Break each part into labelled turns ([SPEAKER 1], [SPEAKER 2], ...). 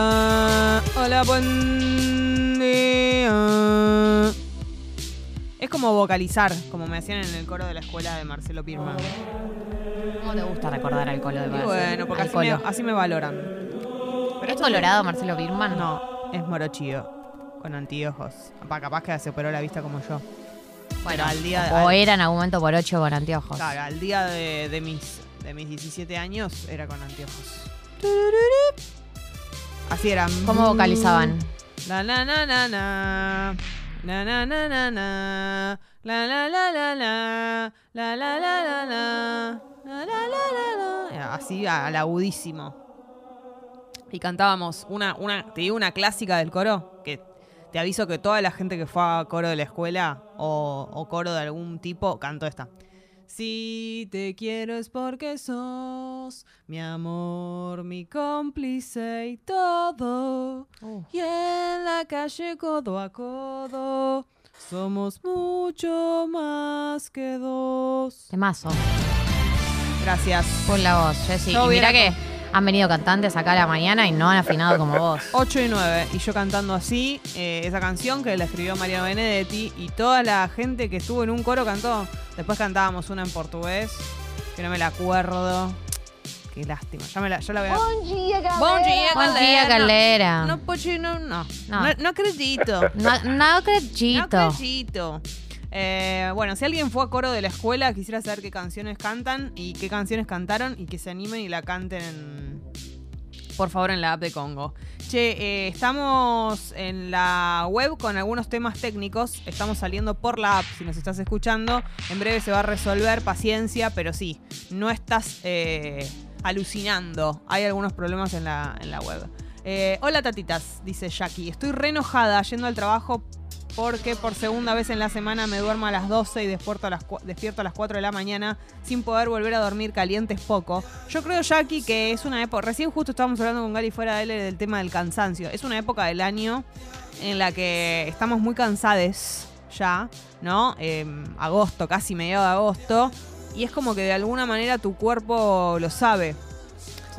[SPEAKER 1] día. Hola, buen día. Es como vocalizar, como me hacían en el coro de la escuela de Marcelo Pirman.
[SPEAKER 2] ¿Cómo te gusta recordar al colo de
[SPEAKER 1] Y
[SPEAKER 2] Marcelo?
[SPEAKER 1] bueno, porque así me,
[SPEAKER 2] colo.
[SPEAKER 1] así me valoran.
[SPEAKER 2] ¿Es colorado Marcelo Birman?
[SPEAKER 1] No, es morochío, con anteojos. Pa, capaz que se operó la vista como yo.
[SPEAKER 2] Bueno,
[SPEAKER 1] al día-
[SPEAKER 2] o
[SPEAKER 1] al-
[SPEAKER 2] era en algún momento por ocho con anteojos.
[SPEAKER 1] Claro, al día de, de mis, de mis 17 años era con anteojos. Así era.
[SPEAKER 2] ¿Cómo vocalizaban?
[SPEAKER 1] La la la la la. La la la la la. La la la la la. La la la la la. La la la la la. Era Así al agudísimo. Y cantábamos una, una, te digo una clásica del coro, que te aviso que toda la gente que fue a coro de la escuela o, o coro de algún tipo cantó esta. Si te quiero es porque sos mi amor, mi cómplice y todo.
[SPEAKER 2] Uh.
[SPEAKER 1] Y en la calle codo a codo somos mucho más que dos.
[SPEAKER 2] Temazo.
[SPEAKER 1] Gracias.
[SPEAKER 2] Por la voz, Jessy. Y mira que han venido cantantes acá a la mañana y no han afinado como vos.
[SPEAKER 1] 8 y 9. Y yo cantando así, eh, esa canción que la escribió Mariano Benedetti y toda la gente que estuvo en un coro cantó. Después cantábamos una en portugués, que no me la acuerdo. Qué lástima. Ya, me la, ya la voy a...
[SPEAKER 3] Bom dia, galera.
[SPEAKER 2] Buen día, galera.
[SPEAKER 1] No, Pochi, no, no.
[SPEAKER 2] No.
[SPEAKER 1] No, no acredito.
[SPEAKER 2] No, no
[SPEAKER 1] No
[SPEAKER 2] acredito.
[SPEAKER 1] acredito. Eh, bueno, si alguien fue a coro de la escuela, quisiera saber qué canciones cantan y qué canciones cantaron y que se animen y la canten en- por favor en la app de Congo. Che, eh, estamos en la web con algunos temas técnicos. Estamos saliendo por la app, si nos estás escuchando. En breve se va a resolver, paciencia, pero sí, no estás eh, alucinando. Hay algunos problemas en la, en la web. Hola tatitas, dice Jackie. Estoy re enojada yendo al trabajo porque por segunda vez en la semana me duermo a las 12 y despierto a las, despierto a las 4 de la mañana sin poder volver a dormir caliente es poco. Yo creo, Jackie, que es una época, recién justo estábamos hablando con Gary fuera de del tema del cansancio. Es una época del año en la que estamos muy cansades ya, ¿no? Eh, agosto, casi mediado de agosto. Y es como que de alguna manera tu cuerpo lo sabe.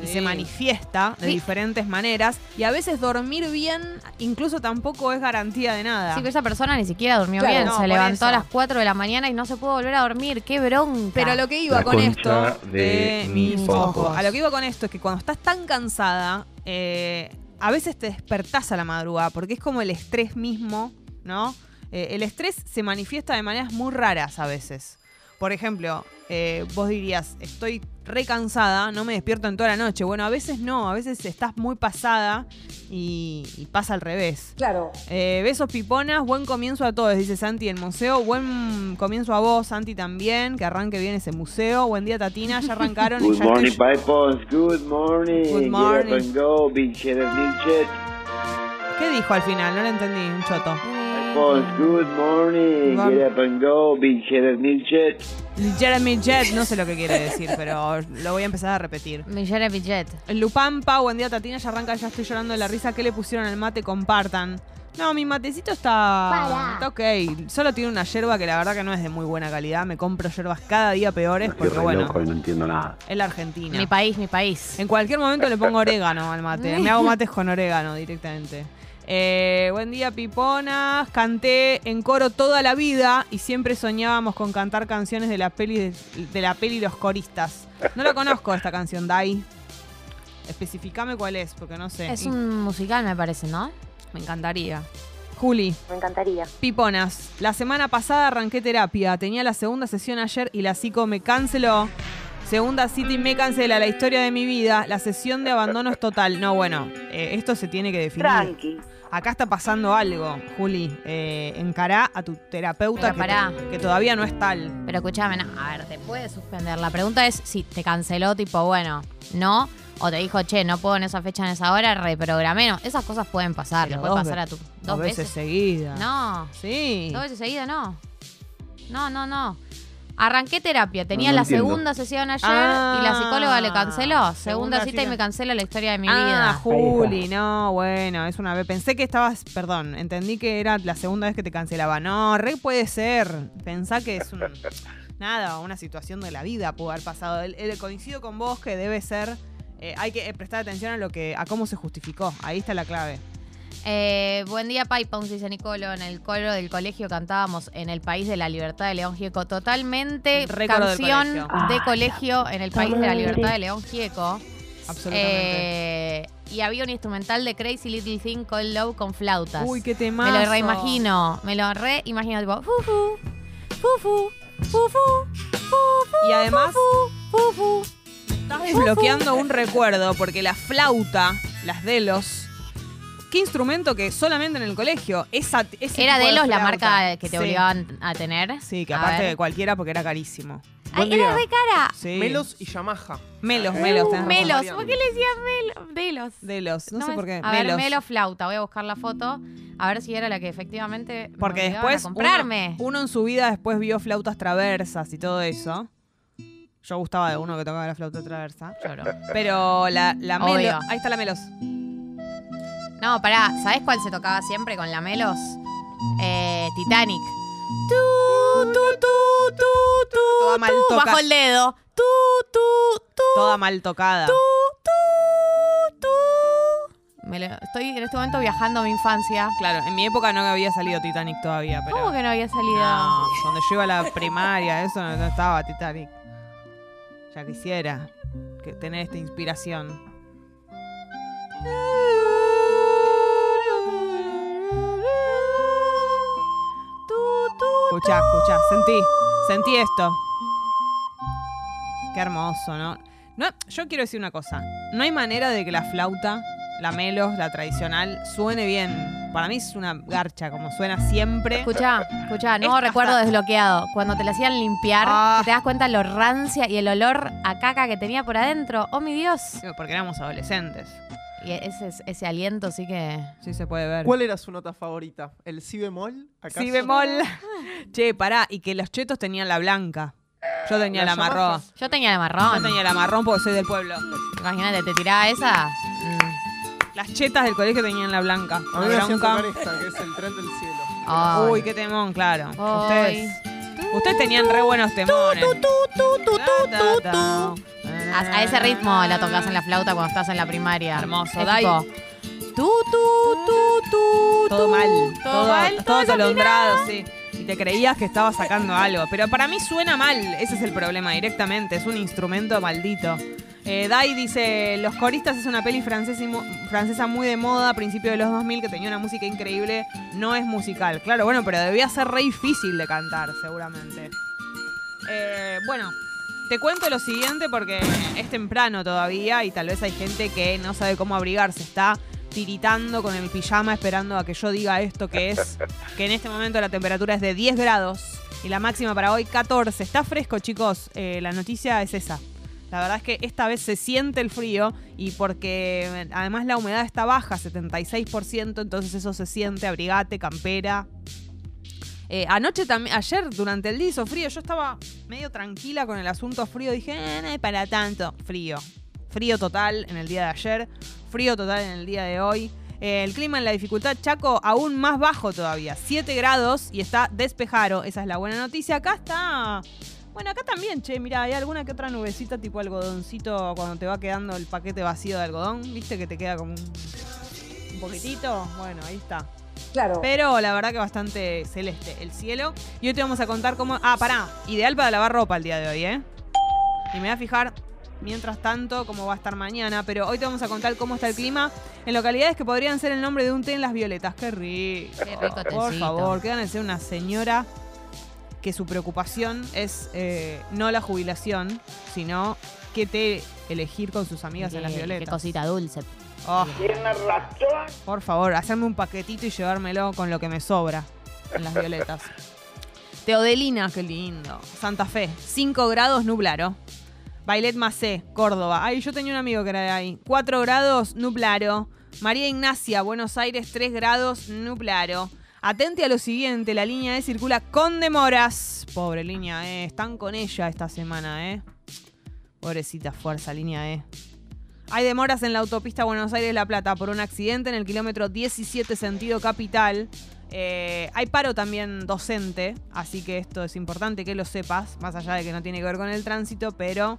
[SPEAKER 1] Y se manifiesta de
[SPEAKER 2] Sí.
[SPEAKER 1] diferentes maneras. Y a veces dormir bien incluso tampoco es garantía de nada.
[SPEAKER 2] Sí, pero esa persona ni siquiera durmió
[SPEAKER 1] Claro,
[SPEAKER 2] bien.
[SPEAKER 1] no,
[SPEAKER 2] Se levantó
[SPEAKER 1] eso.
[SPEAKER 2] a las 4 de la mañana y no se pudo volver a dormir. ¡Qué bronca!
[SPEAKER 1] Pero a lo que iba
[SPEAKER 4] La
[SPEAKER 1] con esto
[SPEAKER 4] de
[SPEAKER 1] mis
[SPEAKER 4] mis
[SPEAKER 1] ojos.
[SPEAKER 2] ojos.
[SPEAKER 1] A lo que iba con esto es que cuando estás tan cansada, eh, a veces te despertás a la madrugada, porque es como el estrés mismo, ¿no? Eh, el estrés se manifiesta de maneras muy raras a veces. Por ejemplo, eh, vos dirías, estoy re cansada, no me despierto en toda la noche. Bueno, a veces no, a veces estás muy pasada y, y pasa al revés.
[SPEAKER 3] Claro.
[SPEAKER 1] Eh, besos piponas, buen comienzo a todos, dice Santi el museo. Buen comienzo a vos, Santi, también. Que arranque bien ese museo. Buen día, Tatina. Ya arrancaron. y
[SPEAKER 4] Good
[SPEAKER 1] ya
[SPEAKER 4] morning,
[SPEAKER 1] estoy-.
[SPEAKER 4] Good morning.
[SPEAKER 1] Good
[SPEAKER 4] Get
[SPEAKER 1] morning.
[SPEAKER 4] up and go. Big cheddar milkshake.
[SPEAKER 1] ¿Qué dijo al final? No lo entendí, un choto.
[SPEAKER 4] Pipos, good morning.
[SPEAKER 1] Vamos.
[SPEAKER 4] Get up and go. Big cheddar milkshake.
[SPEAKER 1] Jeremy Jet, no sé lo que quiere decir, pero lo voy a empezar a repetir.
[SPEAKER 2] Millere Billet.
[SPEAKER 1] El Lupampa, buen día, Tatina. Ya arranca, ya estoy llorando de la risa. ¿Qué le pusieron al mate? Compartan. No, mi matecito está, está ok. Solo tiene una yerba que la verdad que no es de muy buena calidad. Me compro yerbas cada día peores porque, bueno,
[SPEAKER 4] loco y no entiendo nada.
[SPEAKER 1] es la Argentina.
[SPEAKER 2] Mi país, mi país.
[SPEAKER 1] En cualquier momento le pongo orégano al mate. Me hago mates con orégano directamente. Eh, buen día, piponas. Canté en coro toda la vida y siempre soñábamos con cantar canciones de la peli de, de la peli Los Coristas. No la conozco esta canción, Dai. Especificame cuál es, porque no sé.
[SPEAKER 2] Es un musical, me parece, ¿no?
[SPEAKER 1] Me encantaría. Juli,
[SPEAKER 3] Me encantaría.
[SPEAKER 1] piponas. La semana pasada arranqué terapia. Tenía la segunda sesión ayer y la psico me canceló. Segunda cita y me cancela la historia de mi vida. La sesión de abandono es total. No, bueno, eh, esto se tiene que definir.
[SPEAKER 3] Tranqui.
[SPEAKER 1] Acá está pasando algo, Juli. Eh, encará a tu terapeuta que,
[SPEAKER 2] pará.
[SPEAKER 1] que todavía no es tal.
[SPEAKER 2] Pero escúchame, no, a ver, te puede suspender. La pregunta es si te canceló, tipo, bueno, no. O te dijo, che, no puedo en esa fecha, en esa hora, reprogramé. No, esas cosas pueden pasar. Le puede pasar a tu.
[SPEAKER 1] Dos,
[SPEAKER 2] ¿Dos
[SPEAKER 1] veces,
[SPEAKER 2] veces?
[SPEAKER 1] seguidas.
[SPEAKER 2] No.
[SPEAKER 1] Sí.
[SPEAKER 2] ¿Dos veces seguida? No. No, no, no. Arranqué terapia. Tenía
[SPEAKER 4] no
[SPEAKER 2] la
[SPEAKER 4] entiendo.
[SPEAKER 2] segunda sesión ayer
[SPEAKER 1] Ah,
[SPEAKER 2] y la psicóloga le canceló. Segunda,
[SPEAKER 1] segunda
[SPEAKER 2] cita y me cancela la historia de mi
[SPEAKER 1] ah,
[SPEAKER 2] vida.
[SPEAKER 1] Juli, no, bueno, es una vez. Pensé que estabas, perdón, entendí que era la segunda vez que te cancelaba. No, re puede ser. Pensá que es un. Nada, una situación de la vida pudo haber pasado. El, el- coincido con vos que debe ser eh, hay que prestar atención a lo que, a cómo se justificó. Ahí está la clave.
[SPEAKER 2] Eh, buen día, Pipons, dice Nicolo. En el coro del colegio cantábamos En el País de la Libertad de León Gieco. Totalmente
[SPEAKER 1] Re coro del
[SPEAKER 2] canción
[SPEAKER 1] colegio.
[SPEAKER 2] de colegio en el País de la Libertad de León Gieco.
[SPEAKER 1] Absolutamente.
[SPEAKER 2] Eh, y había un instrumental de Crazy Little Thing Called Love con flautas.
[SPEAKER 1] Uy, qué
[SPEAKER 2] me
[SPEAKER 1] temazo.
[SPEAKER 2] lo reimagino. Me lo reimagino tipo fufu, fufu, fufu, fufu.
[SPEAKER 1] Y además-
[SPEAKER 2] fufu, fufu.
[SPEAKER 1] Estás desbloqueando un recuerdo porque la flauta, las delos. ¿Qué instrumento que solamente en el colegio? Esa, ese
[SPEAKER 2] Era
[SPEAKER 1] tipo
[SPEAKER 2] Delos la
[SPEAKER 1] flauta.
[SPEAKER 2] marca que te
[SPEAKER 1] Sí.
[SPEAKER 2] obligaban a tener.
[SPEAKER 1] Sí, que
[SPEAKER 2] A
[SPEAKER 1] aparte
[SPEAKER 2] ver.
[SPEAKER 1] de cualquiera porque era carísimo.
[SPEAKER 2] Ay,
[SPEAKER 3] Buen
[SPEAKER 2] era
[SPEAKER 3] día.
[SPEAKER 2] re cara.
[SPEAKER 1] Sí.
[SPEAKER 3] Melos y Yamaha.
[SPEAKER 1] Melos, melos. tenés razón.
[SPEAKER 2] Melos.
[SPEAKER 3] razón.
[SPEAKER 2] ¿Por qué le decías Melos? Delos.
[SPEAKER 1] Delos, no, sé
[SPEAKER 2] me-
[SPEAKER 1] por qué.
[SPEAKER 2] A ver,
[SPEAKER 1] Melos.
[SPEAKER 2] Melo flauta. Voy a buscar la foto. A ver si era la que efectivamente. me
[SPEAKER 1] Porque
[SPEAKER 2] obligaban
[SPEAKER 1] después
[SPEAKER 2] A comprarme.
[SPEAKER 1] Uno, uno en su vida después vio flautas traversas y todo eso. Yo gustaba de uno que tocaba la flauta traversa.
[SPEAKER 2] Lloro.
[SPEAKER 1] Pero la, la
[SPEAKER 2] Obvio.
[SPEAKER 1] Melos. Ahí está la Melos.
[SPEAKER 2] No, pará. ¿Sabés cuál se tocaba siempre con la Melos? Eh, Titanic. Tu, tu, tu, tu, tu,
[SPEAKER 1] Toda mal toca-
[SPEAKER 2] Bajo el dedo. Tu, tu, tu.
[SPEAKER 1] Toda mal tocada.
[SPEAKER 2] Tu, tu, tu. Me lo- estoy en este momento viajando a mi infancia.
[SPEAKER 1] Claro, en mi época no había salido Titanic todavía, pero.
[SPEAKER 2] ¿Cómo que no había salido?
[SPEAKER 1] No, cuando yo iba a la primaria, eso no, no estaba Titanic. Ya quisiera que tener esta inspiración. Escuchá, escuchá, sentí, sentí esto. Qué hermoso, ¿no? no yo quiero decir una cosa. No hay manera de que la flauta, la melos, la tradicional, suene bien. Para mí es una garcha, como suena siempre.
[SPEAKER 2] Escuchá, nuevo
[SPEAKER 1] Esta
[SPEAKER 2] recuerdo desbloqueado. Cuando te la hacían limpiar,
[SPEAKER 1] Ah.
[SPEAKER 2] te das cuenta lo rancia y el olor a caca que tenía por adentro. ¡Oh, mi Dios!
[SPEAKER 1] Porque éramos adolescentes.
[SPEAKER 2] Y ese, ese aliento sí que...
[SPEAKER 1] Sí se puede ver.
[SPEAKER 3] ¿Cuál era su nota favorita? ¿El si bemol? ¿Acaso?
[SPEAKER 1] Si bemol. che, pará, y que los chetos tenían la blanca. Yo tenía la,
[SPEAKER 3] La
[SPEAKER 1] marrón.
[SPEAKER 2] Yo tenía
[SPEAKER 1] Yo
[SPEAKER 2] marrón.
[SPEAKER 1] tenía la marrón porque soy del pueblo.
[SPEAKER 2] Imagínate, te tiraba esa. Mm.
[SPEAKER 1] Las chetas del colegio tenían la blanca.
[SPEAKER 3] A
[SPEAKER 1] La
[SPEAKER 3] mí me
[SPEAKER 1] blanca.
[SPEAKER 3] tocar esta, que es el tren del cielo.
[SPEAKER 2] Ay.
[SPEAKER 1] Uy, qué temón, claro.
[SPEAKER 2] Ay.
[SPEAKER 1] Ustedes, ustedes tenían re buenos temones.
[SPEAKER 2] A, a ese ritmo la tocas en la flauta cuando estás en la primaria.
[SPEAKER 1] Hermoso.
[SPEAKER 2] Es
[SPEAKER 1] Dai.
[SPEAKER 2] tipo, Tu, tu, tu, tu,
[SPEAKER 1] Todo mal.
[SPEAKER 2] Todo mal.
[SPEAKER 1] Todo atolondrado, sí. Y te creías que estabas sacando algo. Pero para mí suena mal. Ese es el problema directamente. Es un instrumento maldito. Eh, Dai dice, Los Coristas es una peli francesa muy de moda a principios de los 2000 que tenía una música increíble. No es musical. Claro, bueno, pero debía ser re difícil de cantar, seguramente. Eh, bueno, te cuento lo siguiente porque es temprano todavía y tal vez hay gente que no sabe cómo abrigarse. Está tiritando con el pijama esperando a que yo diga esto que es que en este momento la temperatura es de 10 grados y la máxima para hoy 14. Está fresco, chicos. Eh, la noticia es esa. La verdad es que esta vez se siente el frío y porque además la humedad está baja, 76%, entonces eso se siente, abrigate, campera. Eh, anoche también, ayer durante el día hizo frío, yo estaba medio tranquila con el asunto frío, dije, eh, no es para tanto, frío. Frío total en el día de ayer, frío total en el día de hoy. Eh, el clima en la dificultad Chaco aún más bajo todavía, 7 grados y está despejado, esa es la buena noticia. Acá está, bueno, acá también, che, mira, hay alguna que otra nubecita tipo algodoncito cuando te va quedando el paquete vacío de algodón, viste que te queda como un, un poquitito, bueno, ahí está.
[SPEAKER 5] Claro.
[SPEAKER 1] Pero la verdad que bastante celeste el cielo. Y hoy te vamos a contar cómo. Ah, pará. Ideal para lavar ropa el día de hoy, ¿eh? Y me voy a fijar, mientras tanto, cómo va a estar mañana. Pero hoy te vamos a contar cómo está el clima en localidades que podrían ser el nombre de un té en las violetas. Qué rico.
[SPEAKER 2] Qué rico
[SPEAKER 1] Por favor, ser una señora que su preocupación es eh, no la jubilación, sino qué té elegir con sus amigas en las violetas.
[SPEAKER 2] Qué cosita dulce.
[SPEAKER 1] Oh,
[SPEAKER 4] razón.
[SPEAKER 1] por favor, hacerme un paquetito y llevármelo con lo que me sobra en las violetas. Teodelina, qué lindo. Santa Fe, 5 grados nublaro. Bailet Macé, Córdoba. Ay, yo tenía un amigo que era de ahí. 4 grados nublaro. María Ignacia, Buenos Aires, 3 grados nublaro. Atente a lo siguiente, la línea E circula con demoras. Pobre línea E, están con ella esta semana, ¿eh? Pobrecita fuerza, línea E. Hay demoras en la autopista Buenos Aires-La Plata por un accidente en el kilómetro 17 sentido capital. Eh, hay paro también docente, así que esto es importante que lo sepas, más allá de que no tiene que ver con el tránsito, pero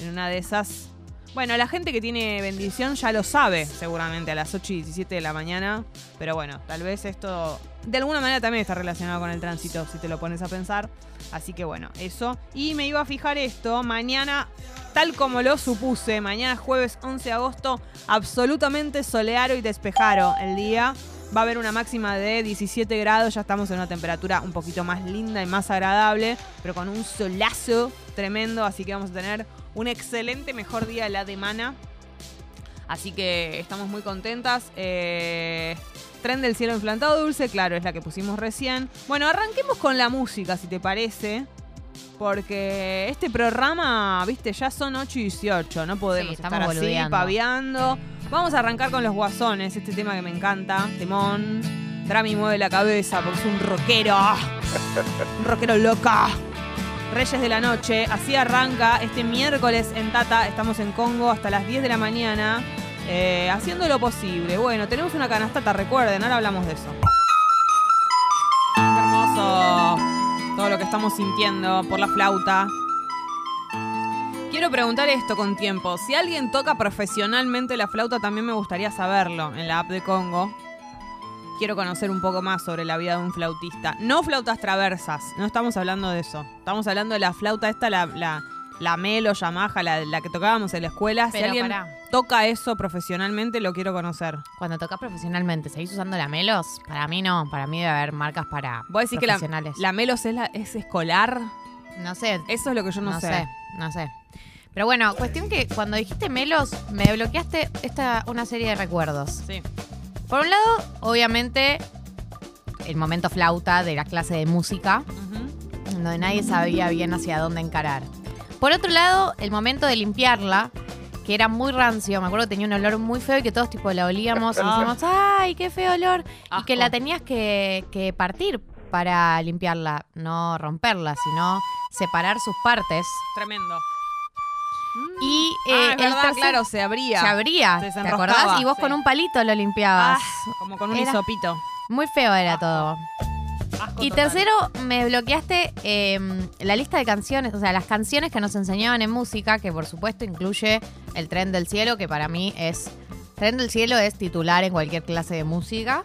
[SPEAKER 1] en una de esas Bueno, la gente que tiene bendición ya lo sabe, seguramente, a las 8 y 17 de la mañana. Pero bueno, tal vez esto de alguna manera también está relacionado con el tránsito, si te lo pones a pensar. Así que bueno, eso. Y me iba a fijar esto, mañana, tal como lo supuse, mañana jueves 11 de agosto, absolutamente soleado y despejado el día. Va a haber una máxima de 17 grados, ya estamos en una temperatura un poquito más linda y más agradable, pero con un solazo tremendo, así que vamos a tener un excelente mejor día de la semana. Así que estamos muy contentas. Eh, Tren del cielo implantado dulce, claro, es la que pusimos recién. Bueno, arranquemos con la música, si te parece. Porque este programa, viste, ya son 8 y 18. No podemos
[SPEAKER 2] Sí,
[SPEAKER 1] estar así, paviando. Vamos a arrancar con los guasones, este tema que me encanta. Temón. Drami mueve la cabeza porque es un rockero. Un rockero loca. Reyes de la Noche. Así arranca este miércoles en Tata. Estamos en Congo hasta las 10 de la mañana. eh, haciendo lo posible. Bueno, tenemos una canastata, recuerden, ahora hablamos de eso. Hermoso todo lo que estamos sintiendo por la flauta. Quiero preguntar esto con tiempo. Si alguien toca profesionalmente la flauta, también me gustaría saberlo en la app de Congo. Quiero conocer un poco más sobre la vida de un flautista. No flautas traversas, no estamos hablando de eso. Estamos hablando de la flauta esta, la, la, la Melo, Yamaha, la, la que tocábamos en la escuela. si alguien
[SPEAKER 2] pará.
[SPEAKER 1] toca eso profesionalmente, lo quiero conocer.
[SPEAKER 2] Cuando tocas profesionalmente, ¿seguís usando lamelos? Para mí no, para mí debe haber marcas para
[SPEAKER 1] ¿Vos decís que la, la Melos es, la- es escolar?
[SPEAKER 2] No sé,
[SPEAKER 1] Eso es lo que yo no,
[SPEAKER 2] no,
[SPEAKER 1] sé.
[SPEAKER 2] sé. no sé. Pero bueno, cuestión que cuando dijiste melos, me desbloqueaste esta, una serie de recuerdos.
[SPEAKER 1] Sí.
[SPEAKER 2] Por un lado, obviamente, el momento flauta de la clase de música, donde nadie sabía bien hacia dónde encarar. Por otro lado, el momento de limpiarla, que era muy rancio, me acuerdo que tenía un olor muy feo y que todos tipo la olíamos y decíamos, ¡ay, qué feo olor! Y que la tenías que, que partir para limpiarla, no romperla, sino separar sus partes.
[SPEAKER 1] Tremendo.
[SPEAKER 2] Y
[SPEAKER 1] Ah,
[SPEAKER 2] eh,
[SPEAKER 1] es
[SPEAKER 2] el
[SPEAKER 1] verdad,
[SPEAKER 2] tercer-
[SPEAKER 1] claro, se abría.
[SPEAKER 2] se abría,
[SPEAKER 1] Se
[SPEAKER 2] ¿te
[SPEAKER 1] desenroscaba,
[SPEAKER 2] acordás? Y vos
[SPEAKER 1] sí.
[SPEAKER 2] con un palito lo
[SPEAKER 1] Ah,
[SPEAKER 2] limpiabas.
[SPEAKER 1] como con un
[SPEAKER 2] Era-
[SPEAKER 1] hisopito.
[SPEAKER 2] Muy feo era todo.
[SPEAKER 1] Asco
[SPEAKER 2] Y
[SPEAKER 1] total.
[SPEAKER 2] tercero, me bloqueaste eh, la lista de canciones, o sea, las canciones que nos enseñaban en música, que por supuesto incluye el Tren del Cielo, que para mí es... Tren del Cielo es titular en cualquier clase de música.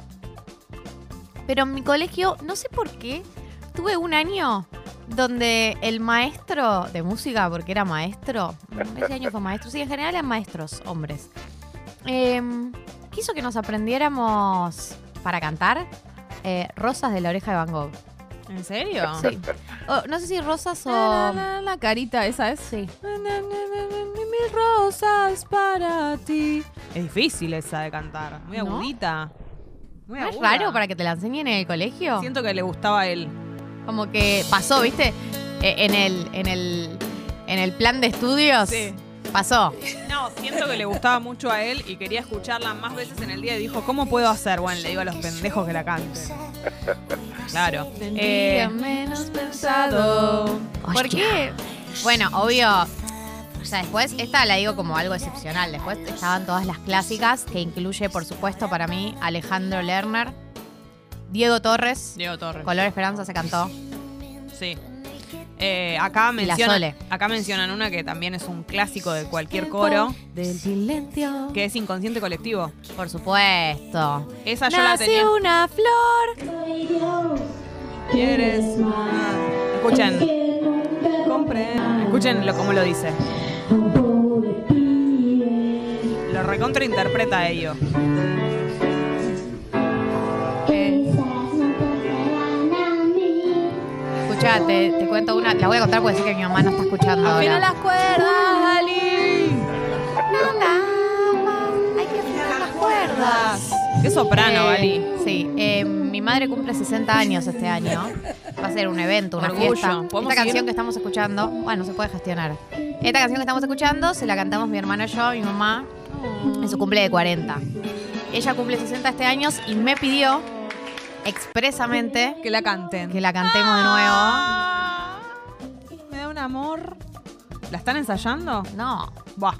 [SPEAKER 2] Pero en mi colegio, no sé por qué, tuve un año donde el maestro de música, porque era maestro, ese año fue maestro, sí, en general eran maestros, hombres, em, quiso que nos aprendiéramos para cantar eh, Rosas de la oreja de Van Gogh.
[SPEAKER 1] ¿En serio?
[SPEAKER 2] Sí. No sé si Rosas o...
[SPEAKER 1] La, la, la carita, esa es.
[SPEAKER 2] Sí.
[SPEAKER 1] Mil rosas para ti. Es difícil esa de cantar. Muy
[SPEAKER 2] ¿No?
[SPEAKER 1] agudita. Muy
[SPEAKER 2] ¿No es
[SPEAKER 1] aguda.
[SPEAKER 2] raro para que te la enseñen en el colegio?
[SPEAKER 1] Siento que le gustaba a él.
[SPEAKER 2] Como que pasó, ¿viste? Eh, en, el, en, el, en el plan de estudios.
[SPEAKER 1] Sí.
[SPEAKER 2] Pasó.
[SPEAKER 1] No, siento que le gustaba mucho a él y quería escucharla más veces en el día y dijo, ¿cómo puedo hacer? Bueno, le digo a los pendejos que la canten. Claro. Eh,
[SPEAKER 2] menos pensado. ¿Por qué? Bueno, obvio. O sea, después, esta la digo como algo excepcional. Después estaban todas las clásicas, que incluye, por supuesto, para mí, Alejandro Lerner, Diego Torres,
[SPEAKER 1] Diego Torres.
[SPEAKER 2] Color Esperanza se cantó.
[SPEAKER 1] Sí. Eh, acá, mencionan,
[SPEAKER 2] Sole.
[SPEAKER 1] acá mencionan una que también es un clásico de cualquier coro,
[SPEAKER 2] Del silencio.
[SPEAKER 1] que es Inconsciente Colectivo.
[SPEAKER 2] Por supuesto.
[SPEAKER 1] Esa yo la tenía.
[SPEAKER 2] Una flor.
[SPEAKER 1] ¿Quieres más? Escuchen. Escuchen lo, cómo lo dice. Lo recontrainterpreta a ello.
[SPEAKER 2] Te, te cuento una. La voy a contar porque sé que mi mamá no está escuchando
[SPEAKER 1] Afina
[SPEAKER 2] ahora.
[SPEAKER 1] las cuerdas, Ali.
[SPEAKER 2] Hay que afinar las cuerdas.
[SPEAKER 1] Qué soprano,
[SPEAKER 2] Eh,
[SPEAKER 1] Ali.
[SPEAKER 2] Sí, eh, mi madre cumple 60 años este año. Va a ser un evento, una
[SPEAKER 1] Orgullo.
[SPEAKER 2] fiesta. Esta
[SPEAKER 1] ¿Podemos
[SPEAKER 2] canción que estamos escuchando, bueno, se puede gestionar. Esta canción que estamos escuchando se la cantamos mi hermano y yo, mi mamá, en su cumple de 40. Ella cumple 60 este año y me pidió expresamente
[SPEAKER 1] Que la canten.
[SPEAKER 2] que la cantemos de nuevo.
[SPEAKER 1] Ah, Me da un amor. ¿La están ensayando?
[SPEAKER 2] No,
[SPEAKER 1] Buah.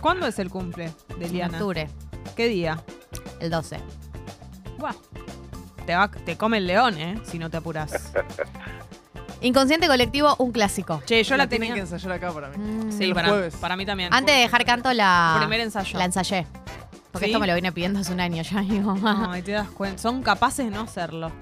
[SPEAKER 1] ¿Cuándo es el cumple de
[SPEAKER 2] en
[SPEAKER 1] Liana?
[SPEAKER 2] octubre,
[SPEAKER 1] ¿Qué día?
[SPEAKER 2] el 12.
[SPEAKER 1] Buah. Te, va, te come el león, ¿eh? Si no te apuras.
[SPEAKER 2] Inconsciente colectivo, un clásico.
[SPEAKER 1] Che, yo la,
[SPEAKER 3] tienen
[SPEAKER 1] tenía.
[SPEAKER 3] que ensayar acá para mí.
[SPEAKER 2] Mm.
[SPEAKER 1] Sí,
[SPEAKER 3] el
[SPEAKER 1] para,
[SPEAKER 3] jueves.
[SPEAKER 1] para mí también.
[SPEAKER 2] Antes de dejar canto la,
[SPEAKER 1] Primer ensayo.
[SPEAKER 2] la ensayé. Porque
[SPEAKER 1] ¿Sí?
[SPEAKER 2] esto me lo vine pidiendo hace un año ya, mi mamá.
[SPEAKER 1] Ay, te das cuenta. Son capaces de no hacerlo.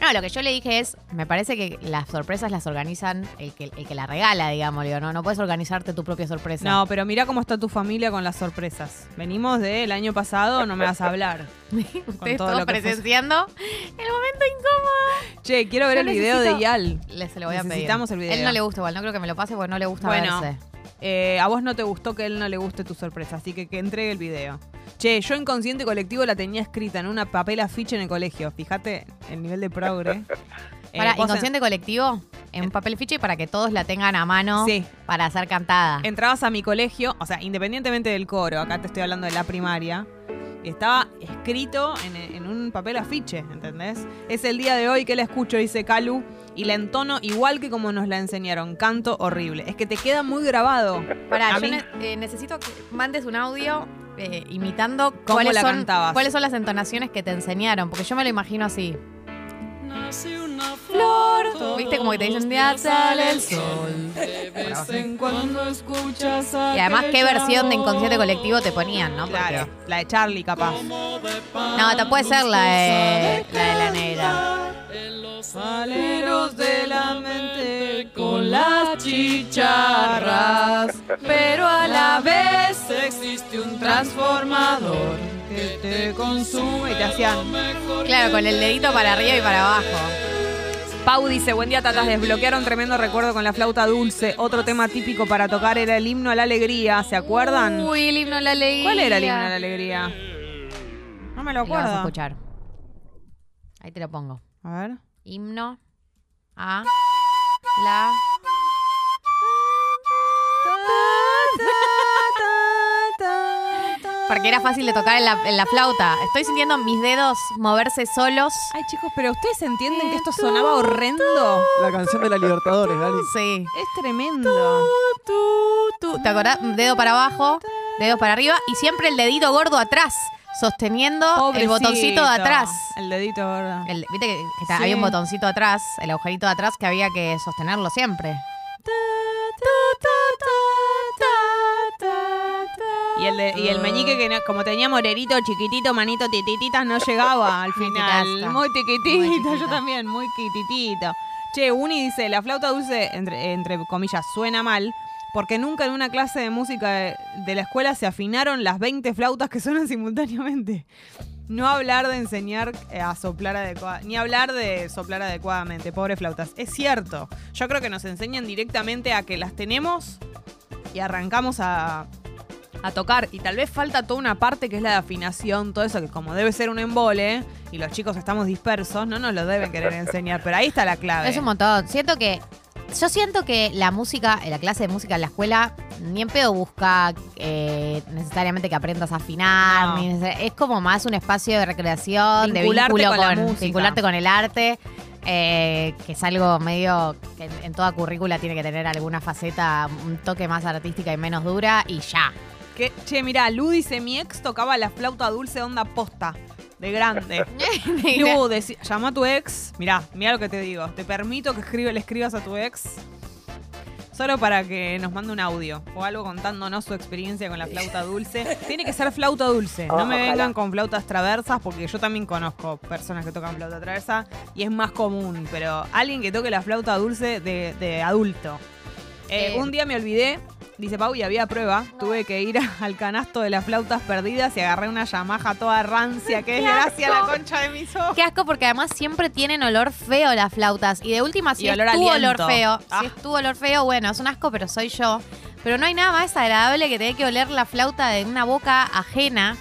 [SPEAKER 2] No, lo que yo le dije es, me parece que las sorpresas las organizan el que, el que la regala, digamos. Digo, no, no puedes organizarte tu propia sorpresa.
[SPEAKER 1] No, pero mira cómo está tu familia con las sorpresas. Venimos del año pasado, no me vas a hablar.
[SPEAKER 2] Ustedes
[SPEAKER 1] todo
[SPEAKER 2] todos presenciando el momento incómodo.
[SPEAKER 1] Che, quiero ver
[SPEAKER 2] Yo
[SPEAKER 1] el video de Yal.
[SPEAKER 2] Le, se lo voy a pedir.
[SPEAKER 1] Necesitamos el video.
[SPEAKER 2] Él no le gusta igual, no creo que me lo pase porque no le gusta
[SPEAKER 1] Bueno.
[SPEAKER 2] verse.
[SPEAKER 1] Eh, a vos no te gustó que él no le guste tu sorpresa, así que que entregue el video. Che, yo inconsciente colectivo la tenía escrita en una papel afiche en el colegio. Fíjate el nivel de progre. Eh,
[SPEAKER 2] Para,
[SPEAKER 1] en-
[SPEAKER 2] inconsciente colectivo, en un papel ficha y para que todos la tengan a mano
[SPEAKER 1] Sí.
[SPEAKER 2] para ser cantada.
[SPEAKER 1] entrabas a mi colegio, o sea, independientemente del coro, acá te estoy hablando de la primaria, estaba escrito en, en un papel afiche, ¿entendés? Es el día de hoy que la escucho, dice Calu, y la entono igual que como nos la enseñaron. Canto horrible. Es que te queda muy grabado.
[SPEAKER 2] Pará,
[SPEAKER 1] A
[SPEAKER 2] yo ne- eh, necesito que mandes un audio eh, imitando
[SPEAKER 1] ¿Cómo
[SPEAKER 2] cuáles
[SPEAKER 1] la
[SPEAKER 2] son,
[SPEAKER 1] cantabas?
[SPEAKER 2] cuáles son las entonaciones que te enseñaron, porque yo me lo imagino así.
[SPEAKER 1] Flor,
[SPEAKER 2] ¿Viste como que te dicen día sale el sol?
[SPEAKER 1] cuando escuchas
[SPEAKER 2] Y además, ¿qué versión de inconsciente colectivo te ponían, no? Porque-
[SPEAKER 1] Claro, la de Charlie capaz.
[SPEAKER 2] No, te puede ser la de la, de la negra.
[SPEAKER 1] Valeros de la mente con las chicharras, pero a la vez existe un transformador que te consume y te hacían.
[SPEAKER 2] Claro, con el dedito para arriba y para abajo.
[SPEAKER 1] Pau dice, buen día tatas, desbloquearon tremendo recuerdo con la flauta dulce. Otro tema típico para tocar era el himno a la alegría, ¿se acuerdan?
[SPEAKER 2] Uy, el himno a la alegría.
[SPEAKER 1] ¿Cuál era el himno a la alegría? No me lo
[SPEAKER 2] Lo vas a
[SPEAKER 1] acuerdo.
[SPEAKER 2] escuchar. Ahí te lo pongo.
[SPEAKER 1] A ver.
[SPEAKER 2] Himno a la Porque era fácil de tocar en la, en la flauta. Estoy sintiendo mis dedos moverse solos.
[SPEAKER 1] Ay, chicos, pero ¿ustedes entienden que esto sonaba horrendo?
[SPEAKER 3] La canción de la Libertadores, Gali.
[SPEAKER 2] Sí.
[SPEAKER 1] Es tremendo.
[SPEAKER 2] Tú, ¿Te acordás? Dedo para abajo, dedos para arriba y siempre el dedito gordo atrás, sosteniendo el botoncito de atrás.
[SPEAKER 1] El dedito, ¿verdad?
[SPEAKER 2] El- Viste que, que ta-
[SPEAKER 1] Sí.
[SPEAKER 2] había un botoncito atrás, el agujerito de atrás que había que sostenerlo siempre.
[SPEAKER 1] Y el, de- y el meñique que no- como tenía morerito, chiquitito, manito, titititas, no llegaba al final. Muy tiquitito,
[SPEAKER 2] Muy
[SPEAKER 1] yo también, muy quititito. Che, Uni dice, la flauta dulce, entre, entre comillas, suena mal, porque nunca en una clase de música de, de la escuela se afinaron las 20 flautas que suenan simultáneamente. No hablar de enseñar eh, a soplar adecuadamente, ni hablar de soplar adecuadamente, pobre flautas. Es cierto, yo creo que nos enseñan directamente a que las tenemos y arrancamos a, a tocar. Y tal vez falta toda una parte que es la de afinación, todo eso que como debe ser un embole y los chicos estamos dispersos, no nos lo deben querer enseñar. Pero ahí está la clave.
[SPEAKER 2] Es un montón. Siento que. Yo siento que la música, en la clase de música en la escuela, ni en pedo busca eh, necesariamente que aprendas a afinar.
[SPEAKER 1] No.
[SPEAKER 2] ni neces- es como más un espacio de recreación,
[SPEAKER 1] Vincularte
[SPEAKER 2] de vínculo
[SPEAKER 1] con la música.
[SPEAKER 2] vincularte con el arte. eh, que es algo medio que en, en toda currícula tiene que tener alguna faceta, un toque más artística y menos dura, y ya.
[SPEAKER 1] Que, che, mirá, Lu dice, mi ex tocaba la flauta dulce onda posta, de grande. Lu, deci- llama a tu ex. Mirá, mirá lo que te digo. Te permito que escribe, le escribas a tu ex. Solo para que nos mande un audio o algo contándonos su experiencia con la flauta dulce. Tiene que ser flauta dulce. No me vengan con flautas traversas porque yo también conozco personas que tocan flauta traversa y es más común. Pero alguien que toque la flauta dulce de, de adulto. Eh,
[SPEAKER 2] Eh.
[SPEAKER 1] un día me olvidé, dice Pau, y había prueba. Tuve que ir al canasto de las flautas perdidas y agarré una Yamaha toda rancia. ¡Qué desgracia la concha de mis ojos!
[SPEAKER 2] Qué asco porque además siempre tienen olor feo las flautas. Y de última, si
[SPEAKER 1] Y
[SPEAKER 2] es
[SPEAKER 1] olor a
[SPEAKER 2] tu
[SPEAKER 1] aliento.
[SPEAKER 2] olor feo,
[SPEAKER 1] Ah.
[SPEAKER 2] si es tu olor feo, bueno, es un asco, pero soy yo. Pero no hay nada más agradable que tener que oler la flauta de una boca ajena.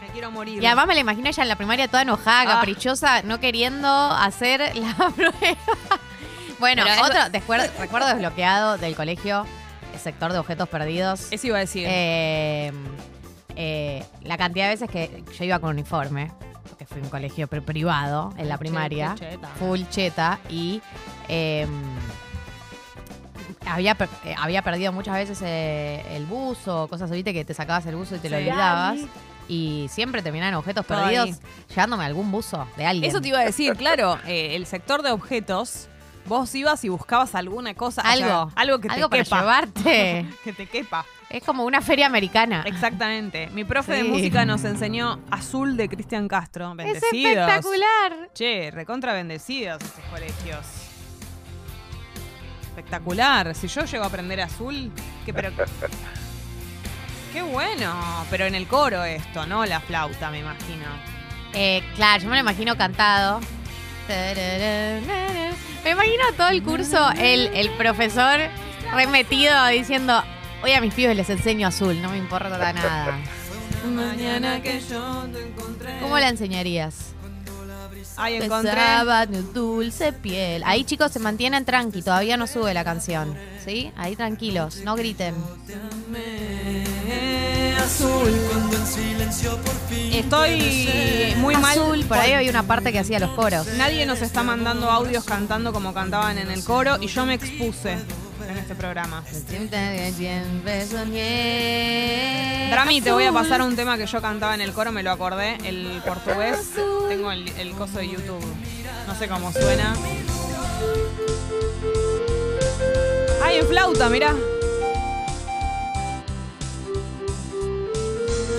[SPEAKER 1] Me quiero morir.
[SPEAKER 2] Y además me la imagino ella en la primaria toda enojada,
[SPEAKER 1] Ah.
[SPEAKER 2] caprichosa, no queriendo hacer la prueba. bueno,
[SPEAKER 1] Pero es-
[SPEAKER 2] otro descuer- recuerdo desbloqueado del colegio, sector de objetos perdidos.
[SPEAKER 1] Eso iba a decir.
[SPEAKER 2] Eh, eh, la cantidad de veces que yo iba con uniforme, porque fui a un colegio pri- privado en la primaria,
[SPEAKER 1] qué cheta.
[SPEAKER 2] full cheta, y eh, había, per- eh, había perdido muchas veces eh, el buzo, cosas así, que te sacabas el buzo y te lo olvidabas. Y siempre terminaban objetos
[SPEAKER 1] Todo
[SPEAKER 2] perdidos
[SPEAKER 1] ahí.
[SPEAKER 2] llevándome algún buzo de alguien.
[SPEAKER 1] Eso te iba a decir, claro, eh, el sector de objetos Vos ibas y buscabas alguna cosa.
[SPEAKER 2] Algo.
[SPEAKER 1] algo que te
[SPEAKER 2] para
[SPEAKER 1] quepa.
[SPEAKER 2] llevarte.
[SPEAKER 1] Que te quepa.
[SPEAKER 2] es como una feria americana.
[SPEAKER 1] Exactamente. Mi profe de
[SPEAKER 2] Sí.
[SPEAKER 1] música nos enseñó Azul de Cristian Castro.
[SPEAKER 2] Es
[SPEAKER 1] Bendecidos.
[SPEAKER 2] espectacular.
[SPEAKER 1] Che, recontra bendecidos esos colegios. Espectacular. Si yo llego a aprender azul, que pero. Qué bueno. Pero en el coro esto, ¿no? La flauta, me imagino.
[SPEAKER 2] Eh, claro, yo me lo imagino cantado. Me imagino todo el curso, el, el profesor remetido diciendo, hoy a mis pibes les enseño azul, no me importa nada.
[SPEAKER 1] Mañana que yo te encontré.
[SPEAKER 2] ¿Cómo la enseñarías?
[SPEAKER 1] Ahí encontré.
[SPEAKER 2] Besaba tu dulce piel. Ahí chicos se mantienen tranqui, todavía no sube la canción. ¿Sí? Ahí tranquilos, no griten.
[SPEAKER 1] Azul. Estoy muy mal.
[SPEAKER 2] Azul, por ahí había una parte que hacía los coros.
[SPEAKER 1] Nadie nos está mandando audios cantando como cantaban en el coro y yo me expuse en este programa. Drami, te voy a pasar un tema que yo cantaba en el coro, me lo acordé, el portugués. Tengo el, el coso de YouTube. No sé cómo suena. ¡Ay, en flauta, mirá!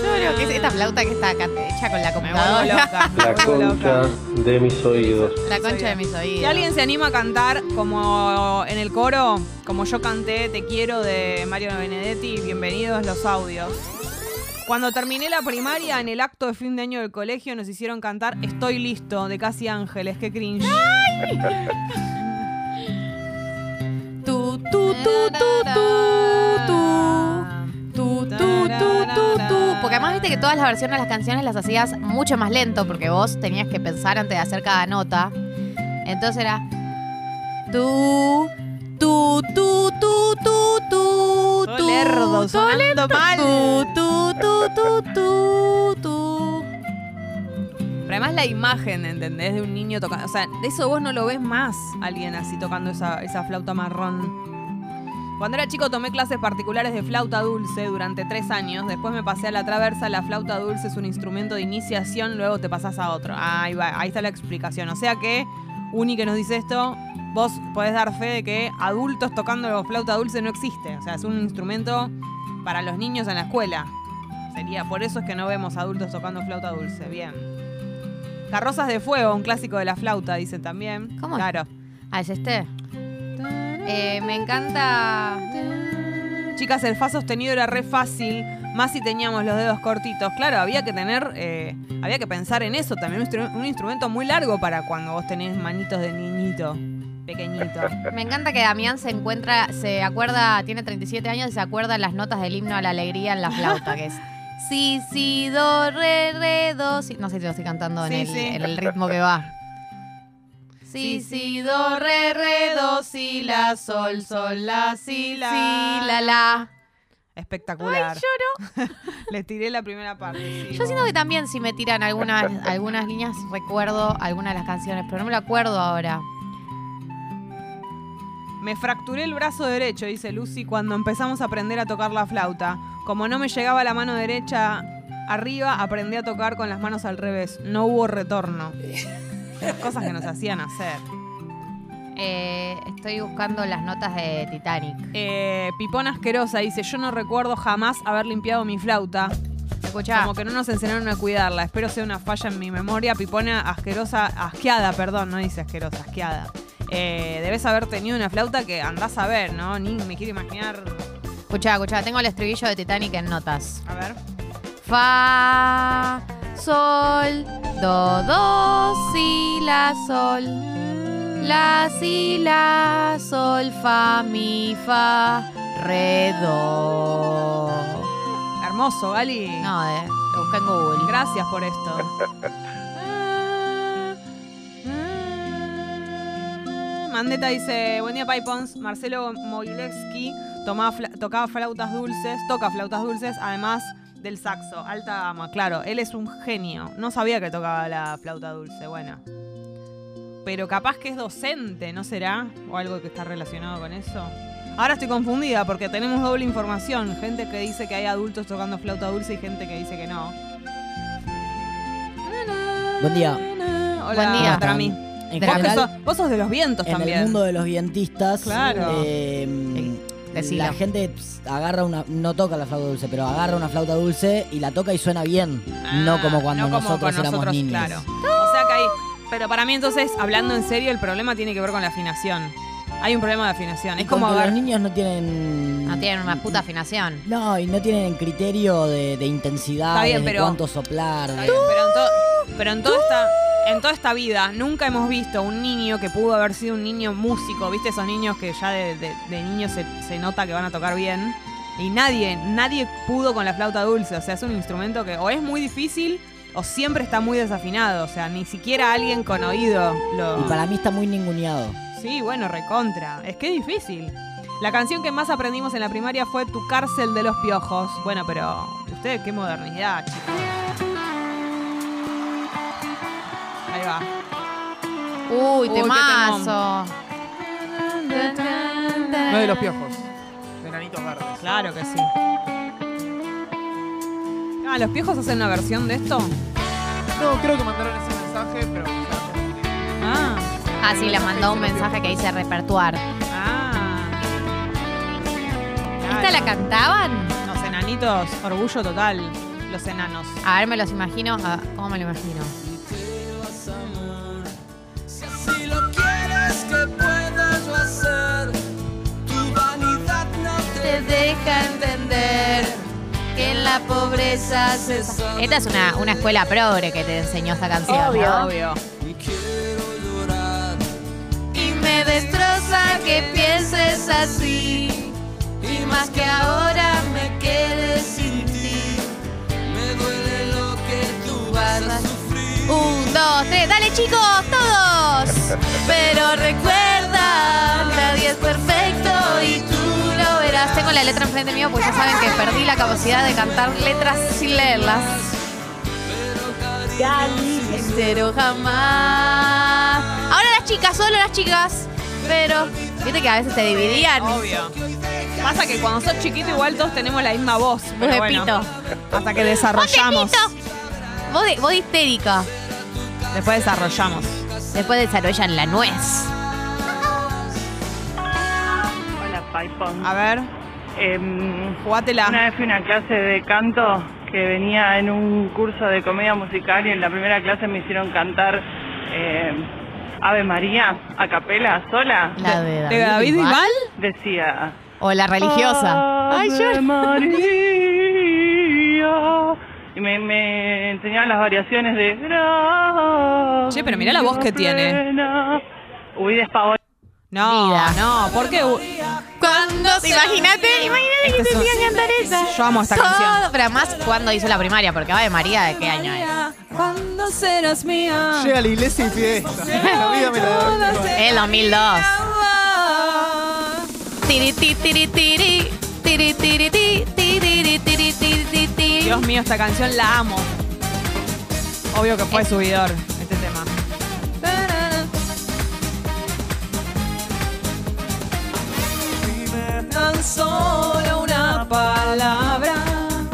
[SPEAKER 2] Yo creo que es esta flauta que está acá hecha con la computadora.
[SPEAKER 1] loca.
[SPEAKER 5] La concha de mis oídos.
[SPEAKER 2] La concha de mis oídos.
[SPEAKER 1] Si alguien se anima a cantar como en el coro, como yo canté Te quiero de Mario Benedetti, bienvenidos los audios. Cuando terminé la primaria, en el acto de fin de año del colegio, nos hicieron cantar Estoy listo de Casi Ángeles. Qué cringe.
[SPEAKER 2] Tu, tu, tu, tu, tu, tu. Tu, tu, tu, tu, tu. Porque además viste que todas las versiones de las canciones las hacías mucho más lento porque vos tenías que pensar antes de hacer cada nota. Entonces era tu, tu, tu, tu, tu, tu,
[SPEAKER 1] Todo
[SPEAKER 2] tu,
[SPEAKER 1] lerdo, sonando mal.
[SPEAKER 2] Tu, tu, tu, tu, tu.
[SPEAKER 1] Pero además la imagen, ¿entendés? De un niño tocando. O sea, de eso vos no lo ves más alguien así tocando esa, esa flauta marrón. Cuando era chico tomé clases particulares de flauta dulce durante tres años. Después me pasé a la traversa. La flauta dulce es un instrumento de iniciación, luego te pasás a otro. Ahí va, ahí está la explicación. O sea que, Uni que nos dice esto, vos podés dar fe de que adultos tocando la flauta dulce no existe. O sea, es un instrumento para los niños en la escuela. Sería, por eso es que no vemos adultos tocando flauta dulce. Bien. Carrozas de fuego, un clásico de la flauta, dicen también.
[SPEAKER 2] ¿Cómo?
[SPEAKER 1] Claro.
[SPEAKER 2] Ah, es este. Eh, me encanta.
[SPEAKER 1] Chicas, el fa sostenido era re fácil, más si teníamos los dedos cortitos. Claro, había que tener, eh, había que pensar en eso también. Un, instru- un instrumento muy largo para cuando vos tenés manitos de niñito, pequeñito.
[SPEAKER 2] Me encanta que Damián se encuentra, se acuerda, tiene 37 años y se acuerda las notas del himno a la alegría en la flauta, que es si, si, do, re, re, do, si. No sé si lo estoy cantando en,
[SPEAKER 1] Sí,
[SPEAKER 2] el,
[SPEAKER 1] sí.
[SPEAKER 2] en el ritmo que va. Si, si, do, re, re, do, si, la, sol, sol, la, si,
[SPEAKER 1] La.
[SPEAKER 2] si, la, la.
[SPEAKER 1] Espectacular.
[SPEAKER 2] Ay, lloro.
[SPEAKER 1] Le tiré la primera parte. sí.
[SPEAKER 2] Yo siento que también si me tiran algunas, algunas líneas recuerdo algunas de las canciones, pero no me lo acuerdo ahora.
[SPEAKER 1] Me fracturé el brazo derecho, dice Lucy, cuando empezamos a aprender a tocar la flauta. Como no me llegaba la mano derecha arriba, aprendí a tocar con las manos al revés. No hubo retorno. Cosas que nos hacían hacer.
[SPEAKER 2] Eh, estoy buscando las notas de Titanic.
[SPEAKER 1] Eh, Pipón Asquerosa dice, yo no recuerdo jamás haber limpiado mi flauta.
[SPEAKER 2] Escuchá.
[SPEAKER 1] Como que no nos enseñaron a cuidarla. Espero sea una falla en mi memoria. Pipona asquerosa, asqueada, perdón, no dice asquerosa, asqueada. Eh, debes haber tenido una flauta que andás a ver, ¿no? Ni me quiero imaginar.
[SPEAKER 2] Escuchá, escuchá, tengo el estribillo de Titanic en notas.
[SPEAKER 1] A ver.
[SPEAKER 2] Fa, sol, do, do, si, la, sol. La, si, la, sol, fa, mi, fa, re, do.
[SPEAKER 1] Hermoso, Gali.
[SPEAKER 2] No, de, lo busqué en Google.
[SPEAKER 1] Gracias por esto. Mandeta dice, buen día Pipons, Marcelo fla- tocaba flautas dulces, toca flautas dulces, además del saxo, alta gama. Claro, él es un genio. No sabía que tocaba la flauta dulce, bueno. Pero capaz que es docente, ¿no será? O algo que está relacionado con eso. Ahora estoy confundida porque tenemos doble información. Gente que dice que hay adultos tocando flauta dulce y gente que dice que no.
[SPEAKER 3] Buen día.
[SPEAKER 1] Hola,
[SPEAKER 2] Buen día.
[SPEAKER 1] Trami.
[SPEAKER 5] En
[SPEAKER 2] De
[SPEAKER 1] Vos,
[SPEAKER 5] general,
[SPEAKER 1] sos, vos sos de los vientos
[SPEAKER 5] en
[SPEAKER 1] también.
[SPEAKER 5] el mundo de los vientistas,
[SPEAKER 1] Claro.
[SPEAKER 5] eh,
[SPEAKER 2] Decilo.
[SPEAKER 5] la gente pss, agarra una, no toca la flauta dulce, pero agarra una flauta dulce y la toca y suena bien,
[SPEAKER 1] Ah,
[SPEAKER 5] no como cuando
[SPEAKER 1] no como
[SPEAKER 5] nosotros éramos
[SPEAKER 1] nosotros,
[SPEAKER 5] niños.
[SPEAKER 1] Claro. O sea que hay. Pero para mí, entonces, hablando en serio, el problema tiene que ver con la afinación. Hay un problema de afinación.
[SPEAKER 5] Y
[SPEAKER 1] Es como
[SPEAKER 5] los niños no tienen...
[SPEAKER 2] No tienen una puta afinación.
[SPEAKER 5] No, y no tienen criterio de, de intensidad,
[SPEAKER 1] Está bien,
[SPEAKER 5] de
[SPEAKER 1] pero-
[SPEAKER 5] cuánto soplar.
[SPEAKER 1] Está bien, pero en, to- pero en toda esta en toda esta vida nunca hemos visto un niño que pudo haber sido un niño músico, ¿viste? Esos niños que ya de, de, de niños se, se nota que van a tocar bien. Y nadie, nadie pudo con la flauta dulce. O sea, es un instrumento que o es muy difícil o siempre está muy desafinado. O sea, ni siquiera alguien con oído lo...
[SPEAKER 5] Y para mí está muy ninguneado.
[SPEAKER 1] Sí, bueno, recontra. Es que es difícil. La canción que más aprendimos en la primaria fue Tu cárcel de los piojos. Bueno, pero ustedes qué modernidad, chicos. Va.
[SPEAKER 2] Uy, temazo.
[SPEAKER 3] No de los piojos. De nanitos verdes.
[SPEAKER 1] Claro que sí. Ah, ¿los piojos hacen una versión de esto?
[SPEAKER 3] No, creo que mandaron ese mensaje, pero.
[SPEAKER 1] Ah,
[SPEAKER 2] Ah, sí, le mandó un mensaje que dice repertuar.
[SPEAKER 1] ah.
[SPEAKER 2] ¿Esta la cantaban?
[SPEAKER 1] Los enanitos, orgullo total. Los enanos.
[SPEAKER 2] A ver, me los imagino. ah, ¿Cómo me lo imagino?
[SPEAKER 6] Que
[SPEAKER 2] en la pobreza se... Esta es una, una escuela progre que te enseñó esta canción, ¿no?
[SPEAKER 1] Obvio.
[SPEAKER 6] y quiero llorar.
[SPEAKER 2] Y me destroza que pienses así.
[SPEAKER 6] Y más que ahora me quedes sin ti, me duele lo que tú vas a sufrir.
[SPEAKER 2] Un, dos, tres, dale chicos, todos. Pero recuerda, nadie es perfecto y tú Tengo la letra enfrente mío porque ya saben que perdí la capacidad de cantar letras sin leerlas. Pero jamás. Ahora las chicas, solo las chicas. Pero, viste que a veces te dividían.
[SPEAKER 1] Obvio. Pasa que cuando sos chiquito igual todos tenemos la misma voz. Pero
[SPEAKER 2] de
[SPEAKER 1] bueno,
[SPEAKER 2] pito.
[SPEAKER 1] Hasta que desarrollamos.
[SPEAKER 2] ¡Vos de pito! Vos de, vos de histérica.
[SPEAKER 1] Después desarrollamos.
[SPEAKER 2] Después desarrollan la nuez.
[SPEAKER 1] A ver,
[SPEAKER 7] Em,
[SPEAKER 1] jugátela.
[SPEAKER 7] una vez fui a una clase de canto que venía en un curso de comedia musical y en la primera clase me hicieron cantar eh, Ave María a capela, sola.
[SPEAKER 2] La de
[SPEAKER 1] ¿De David Bisbal?
[SPEAKER 7] Decía...
[SPEAKER 2] O la religiosa. Ay, yo.
[SPEAKER 7] Ave María. Y me, me enseñaban las variaciones de...
[SPEAKER 1] Che, pero mirá la voz que tiene.
[SPEAKER 7] Huí despavor.
[SPEAKER 1] No,
[SPEAKER 2] Vida.
[SPEAKER 1] no, ¿por qué?
[SPEAKER 2] Cuando se imagínate, imagínate
[SPEAKER 1] Este
[SPEAKER 2] que te
[SPEAKER 1] es un-
[SPEAKER 2] hacían cantar esa.
[SPEAKER 1] Yo amo esta
[SPEAKER 2] Todo,
[SPEAKER 1] canción.
[SPEAKER 2] Pero además, cuando hizo la primaria, porque Ave María, ¿de qué año es?
[SPEAKER 1] Cuando serás mía.
[SPEAKER 3] Llega a la iglesia y fiesta. La vida me la doy.
[SPEAKER 2] El 2002. Tiri, ti, tiri, tiri. Tiri, tiri, ti, tiri, tiri, tiri, tiri.
[SPEAKER 1] Dios mío, esta canción la amo. Obvio que fue
[SPEAKER 2] Es-
[SPEAKER 1] subidor Tan solo una palabra.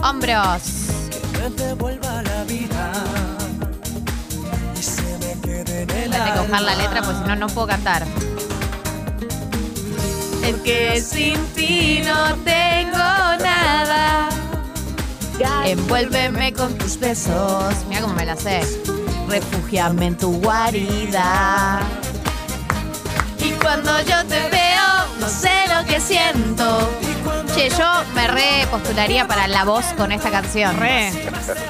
[SPEAKER 2] Hombros.
[SPEAKER 6] me devuelva la vida y se me quede en el
[SPEAKER 2] Voy a que buscar la letra, porque si no, no puedo cantar. Es que sin ti no tengo nada. Envuélveme con tus besos. Mira cómo me la sé. Refugiame en tu guarida. Y cuando yo te veo, no sé lo que siento. Che, yo me re postularía para la voz con esta canción.
[SPEAKER 1] Re.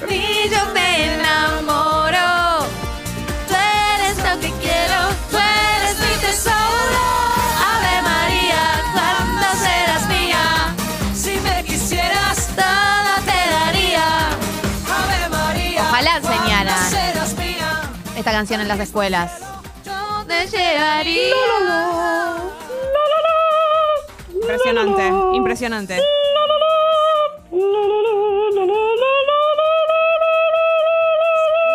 [SPEAKER 2] Y yo me enamoro. Tú eres lo que quiero, tú eres mi tesoro. Ave María, cuando serás mía.
[SPEAKER 6] Si me quisieras,
[SPEAKER 2] Todo te daría.
[SPEAKER 6] Ave María.
[SPEAKER 2] Ojalá enseñaran. Esta canción en las escuelas. Yo te llevaría.
[SPEAKER 1] Impresionante, impresionante.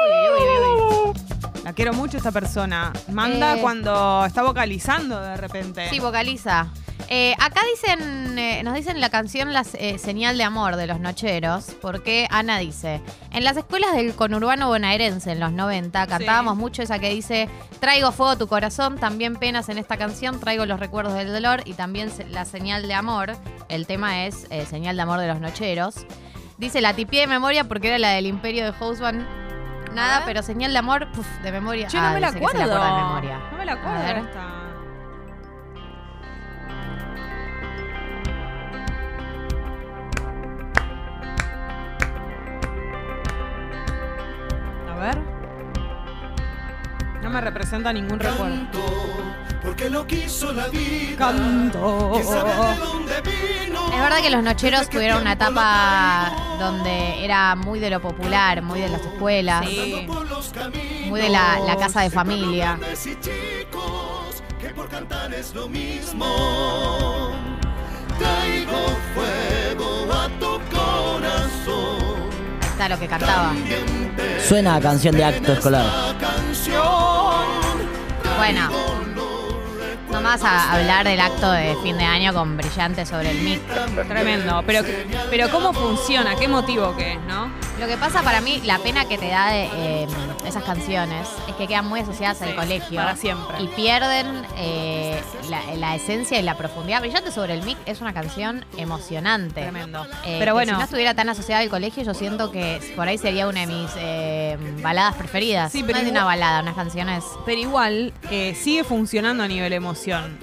[SPEAKER 2] Uy, uy, uy, uy.
[SPEAKER 1] La quiero mucho esta persona. Manda
[SPEAKER 2] Eh.
[SPEAKER 1] cuando está vocalizando de repente.
[SPEAKER 2] Sí, vocaliza. Eh, acá dicen, eh, nos dicen la canción La eh, Señal de Amor de los Nocheros, porque Ana dice, en las escuelas del conurbano bonaerense en los 90 cantábamos mucho esa que dice, traigo fuego a tu corazón, también penas en esta canción, traigo los recuerdos del dolor y también se- La Señal de Amor. El tema es eh, Señal de Amor de los Nocheros. Dice, la tipié de memoria porque era la del Imperio de Houseman. Nada, pero Señal de Amor, puf, de memoria.
[SPEAKER 1] Che, no
[SPEAKER 2] Ah,
[SPEAKER 1] me la acuerdo.
[SPEAKER 2] la de memoria.
[SPEAKER 1] No me la acuerdo
[SPEAKER 2] ver.
[SPEAKER 1] esta. A ver. No me representa ningún recuerdo.
[SPEAKER 8] Porque lo quiso la vida.
[SPEAKER 1] Canto.
[SPEAKER 8] Que sabe de dónde vino.
[SPEAKER 2] Es verdad que los nocheros tuvieron una etapa donde era muy de lo popular, muy de las escuelas,
[SPEAKER 1] Sí.
[SPEAKER 2] Muy de la, la casa de familia.
[SPEAKER 8] Grandes y chicos, que por cantar es lo mismo. Traigo fuego a tu corazón.
[SPEAKER 2] Está lo que cantaba.
[SPEAKER 5] Suena a canción de acto escolar.
[SPEAKER 2] Bueno, no más a hablar del acto de fin de año con brillante sobre el mic.
[SPEAKER 1] Tremendo. Pero, pero ¿cómo funciona? ¿Qué motivo que es, no?
[SPEAKER 2] Lo que pasa para mí, la pena que te da de eh, esas canciones es que quedan muy asociadas al colegio.
[SPEAKER 1] para siempre.
[SPEAKER 2] Y pierden eh, la, la esencia y la profundidad. Brillante sobre el mic es una canción emocionante.
[SPEAKER 1] Tremendo.
[SPEAKER 2] Eh,
[SPEAKER 1] pero bueno.
[SPEAKER 2] Si no estuviera tan asociada al colegio, yo siento que por ahí sería una de mis eh, baladas preferidas.
[SPEAKER 1] Sí, pero
[SPEAKER 2] no es
[SPEAKER 1] igual-
[SPEAKER 2] una balada, unas canciones.
[SPEAKER 1] Pero igual eh, sigue funcionando a nivel emoción.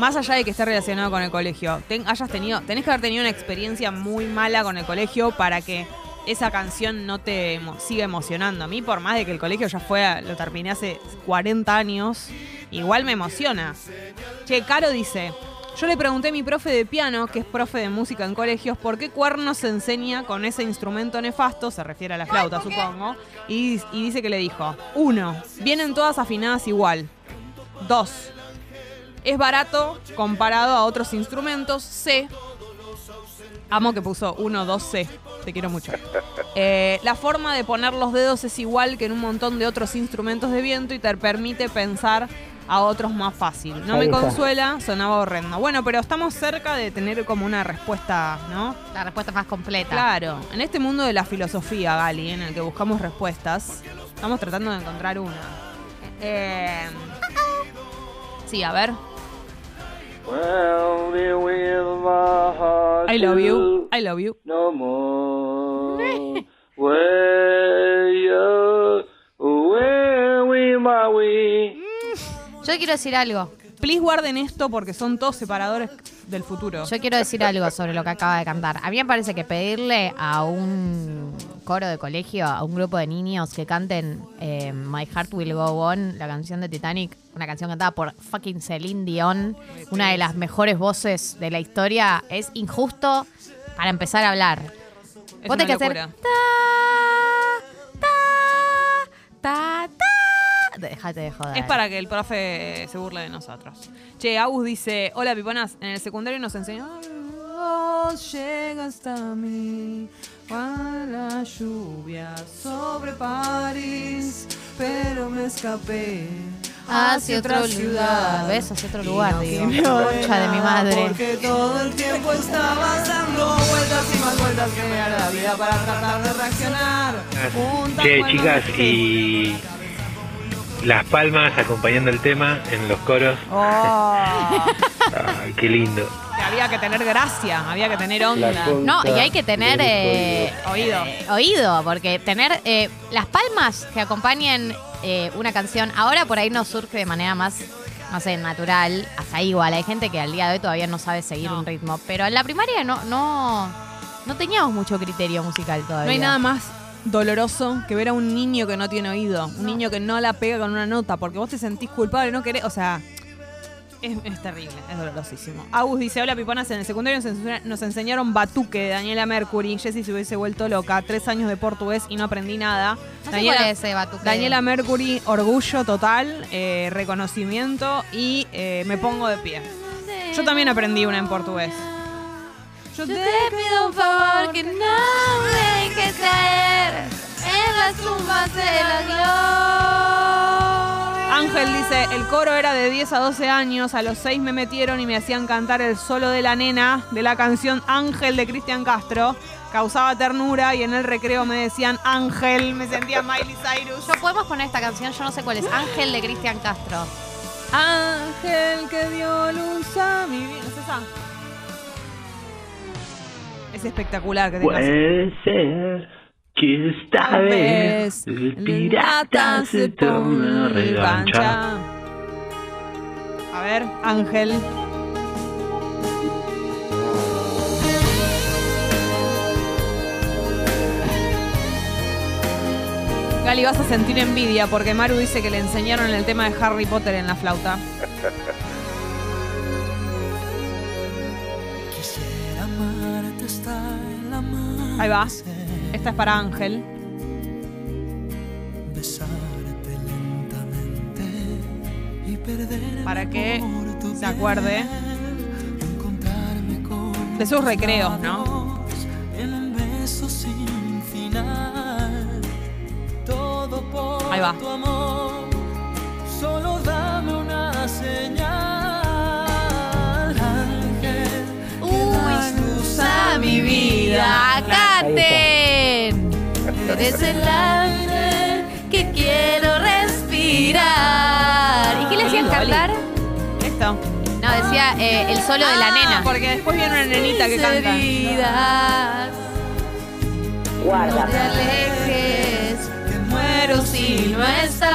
[SPEAKER 1] Más allá de que esté relacionado con el colegio. Ten- hayas tenido, tenés que haber tenido una experiencia muy mala con el colegio para que esa canción no te emo- siga emocionando. A mí, por más de que el colegio ya fue, lo terminé hace 40 años, igual me emociona. Che, Caro dice, yo le pregunté a mi profe de piano, que es profe de música en colegios, por qué cuernos se enseña con ese instrumento nefasto, se refiere a la flauta, supongo, y, y dice que le dijo, uno, vienen todas afinadas igual. Dos, es barato comparado a otros instrumentos. C, amo que puso 1, 2, C, te quiero mucho. Eh, la forma de poner los dedos es igual que en un montón de otros instrumentos de viento y te permite pensar a otros más fácil. No me consuela, sonaba horrendo. Bueno, pero estamos cerca de tener como una respuesta, ¿no?
[SPEAKER 2] La respuesta más completa.
[SPEAKER 1] Claro, en este mundo de la filosofía, Gali, en el que buscamos respuestas, estamos tratando de encontrar una. Eh, sí, a ver. I love you. I love you.
[SPEAKER 4] No more. Where you, where we, my we.
[SPEAKER 2] Yo quiero decir algo.
[SPEAKER 1] Please guarden esto porque son todos separadores del futuro.
[SPEAKER 2] Yo quiero decir algo sobre lo que acaba de cantar. A mí me parece que pedirle a un coro de colegio, a un grupo de niños que canten eh, My Heart Will Go On, la canción de Titanic, una canción cantada por fucking Celine Dion, una de las mejores voces de la historia, es injusto para empezar a hablar.
[SPEAKER 1] Es
[SPEAKER 2] Vos tenés que hacer
[SPEAKER 1] locura.
[SPEAKER 2] ta, ta, ta, ta. Déjate de joder.
[SPEAKER 1] Es para que el profe se burle de nosotros. Che, Agus dice, hola piponas, en el secundario nos enseñó... Llega hasta mí cuando la lluvia sobre París, pero me escapé
[SPEAKER 2] hacia otra ciudad. ¿Ves? Hacia otro lugar, digo. Concha de mi madre.
[SPEAKER 1] Porque todo el tiempo estabas dando vueltas y más vueltas que me da la vida para tratar de reaccionar. Juntas
[SPEAKER 9] Che, chicas, y las palmas acompañando el tema en los coros.
[SPEAKER 1] Oh,
[SPEAKER 9] Ay, qué lindo.
[SPEAKER 1] había que tener gracia, había que tener onda.
[SPEAKER 2] No, y hay que tener eh,
[SPEAKER 1] Oído.
[SPEAKER 2] eh, oído, porque tener eh, las palmas que acompañen eh, una canción, ahora por ahí nos surge de manera más, no sé, natural, hasta ahí igual. Hay gente que al día de hoy todavía no sabe seguir
[SPEAKER 1] No.
[SPEAKER 2] un ritmo, pero en la primaria no, no, no teníamos mucho criterio musical todavía.
[SPEAKER 1] No hay nada más doloroso que ver a un niño que no tiene oído, un niño que no la pega con una nota, porque vos te sentís culpable, no querés, o sea, es, es terrible, es dolorosísimo. Agus dice, hola piponas, en el secundario nos, nos enseñaron Batuque de Daniela Mercury, Jessie se hubiese vuelto loca, tres años de portugués y no aprendí nada.
[SPEAKER 2] No es ese batuque.
[SPEAKER 1] Daniela Mercury, orgullo total, eh, reconocimiento y eh, me pongo de pie. Yo también aprendí una en portugués. Yo te
[SPEAKER 2] pido un favor que no me dejes caer en las tumbas de la gloria.
[SPEAKER 1] Ángel dice, el coro era de 10 a 12 años, a los 6 me metieron y me hacían cantar el solo de la nena de la canción Ángel de Cristian Castro. Causaba ternura y en el recreo me decían Ángel, me sentía Miley Cyrus.
[SPEAKER 2] Yo podemos poner esta canción, yo no sé cuál es. Ángel de Cristian Castro.
[SPEAKER 1] Ángel que dio luz a mi vida. ¿No es esa? Es espectacular que tengas.
[SPEAKER 4] Puede ser que esta vez el pirata se tome revancha.
[SPEAKER 1] A ver, Ángel. Gali, vas a sentir envidia porque Maru dice que le enseñaron el tema de Harry Potter en la flauta. Ahí va. Esta es para Ángel.
[SPEAKER 6] besarte lentamente y perder
[SPEAKER 1] Para que se acuerde de sus recreos, ¿no?
[SPEAKER 6] en un beso sin final. Todo por
[SPEAKER 1] Ahí va.
[SPEAKER 6] tu amor. Solo dame una señal, mi vida.
[SPEAKER 2] ¡Caten!
[SPEAKER 6] Eres el aire que quiero respirar.
[SPEAKER 2] ¿Y qué le hacían cantar?
[SPEAKER 1] Esto.
[SPEAKER 2] No, decía eh, el solo de la
[SPEAKER 1] Ah,
[SPEAKER 2] nena.
[SPEAKER 1] Porque después viene una nenita que canta.
[SPEAKER 5] Guarda.
[SPEAKER 6] no te alejes, que muero si no estás.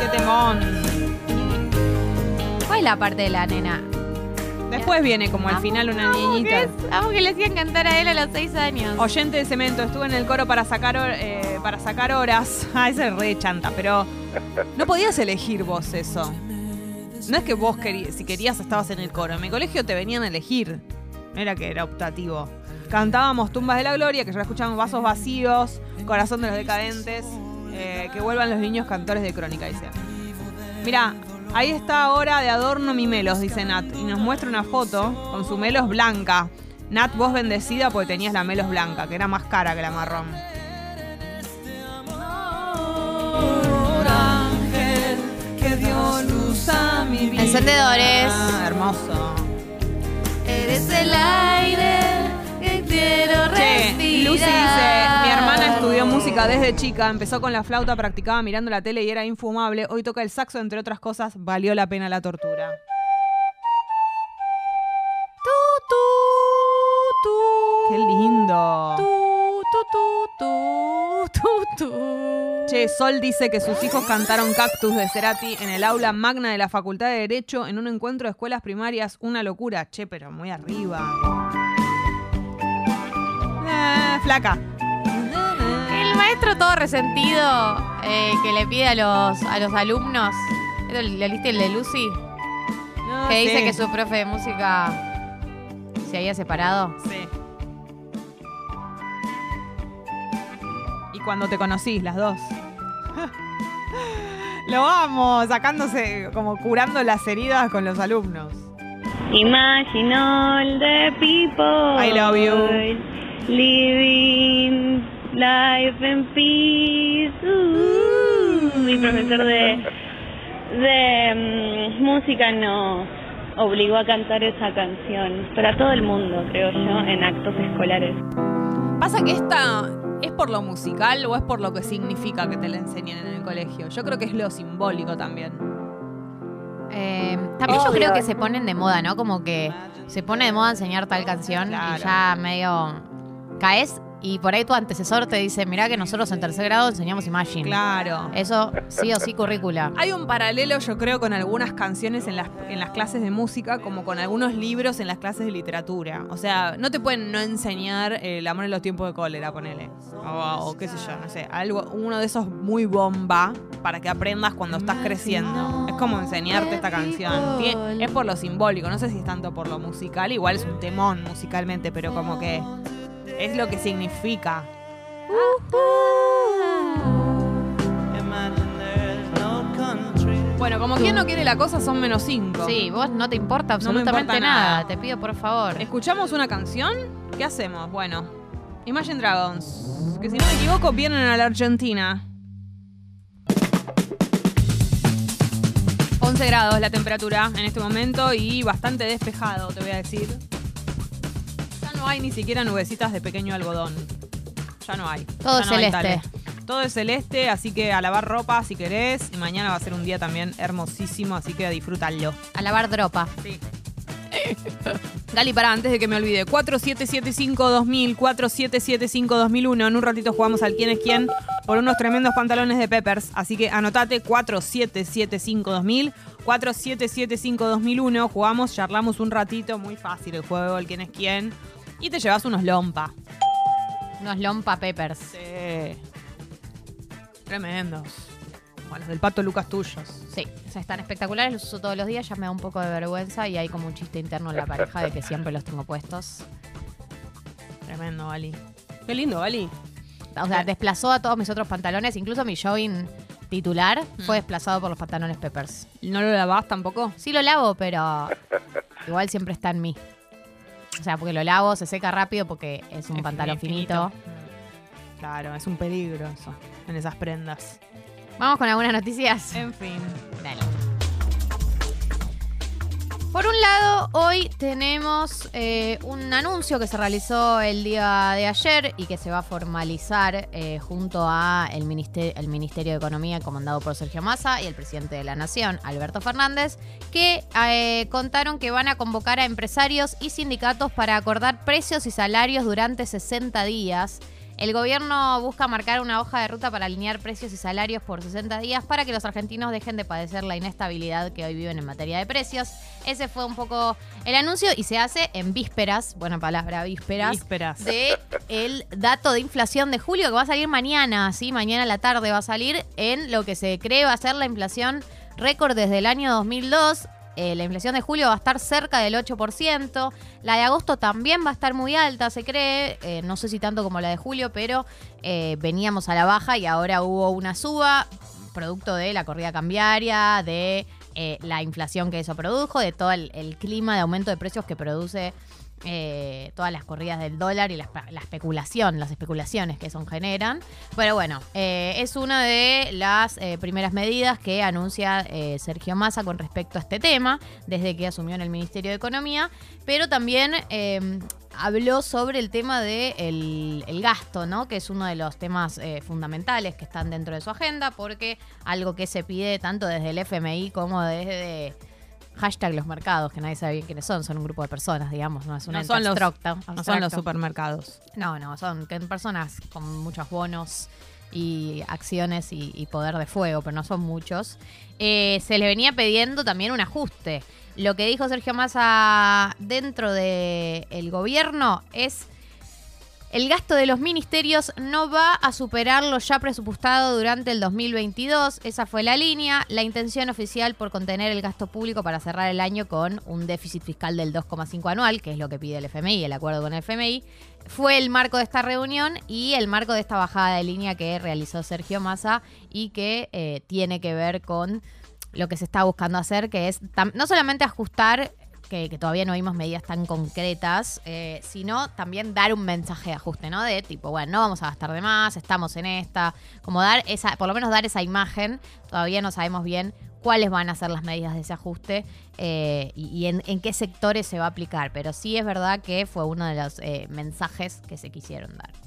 [SPEAKER 1] Qué temón.
[SPEAKER 2] ¿Cuál es la parte de la nena?
[SPEAKER 1] Después viene como al final una niñita.
[SPEAKER 2] Vamos que le hacían cantar a él a los seis años.
[SPEAKER 1] Oyente de cemento, estuve en el coro para sacar, eh, para sacar horas. Ah, esa es re chanta, pero no podías elegir vos eso. No es que vos querías, si querías estabas en el coro. En mi colegio te venían a elegir. No era que era optativo. Cantábamos Tumbas de la Gloria, que ya escuchamos Vasos Vacíos, Corazón de los Decadentes, eh, que vuelvan los niños cantores de crónica, dice. Mira, ahí está ahora de adorno mi melos, dice Nat, y nos muestra una foto con su melos blanca. Nat, vos bendecida porque tenías la melos blanca, que era más cara que la marrón.
[SPEAKER 2] Encendedores.
[SPEAKER 1] Ah, hermoso.
[SPEAKER 6] Eres el aire
[SPEAKER 1] Che. Lucy dice, mi hermana estudió música desde chica, empezó con la flauta, practicaba mirando la tele y era infumable. Hoy toca el saxo, entre otras cosas, valió la pena la tortura. Qué lindo. Che, Sol dice que sus hijos cantaron Cactus de Cerati en el aula magna de la Facultad de Derecho en un encuentro de escuelas primarias. Una locura. Che, pero muy arriba. Eh, flaca.
[SPEAKER 2] El maestro todo resentido eh, que le pide a los, a los alumnos. ¿Esto ¿Le leíste el de Lucy?
[SPEAKER 1] No
[SPEAKER 2] Que dice que su profe de música se había separado.
[SPEAKER 1] Sí. Y cuando te conocís, las dos. Lo amo, sacándose, como curando las heridas con los alumnos.
[SPEAKER 7] Imagine all the people.
[SPEAKER 1] I love you.
[SPEAKER 7] Living life in peace. Uh, mi profesor de, de mm, música nos obligó a cantar esa canción. Para todo el mundo, creo yo, en actos escolares.
[SPEAKER 1] Pasa que esta es por lo musical o es por lo que significa que te la enseñen en el colegio. Yo creo que es lo simbólico también.
[SPEAKER 2] Eh, también yo creo que se ponen de moda, ¿no? Como que se pone de moda enseñar tal canción
[SPEAKER 1] Claro.
[SPEAKER 2] y ya medio caes y por ahí tu antecesor te dice, mirá que nosotros en tercer grado enseñamos Imagine.
[SPEAKER 1] Claro.
[SPEAKER 2] Eso sí o sí currícula.
[SPEAKER 1] Hay un paralelo, yo creo, con algunas canciones en las, en las clases de música, como con algunos libros en las clases de literatura. O sea, no te pueden no enseñar eh, el amor en los tiempos de cólera, ponele. O, o qué sé yo, no sé. Algo, uno de esos muy bomba para que aprendas cuando estás creciendo. Es como enseñarte esta canción. Es por lo simbólico, no sé si es tanto por lo musical. Igual es un temón musicalmente, pero como que es lo que significa. Bueno, como quien no quiere la cosa, son menos cinco.
[SPEAKER 2] Sí, vos no te importa
[SPEAKER 1] No me importa
[SPEAKER 2] absolutamente
[SPEAKER 1] nada.
[SPEAKER 2] nada. Te pido por favor.
[SPEAKER 1] ¿Escuchamos una canción? ¿Qué hacemos? Bueno, Imagine Dragons, que si no me equivoco vienen a la Argentina. 11 grados la temperatura en este momento y bastante despejado, te voy a decir. No hay ni siquiera nubecitas de pequeño algodón. Ya no hay.
[SPEAKER 2] Todo
[SPEAKER 1] Ya no hay
[SPEAKER 2] celeste.
[SPEAKER 1] Todo es celeste, así que a lavar ropa si querés. Y mañana va a ser un día también hermosísimo, así que disfrútalo.
[SPEAKER 2] A lavar dropa.
[SPEAKER 1] Sí. Gali, para antes de que me olvide. 4775-2000, 4775-2001. En un ratito jugamos al quién es quién por unos tremendos pantalones de Peppers. Así que anotate 4775-2000, 4775-2001. Jugamos, charlamos un ratito. Muy fácil el juego, el quién es quién. Y te llevas unos lompa.
[SPEAKER 2] Unos lompa peppers.
[SPEAKER 1] Sí. Tremendos. Como los del pato Lucas tuyos.
[SPEAKER 2] Sí, o sea, están espectaculares, los uso todos los días, ya me da un poco de vergüenza y hay como un chiste interno en la pareja de que siempre los tengo puestos.
[SPEAKER 1] Tremendo, Gali.
[SPEAKER 3] Qué lindo, Gali.
[SPEAKER 2] O sea, desplazó a todos mis otros pantalones, incluso mi jogging titular fue desplazado por los pantalones Peppers.
[SPEAKER 1] ¿No lo lavás tampoco?
[SPEAKER 2] Sí lo lavo, pero igual siempre está en mí. O sea, porque lo lavo, se seca rápido porque es un
[SPEAKER 1] Es
[SPEAKER 2] pantalón
[SPEAKER 1] finito.
[SPEAKER 2] finito.
[SPEAKER 1] Claro, es un peligro eso, en esas prendas.
[SPEAKER 2] Vamos con algunas noticias.
[SPEAKER 1] En fin.
[SPEAKER 2] Dale. Por un lado, hoy tenemos eh, un anuncio que se realizó el día de ayer y que se va a formalizar eh, junto a el Ministerio, de Economía comandado por Sergio Massa y el presidente de la Nación, Alberto Fernández, que eh, contaron que van a convocar a empresarios y sindicatos para acordar precios y salarios durante 60 días. El gobierno busca marcar una hoja de ruta para alinear precios y salarios por 60 días para que los argentinos dejen de padecer la inestabilidad que hoy viven en materia de precios. Ese fue un poco el anuncio y se hace en vísperas, buena palabra, vísperas,
[SPEAKER 1] Vísperas.
[SPEAKER 2] de el dato de inflación de julio que va a salir mañana, ¿sí? Mañana a la tarde va a salir en lo que se cree va a ser la inflación récord desde el año 2002. Eh, la inflación de julio va a estar cerca del 8%. La de agosto también va a estar muy alta, se cree. Eh, no sé si tanto como la de julio, pero eh, veníamos a la baja y ahora hubo una suba, producto de la corrida cambiaria, de eh, la inflación que eso produjo, de todo el, el clima de aumento de precios que produce eh, todas las corridas del dólar y la, la especulación, las especulaciones que eso generan. Pero bueno, eh, es una de las eh, primeras medidas que anuncia Sergio Massa con respecto a este tema, desde que asumió en el Ministerio de Economía, pero también eh, habló sobre el tema del de el gasto, ¿no? Que es uno de los temas fundamentales que están dentro de su agenda, porque algo que se pide tanto desde el FMI como desde hashtag los mercados, que nadie sabe bien quiénes son, son un grupo de personas, digamos, no es una
[SPEAKER 1] No son, los,
[SPEAKER 2] abstracta,
[SPEAKER 1] no son los supermercados.
[SPEAKER 2] No, no, son personas con muchos bonos y acciones y, y poder de fuego, pero no son muchos. Eh, se le venía pidiendo también un ajuste. Lo que dijo Sergio Massa dentro del gobierno es el gasto de los ministerios no va a superar lo ya presupuestado durante el 2022. Esa fue la línea. La intención oficial por contener el gasto público para cerrar el año con un déficit fiscal del 2,5 anual, que es lo que pide el FMI, el acuerdo con el FMI, fue el marco de esta reunión y el marco de esta bajada de línea que realizó Sergio Massa y que eh, tiene que ver con lo que se está buscando hacer, que es no solamente ajustar que, todavía no vimos medidas tan concretas, eh, sino también dar un mensaje de ajuste, ¿no? De tipo, bueno, no vamos a gastar de más, estamos en esta, como dar esa, por lo menos dar esa imagen, todavía no sabemos bien cuáles van a ser las medidas de ese ajuste eh, y, en qué sectores se va a aplicar, pero sí es verdad que fue uno de los eh, mensajes que se quisieron dar.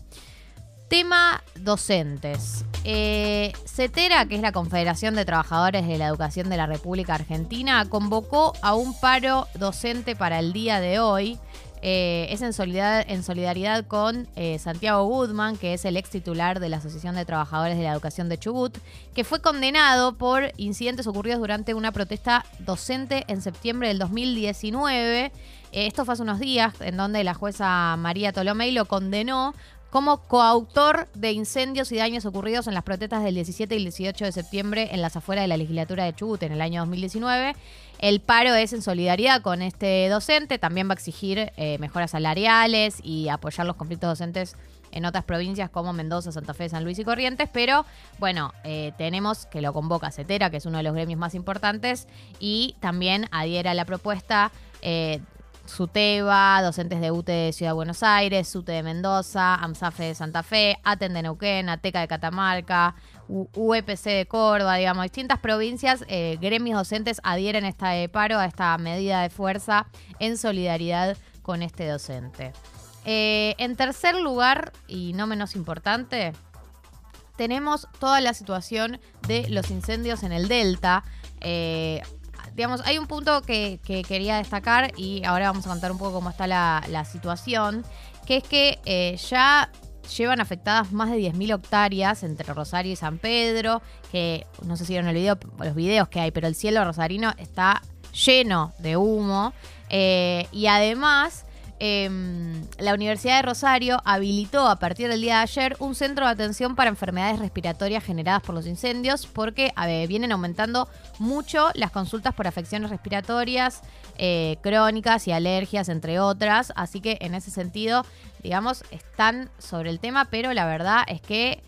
[SPEAKER 2] Tema docentes. Eh, CETERA, que es la Confederación de Trabajadores de la Educación de la República Argentina, convocó a un paro docente para el día de hoy. Eh, es en solidaridad, con eh, Santiago Goodman, que es el ex titular de la Asociación de Trabajadores de la Educación de Chubut, que fue condenado por incidentes ocurridos durante una protesta docente en septiembre del 2019. Eh, esto fue hace unos días, en donde la jueza María Tolomei lo condenó como coautor de incendios y daños ocurridos en las protestas del 17 y el 18 de septiembre en las afueras de la legislatura de Chubut en el año 2019. El paro es en solidaridad con este docente, también va a exigir eh, mejoras salariales y apoyar los conflictos docentes en otras provincias como Mendoza, Santa Fe, San Luis y Corrientes, pero bueno, eh, tenemos que lo convoca CETERA, que es uno de los gremios más importantes, y también adhiera la propuesta eh, SUTEBA, docentes de UTE de Ciudad de Buenos Aires, SUTE de Mendoza, AMSAFE de Santa Fe, ATEN de Neuquén, ATECA de Catamarca, UEPC de Córdoba, digamos, distintas provincias, eh, gremios docentes adhieren a este paro, a esta medida de fuerza en solidaridad con este docente. Eh, en tercer lugar, y no menos importante, tenemos toda la situación de los incendios en el Delta. Eh, hay un punto que, que quería destacar y ahora vamos a contar un poco cómo está la, la situación, que es que eh, ya llevan afectadas más de 10.000 hectáreas entre Rosario y San Pedro, que no sé si vieron el video, los videos que hay, pero el cielo rosarino está lleno de humo. Eh, y además, em, la Universidad de Rosario habilitó a partir del día de ayer un centro de atención para enfermedades respiratorias generadas por los incendios, porque vienen aumentando mucho las consultas por afecciones respiratorias eh, crónicas y alergias, entre otras. Así que en ese sentido, digamos, están sobre el tema, pero la verdad es que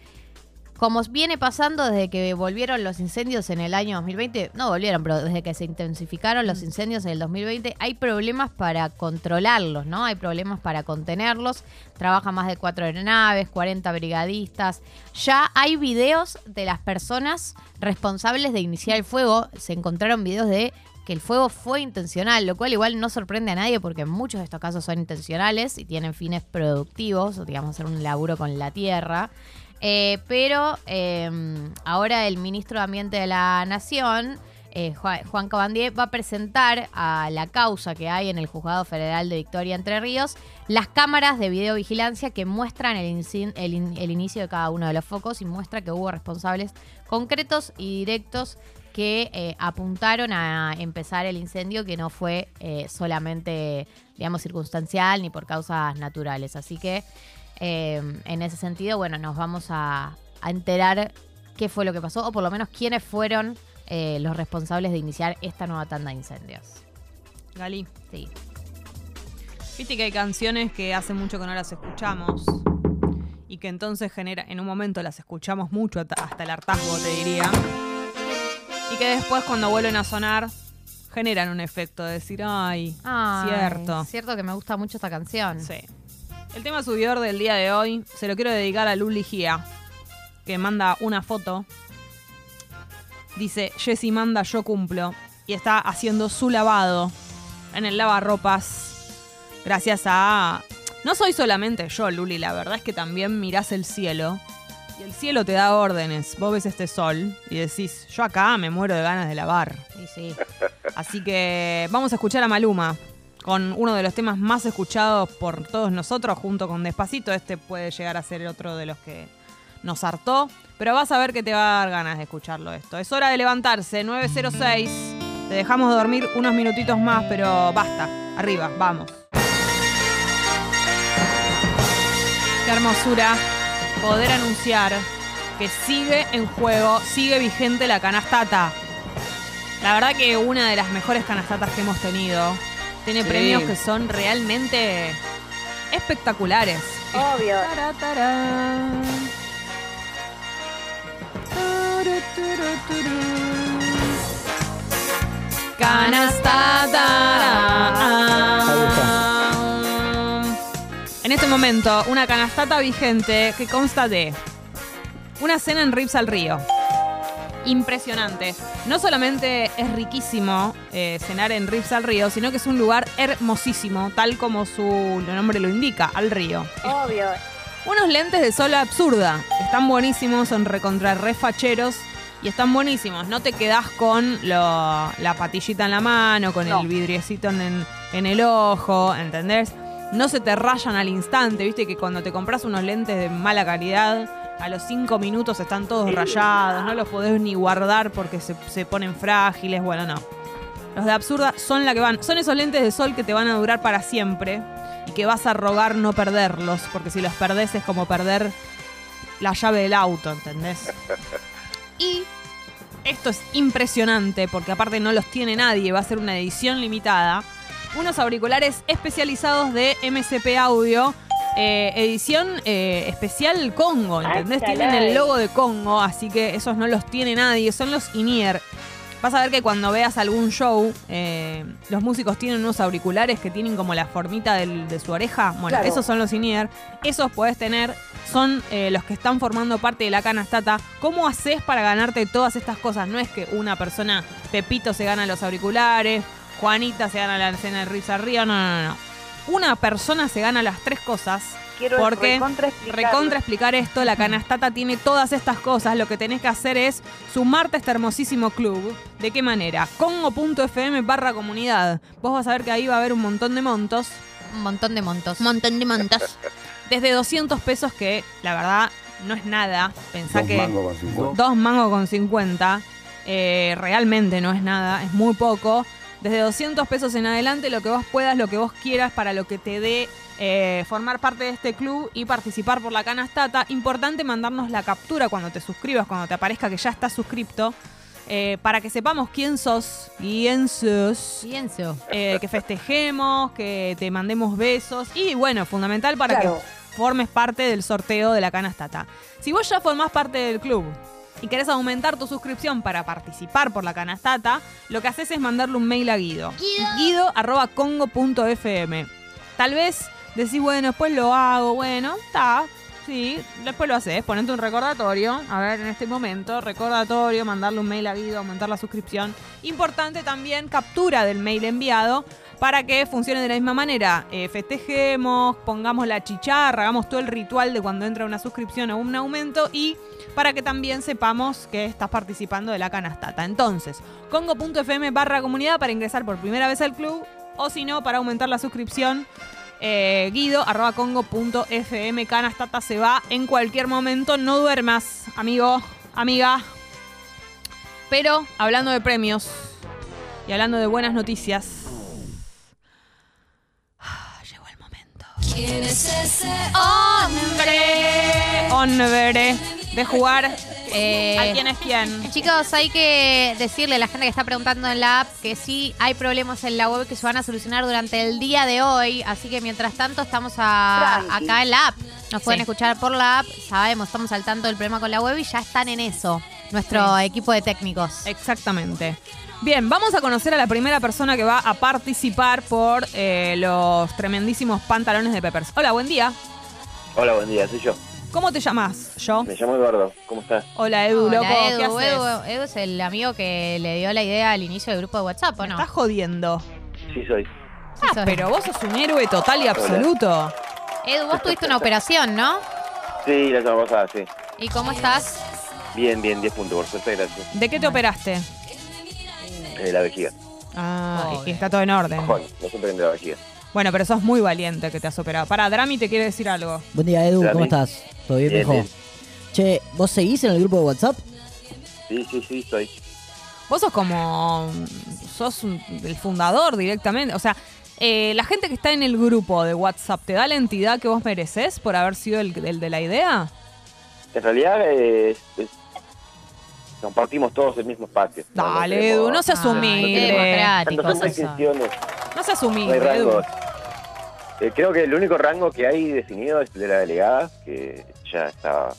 [SPEAKER 2] como viene pasando desde que volvieron los incendios en el año 2020, no volvieron, pero desde que se intensificaron los incendios en el 2020, hay problemas para controlarlos, ¿no? Hay problemas para contenerlos. Trabajan más de cuatro aeronaves, 40 brigadistas. Ya hay videos de las personas responsables de iniciar el fuego. Se encontraron videos de que el fuego fue intencional, lo cual igual no sorprende a nadie porque muchos de estos casos son intencionales y tienen fines productivos, o digamos, hacer un laburo con la tierra. Eh, pero eh, ahora el ministro de Ambiente de la Nación, eh, Juan, Cabandier, va a presentar a la causa que hay en el Juzgado Federal de Victoria Entre Ríos las cámaras de videovigilancia que muestran el, inicio de cada uno de los focos y muestra que hubo responsables concretos y directos que eh, apuntaron a empezar el incendio que no fue solamente, digamos, circunstancial ni por causas naturales. Así que eh, en ese sentido, bueno, nos vamos a, a enterar qué fue lo que pasó, o por lo menos quiénes fueron eh, los responsables de iniciar esta nueva tanda de incendios.
[SPEAKER 1] Gali.
[SPEAKER 2] Sí.
[SPEAKER 1] Viste que hay canciones que hace mucho que no las escuchamos y que entonces genera, en un momento las escuchamos mucho hasta hasta el hartazgo, te diría. Y que después cuando vuelven a sonar generan un efecto de decir, ay,
[SPEAKER 2] Ay,
[SPEAKER 1] cierto.
[SPEAKER 2] Cierto que me gusta mucho esta canción.
[SPEAKER 1] Sí. El tema subidor del día de hoy se lo quiero dedicar a Luli Gia, que manda una foto. Dice, Jessy manda, yo cumplo. Y está haciendo su lavado en el lavarropas. Gracias a... No soy solamente yo, Luli, la verdad es que también mirás el cielo. Y el cielo te da órdenes. Vos ves este sol y decís, yo acá me muero de ganas de lavar.
[SPEAKER 2] Y sí.
[SPEAKER 1] Así que vamos a escuchar a Maluma con uno de los temas más escuchados por todos nosotros, junto con Despacito. Este puede llegar a ser otro de los que nos hartó. Pero vas a ver que te va a dar ganas de escucharlo esto. Es hora de levantarse, 906. Te dejamos dormir unos minutitos más, pero basta. Arriba, vamos. Qué hermosura poder anunciar que sigue en juego, sigue vigente la canastata. La verdad que una de las mejores canastatas que hemos tenido. Tiene
[SPEAKER 3] Sí.
[SPEAKER 1] premios que son realmente espectaculares.
[SPEAKER 7] Obvio.
[SPEAKER 1] Tará, tará. Turu, turu, turu. Canastata. En este momento, una canastata vigente que consta de una cena en Rips al Río. Impresionante. No solamente es riquísimo eh, cenar en Rips al Río, sino que es un lugar hermosísimo, tal como su nombre lo indica, al río.
[SPEAKER 7] Obvio.
[SPEAKER 1] Unos lentes de sol absurda. Están buenísimos, son recontra refacheros y están buenísimos. No te quedás con lo- la patillita en la mano, con el vidriecito en, en el ojo, ¿entendés? No se te rayan al instante, viste que cuando te compras unos lentes de mala calidad, a los cinco minutos están todos rayados, no los podés ni guardar porque se, se ponen frágiles, bueno, no. Los de absurda son la que van. Son esos lentes de sol que te van a durar para siempre y que vas a rogar no perderlos, porque si los perdés es como perder la llave del auto, ¿entendés? Y esto es impresionante porque aparte no los tiene nadie, va a ser una edición limitada. Unos auriculares especializados de MCP Audio, eh, edición eh, especial Congo, ¿entendés?
[SPEAKER 7] Ay,
[SPEAKER 1] Tienen el
[SPEAKER 7] caray.
[SPEAKER 1] logo de Congo, así que esos no los tiene nadie, son los INIER. Vas a ver que cuando veas algún show, eh, los músicos tienen unos auriculares que tienen como la formita del- de su oreja. Bueno,
[SPEAKER 10] Claro.
[SPEAKER 1] esos son los in-ear. Esos podés tener, son eh, los que están formando parte de la canastata. ¿Cómo haces para ganarte todas estas cosas? No es que una persona, Pepito se gana los auriculares, Juanita se gana la escena de arriba, no, no, no. Una persona se gana las tres cosas.
[SPEAKER 10] Quiero
[SPEAKER 1] porque
[SPEAKER 10] recontra explicarlo.
[SPEAKER 1] recontra explicar esto, la canastata tiene todas estas cosas. Lo que tenés que hacer es sumarte a este hermosísimo club. ¿De qué manera? Congo.fm barra comunidad. Vos vas a ver que ahí va a haber un montón de montos.
[SPEAKER 2] Un montón de montos.
[SPEAKER 1] Un montón de montos. Desde 200 pesos, que la verdad no es nada. Pensá
[SPEAKER 11] Dos
[SPEAKER 1] que.
[SPEAKER 11] mangos con 50.
[SPEAKER 1] Dos mangos con 50. eh, realmente no es nada, es muy poco. Desde 200 pesos en adelante, lo que vos puedas, lo que vos quieras, para lo que te dé eh, formar parte de este club y participar por la canastata. Importante mandarnos la captura cuando te suscribas, cuando te aparezca que ya estás suscripto. eh, para que sepamos quién sos, quién sos.
[SPEAKER 2] Pienso.
[SPEAKER 1] eh, que festejemos, que te mandemos besos. Y bueno, fundamental para
[SPEAKER 10] Claro.
[SPEAKER 1] que formes parte del sorteo de la canastata. Si vos ya formás parte del club y querés aumentar tu suscripción para participar por la canastata, lo que haces es mandarle un mail a Guido. Guido arroba congo.fm. Tal vez decís, bueno, después lo hago, bueno, está. Sí, después lo haces, ponete un recordatorio. A ver, en este momento, recordatorio, mandarle un mail a Guido, aumentar la suscripción. Importante también captura del mail enviado para que funcione de la misma manera. Eh, festejemos, pongamos la chicharra, hagamos todo el ritual de cuando entra una suscripción o un aumento y para que también sepamos que estás participando de la canastata. Entonces, congo.fm barra comunidad para ingresar por primera vez al club o si no, para aumentar la suscripción. Eh, Guido arroba congo.fm canastata se va en cualquier momento. No duermas, amigo, amiga. Pero hablando de premios y hablando de buenas noticias,
[SPEAKER 6] ¿Quién es ese
[SPEAKER 1] hombre, hombre de jugar
[SPEAKER 2] Eh,
[SPEAKER 1] a quién es quién.
[SPEAKER 2] Chicos, hay que decirle a la gente que está preguntando en la app que sí hay problemas en la web que se van a solucionar durante el día de hoy. Así que mientras tanto estamos a- acá en la app. Nos pueden
[SPEAKER 1] Sí.
[SPEAKER 2] escuchar por la app. Sabemos, estamos al tanto del problema con la web y ya están en eso. Nuestro equipo de técnicos.
[SPEAKER 1] Exactamente. Bien, vamos a conocer a la primera persona que va a participar por eh, los tremendísimos pantalones de Peppers. Hola, buen día.
[SPEAKER 12] Hola, buen día, soy yo.
[SPEAKER 1] ¿Cómo te llamas? Yo.
[SPEAKER 12] Me llamo Eduardo, ¿cómo estás?
[SPEAKER 1] Hola, Edu,
[SPEAKER 2] Hola,
[SPEAKER 1] loco. ¿Qué
[SPEAKER 2] Edu,
[SPEAKER 1] haces?
[SPEAKER 2] Edu, Edu es el amigo que le dio la idea al inicio del grupo de WhatsApp, ¿o
[SPEAKER 1] Me
[SPEAKER 2] no?
[SPEAKER 1] estás jodiendo.
[SPEAKER 12] Sí, soy.
[SPEAKER 2] Sí,
[SPEAKER 1] Ah, pero vos sos un héroe total y absoluto.
[SPEAKER 2] Edu, vos tuviste una operación, ¿no?
[SPEAKER 12] Sí, la semana pasada, sí.
[SPEAKER 2] ¿Y cómo estás?
[SPEAKER 12] Bien, bien, 10 puntos, por suerte, gracias.
[SPEAKER 1] ¿De qué te operaste?
[SPEAKER 12] De la vejiga.
[SPEAKER 1] Ah, y está todo en orden.
[SPEAKER 12] No siempre de la vejiga.
[SPEAKER 1] Bueno, pero sos muy valiente que te has operado. Para, Drami te quiere decir algo.
[SPEAKER 5] Buen día, Edu, ¿cómo estás? ¿Todo bien,
[SPEAKER 12] Bien,
[SPEAKER 5] viejo?
[SPEAKER 12] bien.
[SPEAKER 5] Che, ¿vos seguís en el grupo de WhatsApp?
[SPEAKER 12] Sí, sí, sí, soy.
[SPEAKER 1] Vos sos como. sos un- el fundador directamente. O sea, eh, la gente que está en el grupo de WhatsApp, ¿te da la entidad que vos mereces por haber sido el, el de la idea?
[SPEAKER 12] En realidad, eh, es- es- compartimos todos el mismo espacio.
[SPEAKER 1] Dale, Edu, no seas
[SPEAKER 2] Ay,
[SPEAKER 1] humilde. No seas
[SPEAKER 12] no hay
[SPEAKER 1] humilde, Edu.
[SPEAKER 12] Eh, creo que el único rango que hay definido es el de la delegada, que ya está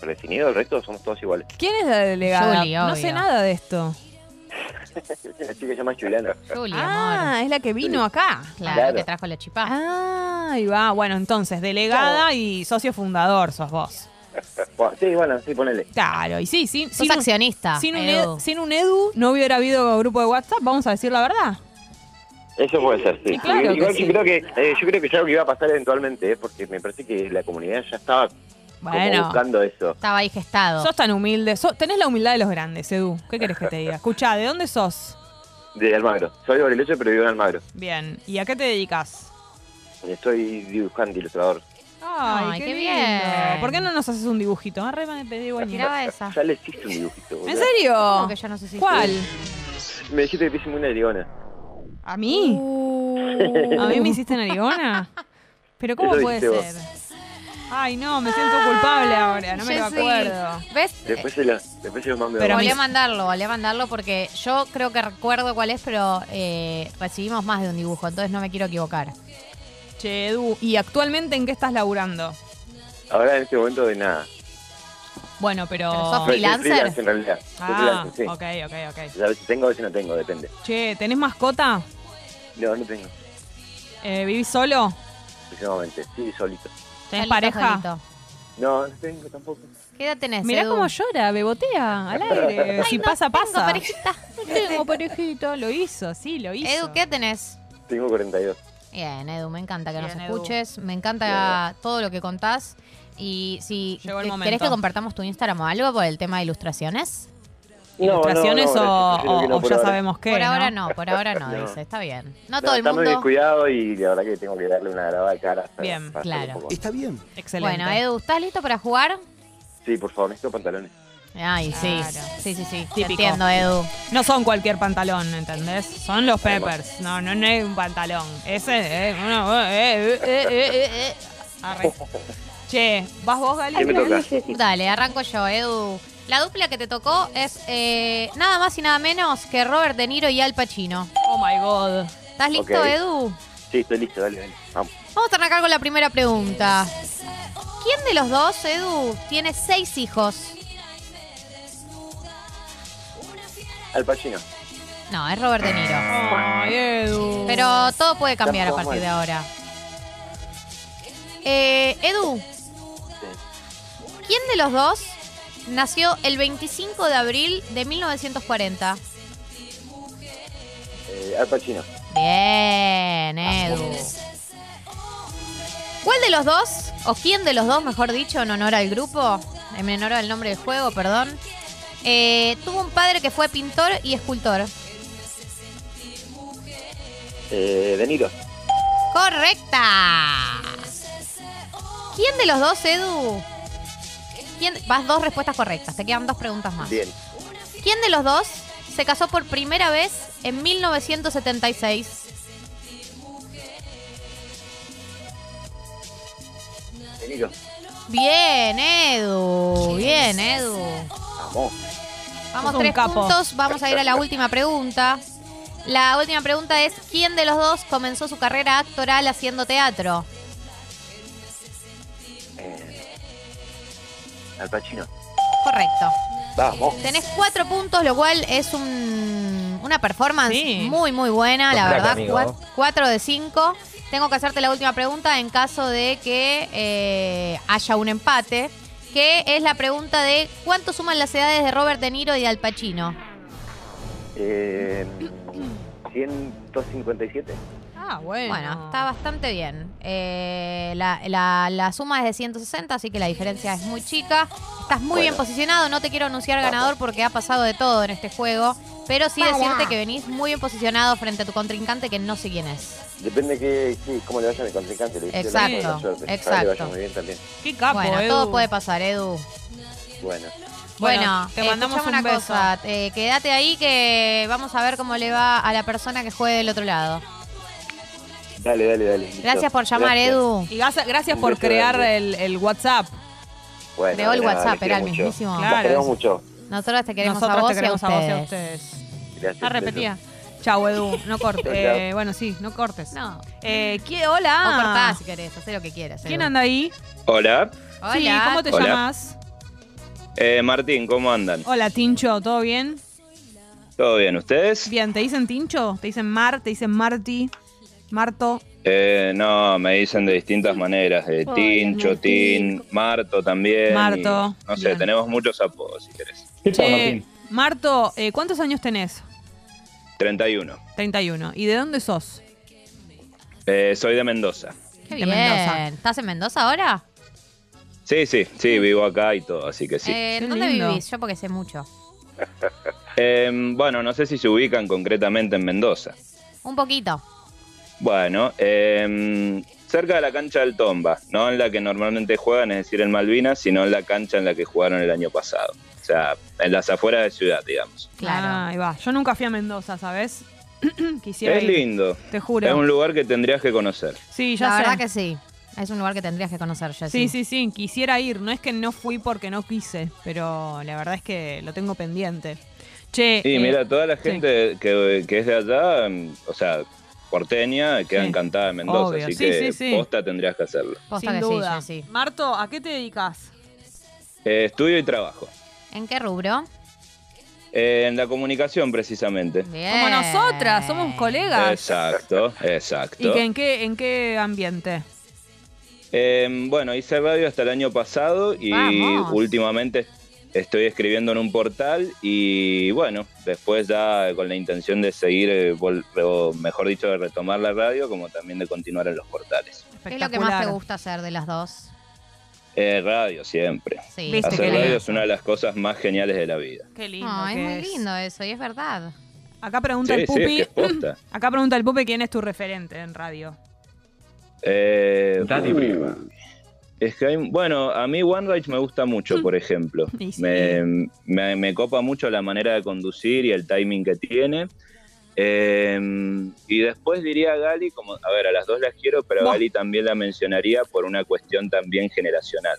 [SPEAKER 12] predefinido, el resto somos todos iguales.
[SPEAKER 1] ¿Quién es la delegada?
[SPEAKER 2] Julie,
[SPEAKER 1] no sé nada de esto.
[SPEAKER 12] La chica se llama Juliana.
[SPEAKER 2] Julia,
[SPEAKER 1] Ah,
[SPEAKER 2] amor.
[SPEAKER 1] es la que vino acá.
[SPEAKER 2] Claro,
[SPEAKER 12] claro.
[SPEAKER 2] que trajo la chipá.
[SPEAKER 1] Ah, ahí va. Bueno, entonces, delegada y socio fundador sos vos.
[SPEAKER 12] Sí, bueno, sí, ponele.
[SPEAKER 1] Claro, y sí, sí.
[SPEAKER 2] Sos
[SPEAKER 1] sin un-
[SPEAKER 2] accionista.
[SPEAKER 1] Sin un,
[SPEAKER 2] Edu.
[SPEAKER 1] Edu, sin un Edu no hubiera habido grupo de WhatsApp, vamos a decir la verdad.
[SPEAKER 12] Eso puede ser, sí.
[SPEAKER 1] Y claro que
[SPEAKER 12] Igual
[SPEAKER 1] sí.
[SPEAKER 12] yo creo que eh, yo creo que es algo que iba a pasar eventualmente, eh, porque me parece que la comunidad ya estaba como
[SPEAKER 1] Bueno,
[SPEAKER 12] buscando eso.
[SPEAKER 2] Estaba ahí gestado.
[SPEAKER 1] sos tan humilde. sos- tenés la humildad de los grandes, Edu. ¿Qué querés que te diga? Escuchá, ¿de dónde sos?
[SPEAKER 12] De Almagro. Soy de Bariloche, pero vivo en Almagro.
[SPEAKER 1] Bien. ¿Y a qué te dedicas?
[SPEAKER 12] Soy dibujante, ilustrador.
[SPEAKER 2] Ay, qué bien.
[SPEAKER 1] ¿Por qué no nos haces un dibujito? Arre, me pedí buenísimo.
[SPEAKER 2] Tiraba esa.
[SPEAKER 12] Ya le hiciste un dibujito. boludo.
[SPEAKER 1] ¿En serio?
[SPEAKER 2] ¿Cómo que yo no sé si
[SPEAKER 1] ¿Cuál?
[SPEAKER 12] Me dijiste que te hice muy narigona.
[SPEAKER 1] ¿A mí?
[SPEAKER 2] Uh.
[SPEAKER 1] ¿A mí me hiciste narigona? ¿Pero cómo
[SPEAKER 12] Eso
[SPEAKER 1] puede
[SPEAKER 12] dijiste
[SPEAKER 1] ser? Ay, no, me siento culpable ahora, no me lo
[SPEAKER 2] Jessy.
[SPEAKER 1] acuerdo.
[SPEAKER 2] ¿Ves?
[SPEAKER 12] Después se lo, después se lo mando.
[SPEAKER 1] Pero
[SPEAKER 2] volví
[SPEAKER 1] mis-
[SPEAKER 2] a mandarlo, volví a mandarlo porque yo creo que recuerdo cuál es, pero eh, recibimos más de un dibujo, entonces no me quiero equivocar.
[SPEAKER 1] Che, Edu, ¿y actualmente en qué estás laburando?
[SPEAKER 12] Ahora en este momento de nada.
[SPEAKER 1] Bueno, pero.
[SPEAKER 2] Pero sos
[SPEAKER 12] Soy-
[SPEAKER 2] freelancer?
[SPEAKER 12] en realidad. Soy
[SPEAKER 1] Ah,
[SPEAKER 12] freelancer, sí.
[SPEAKER 1] ok, ok, ok.
[SPEAKER 12] A veces tengo, a veces no tengo, depende.
[SPEAKER 1] Che, ¿tenés mascota?
[SPEAKER 12] No, no tengo.
[SPEAKER 1] Eh, ¿Vivís solo?
[SPEAKER 12] Próximamente. Sí, solito.
[SPEAKER 1] ¿Tenés
[SPEAKER 2] Solito,
[SPEAKER 1] pareja?
[SPEAKER 2] solito.
[SPEAKER 12] No, no tengo tampoco.
[SPEAKER 2] ¿Qué edad tenés,
[SPEAKER 1] Mirá
[SPEAKER 2] Edu?
[SPEAKER 1] cómo llora, bebotea al aire. si pasa,
[SPEAKER 2] Tengo
[SPEAKER 1] pasa.
[SPEAKER 2] parejita.
[SPEAKER 1] No tengo parejita. Lo hizo, sí, lo hizo.
[SPEAKER 2] Edu, ¿qué tenés?
[SPEAKER 12] Tengo 42.
[SPEAKER 2] Bien, Edu, me encanta que
[SPEAKER 1] Bien,
[SPEAKER 2] nos
[SPEAKER 1] Edu.
[SPEAKER 2] escuches, me encanta todo lo que contás. Y si querés que compartamos tu Instagram o algo por el tema de ilustraciones.
[SPEAKER 1] ¿Ilustraciones
[SPEAKER 12] no, no,
[SPEAKER 1] o,
[SPEAKER 12] prefiero que no
[SPEAKER 1] o- ya
[SPEAKER 12] ahora.
[SPEAKER 1] sabemos qué?
[SPEAKER 2] por ahora no, por ahora no,
[SPEAKER 12] No.
[SPEAKER 2] dice. Está bien. No,
[SPEAKER 12] No,
[SPEAKER 2] todo el
[SPEAKER 12] está muy
[SPEAKER 2] mundo.
[SPEAKER 12] descuidado y la verdad que tengo que darle una grabada de cara.
[SPEAKER 1] Bien,
[SPEAKER 12] para
[SPEAKER 2] claro.
[SPEAKER 8] Está bien.
[SPEAKER 1] Excelente.
[SPEAKER 2] Bueno, Edu, ¿estás listo para jugar?
[SPEAKER 12] Sí, por favor, necesito pantalones.
[SPEAKER 2] Ay, sí.
[SPEAKER 1] Claro.
[SPEAKER 2] Sí, sí, sí.
[SPEAKER 1] Típico.
[SPEAKER 2] entiendo, Edu.
[SPEAKER 1] No son cualquier pantalón, ¿entendés? Son los peppers. No, no, no es un pantalón. Ese es. eh, eh, eh, eh, eh. Che, ¿vas vos, Gali?
[SPEAKER 12] ¿Qué me toca?
[SPEAKER 2] Dale, arranco yo, Edu. La dupla que te tocó es eh, nada más y nada menos que Robert De Niro y Al Pacino.
[SPEAKER 1] Oh my god.
[SPEAKER 2] ¿Estás listo. Edu?
[SPEAKER 12] Sí, estoy listo, dale, dale. Vamos.
[SPEAKER 2] Vamos a arrancar con la primera pregunta. ¿Quién de los dos, Edu, tiene seis hijos?
[SPEAKER 12] Al Pacino.
[SPEAKER 2] No, es Robert De Niro.
[SPEAKER 1] Ay, Edu.
[SPEAKER 2] Pero todo puede cambiar a
[SPEAKER 12] Estamos
[SPEAKER 2] partir de
[SPEAKER 12] mal.
[SPEAKER 2] ahora. Eh, Edu, ¿quién de los dos nació el 25 de abril de 1940?
[SPEAKER 12] Eh, Al Pacino.
[SPEAKER 2] Bien, Edu. ¿Cuál de los dos, o quién de los dos, mejor dicho, en honor al grupo, en honor al nombre del juego, perdón, eh, tuvo un padre que fue pintor y escultor?
[SPEAKER 12] Eh, de Niro.
[SPEAKER 2] ¡Correcta! ¿Quién de los dos, Edu? ¿Quién? Vas dos respuestas correctas, te quedan dos preguntas más.
[SPEAKER 12] Bien.
[SPEAKER 2] ¿Quién de los dos se casó por primera vez en 1976?
[SPEAKER 12] De Niro.
[SPEAKER 2] Bien, Edu. Bien, Edu.
[SPEAKER 12] Vamos.
[SPEAKER 2] Vamos tres
[SPEAKER 1] capo.
[SPEAKER 2] puntos. Vamos a ir a la última pregunta. La última pregunta es: ¿quién de los dos comenzó su carrera actoral haciendo teatro?
[SPEAKER 12] Eh, Al Pacino.
[SPEAKER 2] Correcto.
[SPEAKER 12] Vamos.
[SPEAKER 2] Tenés cuatro puntos, lo cual es un- una performance
[SPEAKER 1] Sí.
[SPEAKER 2] muy, muy buena, la
[SPEAKER 10] crack,
[SPEAKER 2] verdad.
[SPEAKER 10] amigo.
[SPEAKER 2] Cuatro de cinco. Tengo que hacerte la última pregunta en caso de que eh, haya un empate, que es la pregunta de ¿cuánto suman las edades de Robert De Niro y de Al Pacino?
[SPEAKER 12] Eh, 157.
[SPEAKER 1] Ah, bueno.
[SPEAKER 2] Bueno, está bastante bien. Eh, la, la- la suma es de 160, así que la diferencia es muy chica. Estás muy
[SPEAKER 12] Bueno.
[SPEAKER 2] bien posicionado. No te quiero anunciar ganador porque ha pasado de todo en este juego. Pero sí decirte que venís muy bien posicionado frente a tu contrincante que no sé quién es.
[SPEAKER 12] Depende que, sí, cómo le vaya a mi contrincante. Le
[SPEAKER 2] Exacto,
[SPEAKER 12] suerte.
[SPEAKER 2] Exacto.
[SPEAKER 12] le vaya muy bien también.
[SPEAKER 1] Qué capo,
[SPEAKER 2] bueno,
[SPEAKER 1] Edu.
[SPEAKER 2] todo puede pasar, Edu.
[SPEAKER 12] Bueno.
[SPEAKER 1] Bueno,
[SPEAKER 2] Bueno,
[SPEAKER 1] te mandamos un
[SPEAKER 2] una
[SPEAKER 1] beso.
[SPEAKER 2] cosa. eh, quédate ahí que vamos a ver cómo le va a la persona que juegue del otro lado.
[SPEAKER 12] Dale, dale, dale. listo.
[SPEAKER 2] Gracias por llamar,
[SPEAKER 12] Gracias.
[SPEAKER 2] Edu.
[SPEAKER 1] Y gracias, gracias por crear el, el WhatsApp.
[SPEAKER 12] Bueno,
[SPEAKER 2] Creó el
[SPEAKER 12] nada,
[SPEAKER 2] WhatsApp, era el
[SPEAKER 12] mucho.
[SPEAKER 2] mismísimo.
[SPEAKER 1] Claro.
[SPEAKER 12] Mucho.
[SPEAKER 2] Nosotros te queremos
[SPEAKER 1] Nosotros
[SPEAKER 2] a vos,
[SPEAKER 1] te queremos a
[SPEAKER 2] a
[SPEAKER 1] vos y a
[SPEAKER 2] ustedes.
[SPEAKER 12] Gracias.
[SPEAKER 1] Ah, repetía. Chau, Edu. No cortes. Eh, bueno, sí, no cortes.
[SPEAKER 2] No.
[SPEAKER 1] Eh, ¿qué- hola.
[SPEAKER 2] O cortá si querés, hacé lo que quieras.
[SPEAKER 1] ¿Quién
[SPEAKER 2] Edu.
[SPEAKER 1] anda ahí?
[SPEAKER 10] Hola,
[SPEAKER 2] Hola.
[SPEAKER 1] Sí, ¿cómo te
[SPEAKER 10] Hola.
[SPEAKER 1] llamas?
[SPEAKER 10] eh, Martín, ¿cómo andan?
[SPEAKER 1] Hola, Tincho, ¿todo bien?
[SPEAKER 10] ¿Todo bien? ¿Ustedes?
[SPEAKER 1] Bien, ¿te dicen Tincho? ¿Te dicen Mar? ¿Te dicen Marti? ¿Marto?
[SPEAKER 10] Eh, no, me dicen de distintas maneras, de Tincho. Tin, Marto también.
[SPEAKER 1] Marto,
[SPEAKER 10] y, no sé,
[SPEAKER 1] bien.
[SPEAKER 10] tenemos muchos apodos, si querés.
[SPEAKER 1] Marto, eh, ¿cuántos años tenés?
[SPEAKER 10] 31.
[SPEAKER 1] 31. ¿Y de dónde sos?
[SPEAKER 10] Eh, soy de Mendoza.
[SPEAKER 2] Qué
[SPEAKER 1] de
[SPEAKER 2] bien.
[SPEAKER 1] Mendoza.
[SPEAKER 2] ¿Estás en Mendoza ahora?
[SPEAKER 10] Sí, sí, sí, vivo acá y todo, así que sí.
[SPEAKER 2] Eh, ¿Dónde
[SPEAKER 1] lindo.
[SPEAKER 2] vivís? Yo porque sé mucho.
[SPEAKER 10] Eh, bueno, no sé si se ubican concretamente en Mendoza.
[SPEAKER 2] Un poquito.
[SPEAKER 10] Bueno, eh, cerca de la cancha del Tomba, no en la que normalmente juegan, es decir, en Malvinas, sino en la cancha en la que jugaron el año pasado. O sea, en las afueras de ciudad, digamos.
[SPEAKER 2] Claro.
[SPEAKER 1] Ah, ahí va. Yo nunca fui a Mendoza, ¿sabes? Quisiera
[SPEAKER 10] es
[SPEAKER 1] ir.
[SPEAKER 10] lindo.
[SPEAKER 1] Te juro.
[SPEAKER 10] Es un lugar que tendrías que conocer.
[SPEAKER 1] Sí, ya
[SPEAKER 2] La
[SPEAKER 1] sé.
[SPEAKER 2] verdad que sí. Es un lugar que tendrías que conocer, Jessy.
[SPEAKER 1] Sí, sí, sí, quisiera ir. No es que no fui porque no quise, pero la verdad es que lo tengo pendiente. Che,
[SPEAKER 10] Y
[SPEAKER 1] eh,
[SPEAKER 10] mira, toda la
[SPEAKER 1] sí.
[SPEAKER 10] gente que, que es de allá, mm, o sea, porteña, queda
[SPEAKER 1] Sí.
[SPEAKER 10] encantada de Mendoza,
[SPEAKER 1] Obvio.
[SPEAKER 10] así
[SPEAKER 1] Sí,
[SPEAKER 10] que
[SPEAKER 1] sí, sí.
[SPEAKER 10] posta tendrías que hacerlo.
[SPEAKER 2] Posta
[SPEAKER 1] sin
[SPEAKER 2] que
[SPEAKER 1] duda.
[SPEAKER 2] sí, Jessy.
[SPEAKER 1] Marto, ¿a qué te dedicas?
[SPEAKER 10] Eh, estudio y trabajo.
[SPEAKER 2] ¿En qué rubro?
[SPEAKER 10] Eh, en la comunicación, precisamente.
[SPEAKER 2] Bien.
[SPEAKER 1] Como nosotras, somos colegas.
[SPEAKER 10] Exacto, exacto.
[SPEAKER 1] ¿Y que en qué, en qué ambiente?
[SPEAKER 10] Eh, bueno, hice radio hasta el año pasado y
[SPEAKER 1] Vamos.
[SPEAKER 10] últimamente estoy escribiendo en un portal y bueno, después ya con la intención de seguir, eh, o mejor dicho, de retomar la radio, como también de continuar en los portales.
[SPEAKER 2] ¿Qué es lo que más te gusta hacer de las dos?
[SPEAKER 10] Eh, radio siempre.
[SPEAKER 2] Sí. Viste
[SPEAKER 10] Hacer
[SPEAKER 2] qué
[SPEAKER 10] radio
[SPEAKER 2] lindo.
[SPEAKER 10] es una de las cosas más geniales de la vida.
[SPEAKER 1] Qué lindo.
[SPEAKER 2] No, es
[SPEAKER 1] que
[SPEAKER 2] muy lindo eso, y es verdad.
[SPEAKER 1] Acá pregunta
[SPEAKER 10] Sí,
[SPEAKER 1] el
[SPEAKER 10] sí, es
[SPEAKER 1] Pupi.
[SPEAKER 10] que es posta.
[SPEAKER 1] acá pregunta el Pupi quién es tu referente en radio.
[SPEAKER 10] Eh, uy,
[SPEAKER 4] Brieva.
[SPEAKER 10] Es que hay, bueno, a mí One Rage me gusta mucho, por ejemplo.
[SPEAKER 1] Y sí.
[SPEAKER 10] Me, me- me copa mucho la manera de conducir y el timing que tiene. Eh, y después diría a Gali, como, a ver, a las dos las quiero, pero a. Gali también la mencionaría por una cuestión también generacional.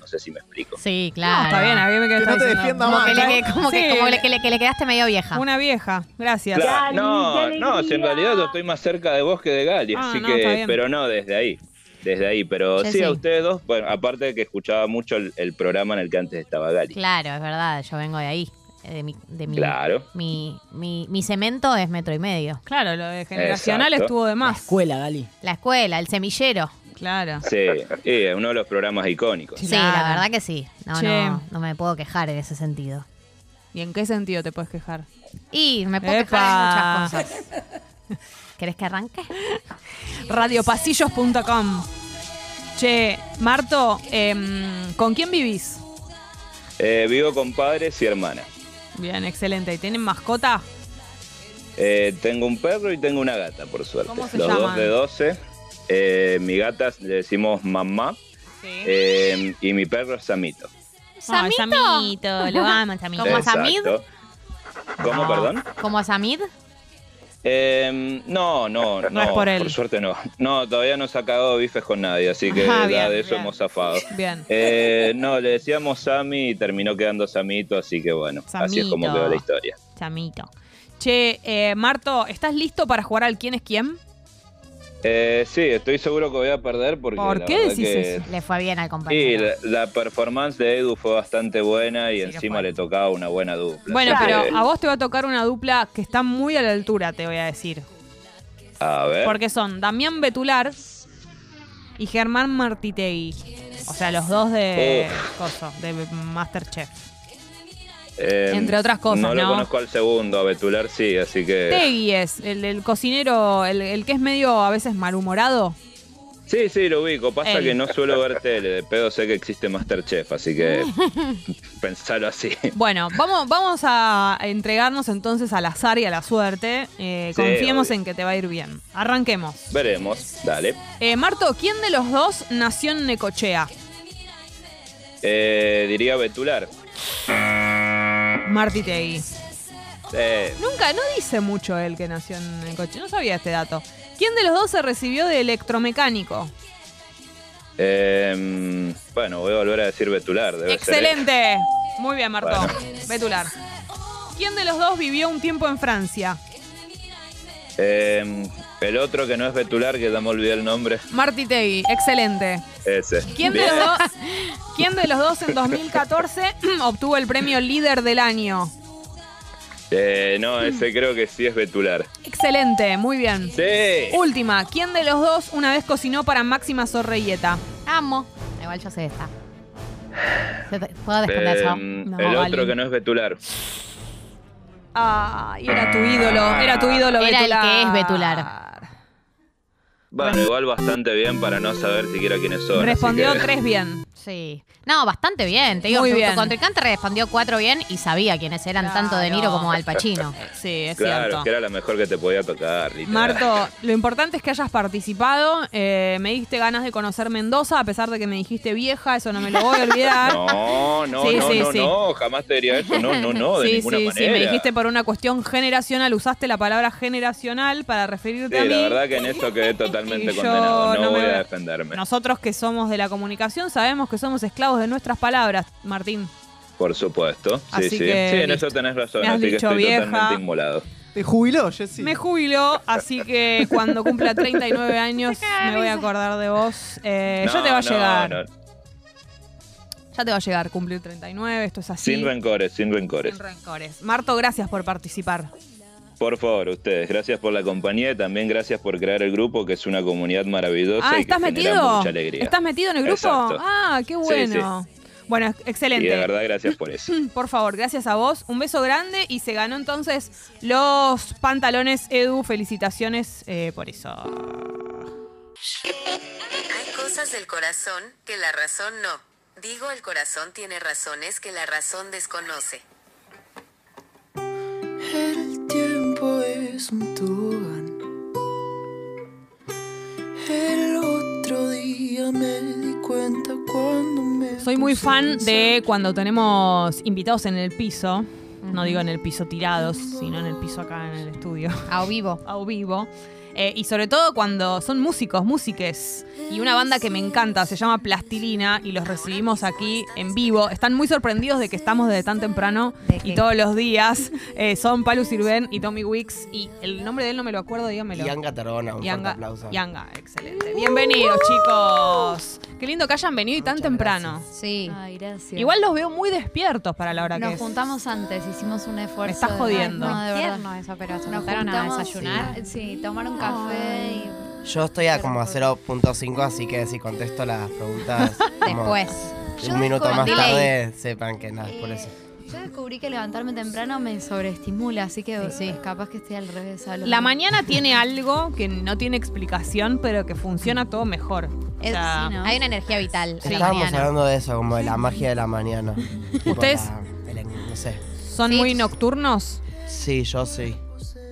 [SPEAKER 10] No sé si me explico.
[SPEAKER 2] Sí, claro.
[SPEAKER 1] No, está bien, a mí me
[SPEAKER 3] Que
[SPEAKER 1] quedó
[SPEAKER 3] no te defienda
[SPEAKER 2] Como
[SPEAKER 3] más.
[SPEAKER 2] que, le, que- como que, como le- que le- que le quedaste medio vieja.
[SPEAKER 1] Una vieja, gracias.
[SPEAKER 10] Claro, no, no, si en realidad yo estoy más cerca de vos que de Gali,
[SPEAKER 1] Ah,
[SPEAKER 10] así
[SPEAKER 1] no,
[SPEAKER 10] que, pero no, desde ahí. Desde ahí, pero
[SPEAKER 2] Sí,
[SPEAKER 10] sí,
[SPEAKER 2] sí.
[SPEAKER 10] a ustedes dos, bueno, aparte de que escuchaba mucho el, el programa en el que antes estaba Gali.
[SPEAKER 2] Claro, es verdad, yo vengo de ahí. Eh, De mi, de mi,
[SPEAKER 10] Claro.
[SPEAKER 2] mi, mi, mi cemento es metro y medio.
[SPEAKER 1] Claro, lo de generacional
[SPEAKER 10] Exacto.
[SPEAKER 1] estuvo de más.
[SPEAKER 5] Escuela, Gali.
[SPEAKER 2] La escuela, el semillero.
[SPEAKER 1] Claro.
[SPEAKER 10] Sí, es uno de los programas icónicos.
[SPEAKER 2] Sí,
[SPEAKER 1] Claro.
[SPEAKER 2] la verdad que sí. No, no, no me puedo quejar en ese sentido.
[SPEAKER 1] ¿Y en qué sentido te puedes quejar?
[SPEAKER 2] Y me puedo
[SPEAKER 1] Epa.
[SPEAKER 2] quejar en muchas cosas. ¿Querés que arranque?
[SPEAKER 1] Radiopasillos.com. Che, Marto, em, ¿con quién vivís?
[SPEAKER 10] Eh, vivo con padres y hermanas.
[SPEAKER 1] Bien, excelente. ¿Y tienen mascota?
[SPEAKER 10] Eh, tengo un perro y tengo una gata, por suerte.
[SPEAKER 1] ¿Cómo se
[SPEAKER 10] Los dos de 12. Eh, mi gata le decimos mamá eh, y mi perro es Samito.
[SPEAKER 2] ¿Samito?
[SPEAKER 1] Samito, lo amo, Samito.
[SPEAKER 2] ¿Como a Samid?
[SPEAKER 10] ¿Cómo, perdón?
[SPEAKER 2] ¿Como a Samid?
[SPEAKER 10] Eh, no, no, no,
[SPEAKER 1] No es por él.
[SPEAKER 10] suerte no. No, todavía no se ha cagado bifes con nadie, así que
[SPEAKER 1] bien,
[SPEAKER 10] de eso
[SPEAKER 1] bien.
[SPEAKER 10] hemos zafado.
[SPEAKER 1] Bien.
[SPEAKER 10] Eh, no, le decíamos Sami y terminó quedando Samito, así que bueno, así es como quedó la historia.
[SPEAKER 1] Samito. Che, eh, Marto, ¿estás listo para jugar al quién es quién?
[SPEAKER 10] Eh, sí, estoy seguro que voy a perder porque
[SPEAKER 1] ¿Por qué decís
[SPEAKER 10] que-
[SPEAKER 1] eso?
[SPEAKER 2] Le fue bien al
[SPEAKER 10] Sí,
[SPEAKER 2] compañero.
[SPEAKER 10] la, la performance de Edu fue bastante buena y encima le tocaba una buena dupla.
[SPEAKER 1] Bueno, pero
[SPEAKER 10] que-
[SPEAKER 1] a vos te va a tocar una dupla que está muy a la altura, te voy a decir.
[SPEAKER 10] A ver.
[SPEAKER 1] Porque son Damián Betular y Germán Martitegui. O sea, los dos de, coso, de Masterchef.
[SPEAKER 10] Eh,
[SPEAKER 1] entre otras cosas,
[SPEAKER 10] No lo
[SPEAKER 1] ¿no?
[SPEAKER 10] conozco al segundo, a Betular sí, así que...
[SPEAKER 1] Tegui es el, el cocinero, el, el que es medio a veces malhumorado.
[SPEAKER 10] Sí, sí, lo ubico. Pasa que no suelo ver tele, de pedo sé que existe Masterchef, así que pensalo así.
[SPEAKER 1] Bueno, vamos, vamos a entregarnos entonces al azar y a la suerte. Eh,
[SPEAKER 10] Sí,
[SPEAKER 1] confiemos
[SPEAKER 10] obvio.
[SPEAKER 1] en que te va a ir bien. Arranquemos.
[SPEAKER 10] Veremos, dale.
[SPEAKER 1] Eh, Marto, ¿quién de los dos nació en Necochea?
[SPEAKER 10] Eh, diría Betular.
[SPEAKER 1] Martitegui.
[SPEAKER 10] Eh,
[SPEAKER 1] Nunca, no dice mucho él que nació en Necochea. No sabía este dato. ¿Quién de los dos se recibió de electromecánico?
[SPEAKER 10] eh, bueno, voy a volver a decir Betular. Debe ser.
[SPEAKER 1] Excelente. Muy bien, Marto.
[SPEAKER 10] Bueno.
[SPEAKER 1] Betular. ¿Quién de los dos vivió un tiempo en Francia?
[SPEAKER 10] Eh, el otro que no es Betular, que ya me olvidé el nombre,
[SPEAKER 1] Martitegui. Excelente.
[SPEAKER 10] ese.
[SPEAKER 1] ¿Quién de, los dos, ¿Quién de los dos en 2014 obtuvo el premio líder del año?
[SPEAKER 10] Eh, no, ese creo que sí es Betular.
[SPEAKER 1] Excelente, muy bien.
[SPEAKER 10] Sí.
[SPEAKER 1] Última, ¿quién de los dos una vez cocinó para Máxima Sorreyeta?
[SPEAKER 2] Amo. Igual yo sé esta. ¿Puedo responder
[SPEAKER 10] Eh,
[SPEAKER 2] yo?
[SPEAKER 1] No,
[SPEAKER 10] el
[SPEAKER 1] vale.
[SPEAKER 10] otro que no es Betular.
[SPEAKER 1] Ah, y era tu ídolo, era tu ídolo
[SPEAKER 2] Era el
[SPEAKER 1] Betular.
[SPEAKER 2] que es Betular.
[SPEAKER 10] Bueno, igual bastante bien para no saber siquiera quiénes son.
[SPEAKER 1] Respondió
[SPEAKER 10] que-
[SPEAKER 1] tres bien.
[SPEAKER 2] Sí. No, bastante bien. Te digo,
[SPEAKER 1] Muy
[SPEAKER 2] tu, tu
[SPEAKER 1] bien.
[SPEAKER 2] contrincante respondió cuatro bien y sabía quiénes eran tanto De Niro como Al Pacino.
[SPEAKER 1] Sí, es
[SPEAKER 10] Claro,
[SPEAKER 1] cierto.
[SPEAKER 10] que era la mejor que te podía tocar, literal.
[SPEAKER 1] Marto, lo importante es que hayas participado. Eh, me diste ganas de conocer Mendoza, a pesar de que me dijiste vieja, eso no me lo voy a olvidar.
[SPEAKER 10] No, no,
[SPEAKER 1] Sí,
[SPEAKER 10] no,
[SPEAKER 1] sí,
[SPEAKER 10] no,
[SPEAKER 1] sí.
[SPEAKER 10] no, jamás te diría eso, no, no, no, de
[SPEAKER 1] sí,
[SPEAKER 10] ninguna
[SPEAKER 1] sí,
[SPEAKER 10] manera.
[SPEAKER 1] sí, me dijiste por una cuestión generacional, usaste la palabra generacional para referirte
[SPEAKER 10] Sí,
[SPEAKER 1] a mí.
[SPEAKER 10] la verdad que en eso quedé totalmente
[SPEAKER 1] Y yo
[SPEAKER 10] condenado, no,
[SPEAKER 1] no me
[SPEAKER 10] voy
[SPEAKER 1] voy-
[SPEAKER 10] a defenderme,
[SPEAKER 1] Nosotros que somos de la comunicación sabemos que somos esclavos de nuestras palabras, Martín.
[SPEAKER 10] por supuesto. Sí,
[SPEAKER 1] Así
[SPEAKER 10] sí,
[SPEAKER 1] que,
[SPEAKER 10] sí, en
[SPEAKER 1] listo.
[SPEAKER 10] eso tenés razón,
[SPEAKER 1] Me has
[SPEAKER 10] así que
[SPEAKER 1] dicho
[SPEAKER 10] estoy
[SPEAKER 1] vieja.
[SPEAKER 10] totalmente inmolado.
[SPEAKER 3] ¿Te jubiló, Jessy?
[SPEAKER 1] Me jubiló, así que cuando cumpla 39 años me voy a acordar de vos. Eh, ya
[SPEAKER 10] No,
[SPEAKER 1] te va a
[SPEAKER 10] no,
[SPEAKER 1] llegar.
[SPEAKER 10] no.
[SPEAKER 1] Ya ya te va a llegar cumplir 39, esto es así.
[SPEAKER 10] Sin rencores, sin rencores.
[SPEAKER 1] Sin rencores. Marto, gracias por participar.
[SPEAKER 10] Por favor, ustedes, gracias por la compañía y también gracias por crear el grupo, que es una comunidad maravillosa
[SPEAKER 1] Ah,
[SPEAKER 10] y que
[SPEAKER 1] ¿estás
[SPEAKER 10] genera
[SPEAKER 1] metido?
[SPEAKER 10] mucha alegría.
[SPEAKER 1] ¿Estás metido en el grupo?
[SPEAKER 10] Exacto.
[SPEAKER 1] Ah, qué
[SPEAKER 10] Sí,
[SPEAKER 1] bueno. Bueno, ex-
[SPEAKER 10] Y
[SPEAKER 1] excelente.
[SPEAKER 10] de verdad, gracias por eso.
[SPEAKER 1] Por favor, gracias a vos. Un beso grande y se ganó entonces los pantalones Edu. Felicitaciones eh, por eso.
[SPEAKER 11] Hay cosas del corazón que la razón no. Digo, el corazón tiene razones que la razón desconoce.
[SPEAKER 6] El tiempo es un tobogán. El otro día me di cuenta cuando me.
[SPEAKER 1] Soy muy fan de cuando tenemos invitados en el piso. No digo en el piso tirados, sino en el piso acá en el estudio.
[SPEAKER 2] A vivo.
[SPEAKER 1] A vivo. Eh, y sobre todo cuando son músicos, músiques. Y una banda que me encanta, se llama Plastilina, y los recibimos aquí en vivo. Están muy sorprendidos de que estamos desde tan temprano y todos los días. Eh, son Palu Sirven y Tommy Wicks. Y el nombre de él no me lo acuerdo, dígamelo.
[SPEAKER 13] Yanga Tarona, un
[SPEAKER 1] Yanga,
[SPEAKER 13] fuerte aplauso.
[SPEAKER 1] Yanga, excelente. Bienvenidos, chicos. Qué lindo que hayan venido y tan temprano.
[SPEAKER 2] Sí.
[SPEAKER 14] Ay, gracias.
[SPEAKER 1] Igual los veo muy despiertos para la hora que
[SPEAKER 14] Nos
[SPEAKER 1] es.
[SPEAKER 14] juntamos antes, hicimos un esfuerzo.
[SPEAKER 1] Me estás
[SPEAKER 14] de-
[SPEAKER 1] jodiendo.
[SPEAKER 14] No, de verdad.
[SPEAKER 2] Tierno eso, pero se
[SPEAKER 14] Nos
[SPEAKER 2] juntaron a
[SPEAKER 14] juntamos,
[SPEAKER 2] desayunar.
[SPEAKER 14] Sí, tomar un café y
[SPEAKER 13] Yo estoy a como a 0.5, así que si contesto las preguntas como
[SPEAKER 2] Después.
[SPEAKER 13] Un minuto más tarde, sepan que nada, es por eso.
[SPEAKER 14] yo descubrí que levantarme temprano me sobreestimula, así que eh, capaz que esté al revés. a lo
[SPEAKER 1] La mañana tiene algo que no tiene explicación, pero que funciona todo mejor. O sea,
[SPEAKER 2] Hay una energía vital.
[SPEAKER 13] Estábamos
[SPEAKER 2] mañana.
[SPEAKER 13] hablando de eso, como de la magia de la mañana.
[SPEAKER 1] ¿Ustedes?
[SPEAKER 13] la- el- no sé.
[SPEAKER 1] ¿Son muy nocturnos?
[SPEAKER 13] Sí, yo sí.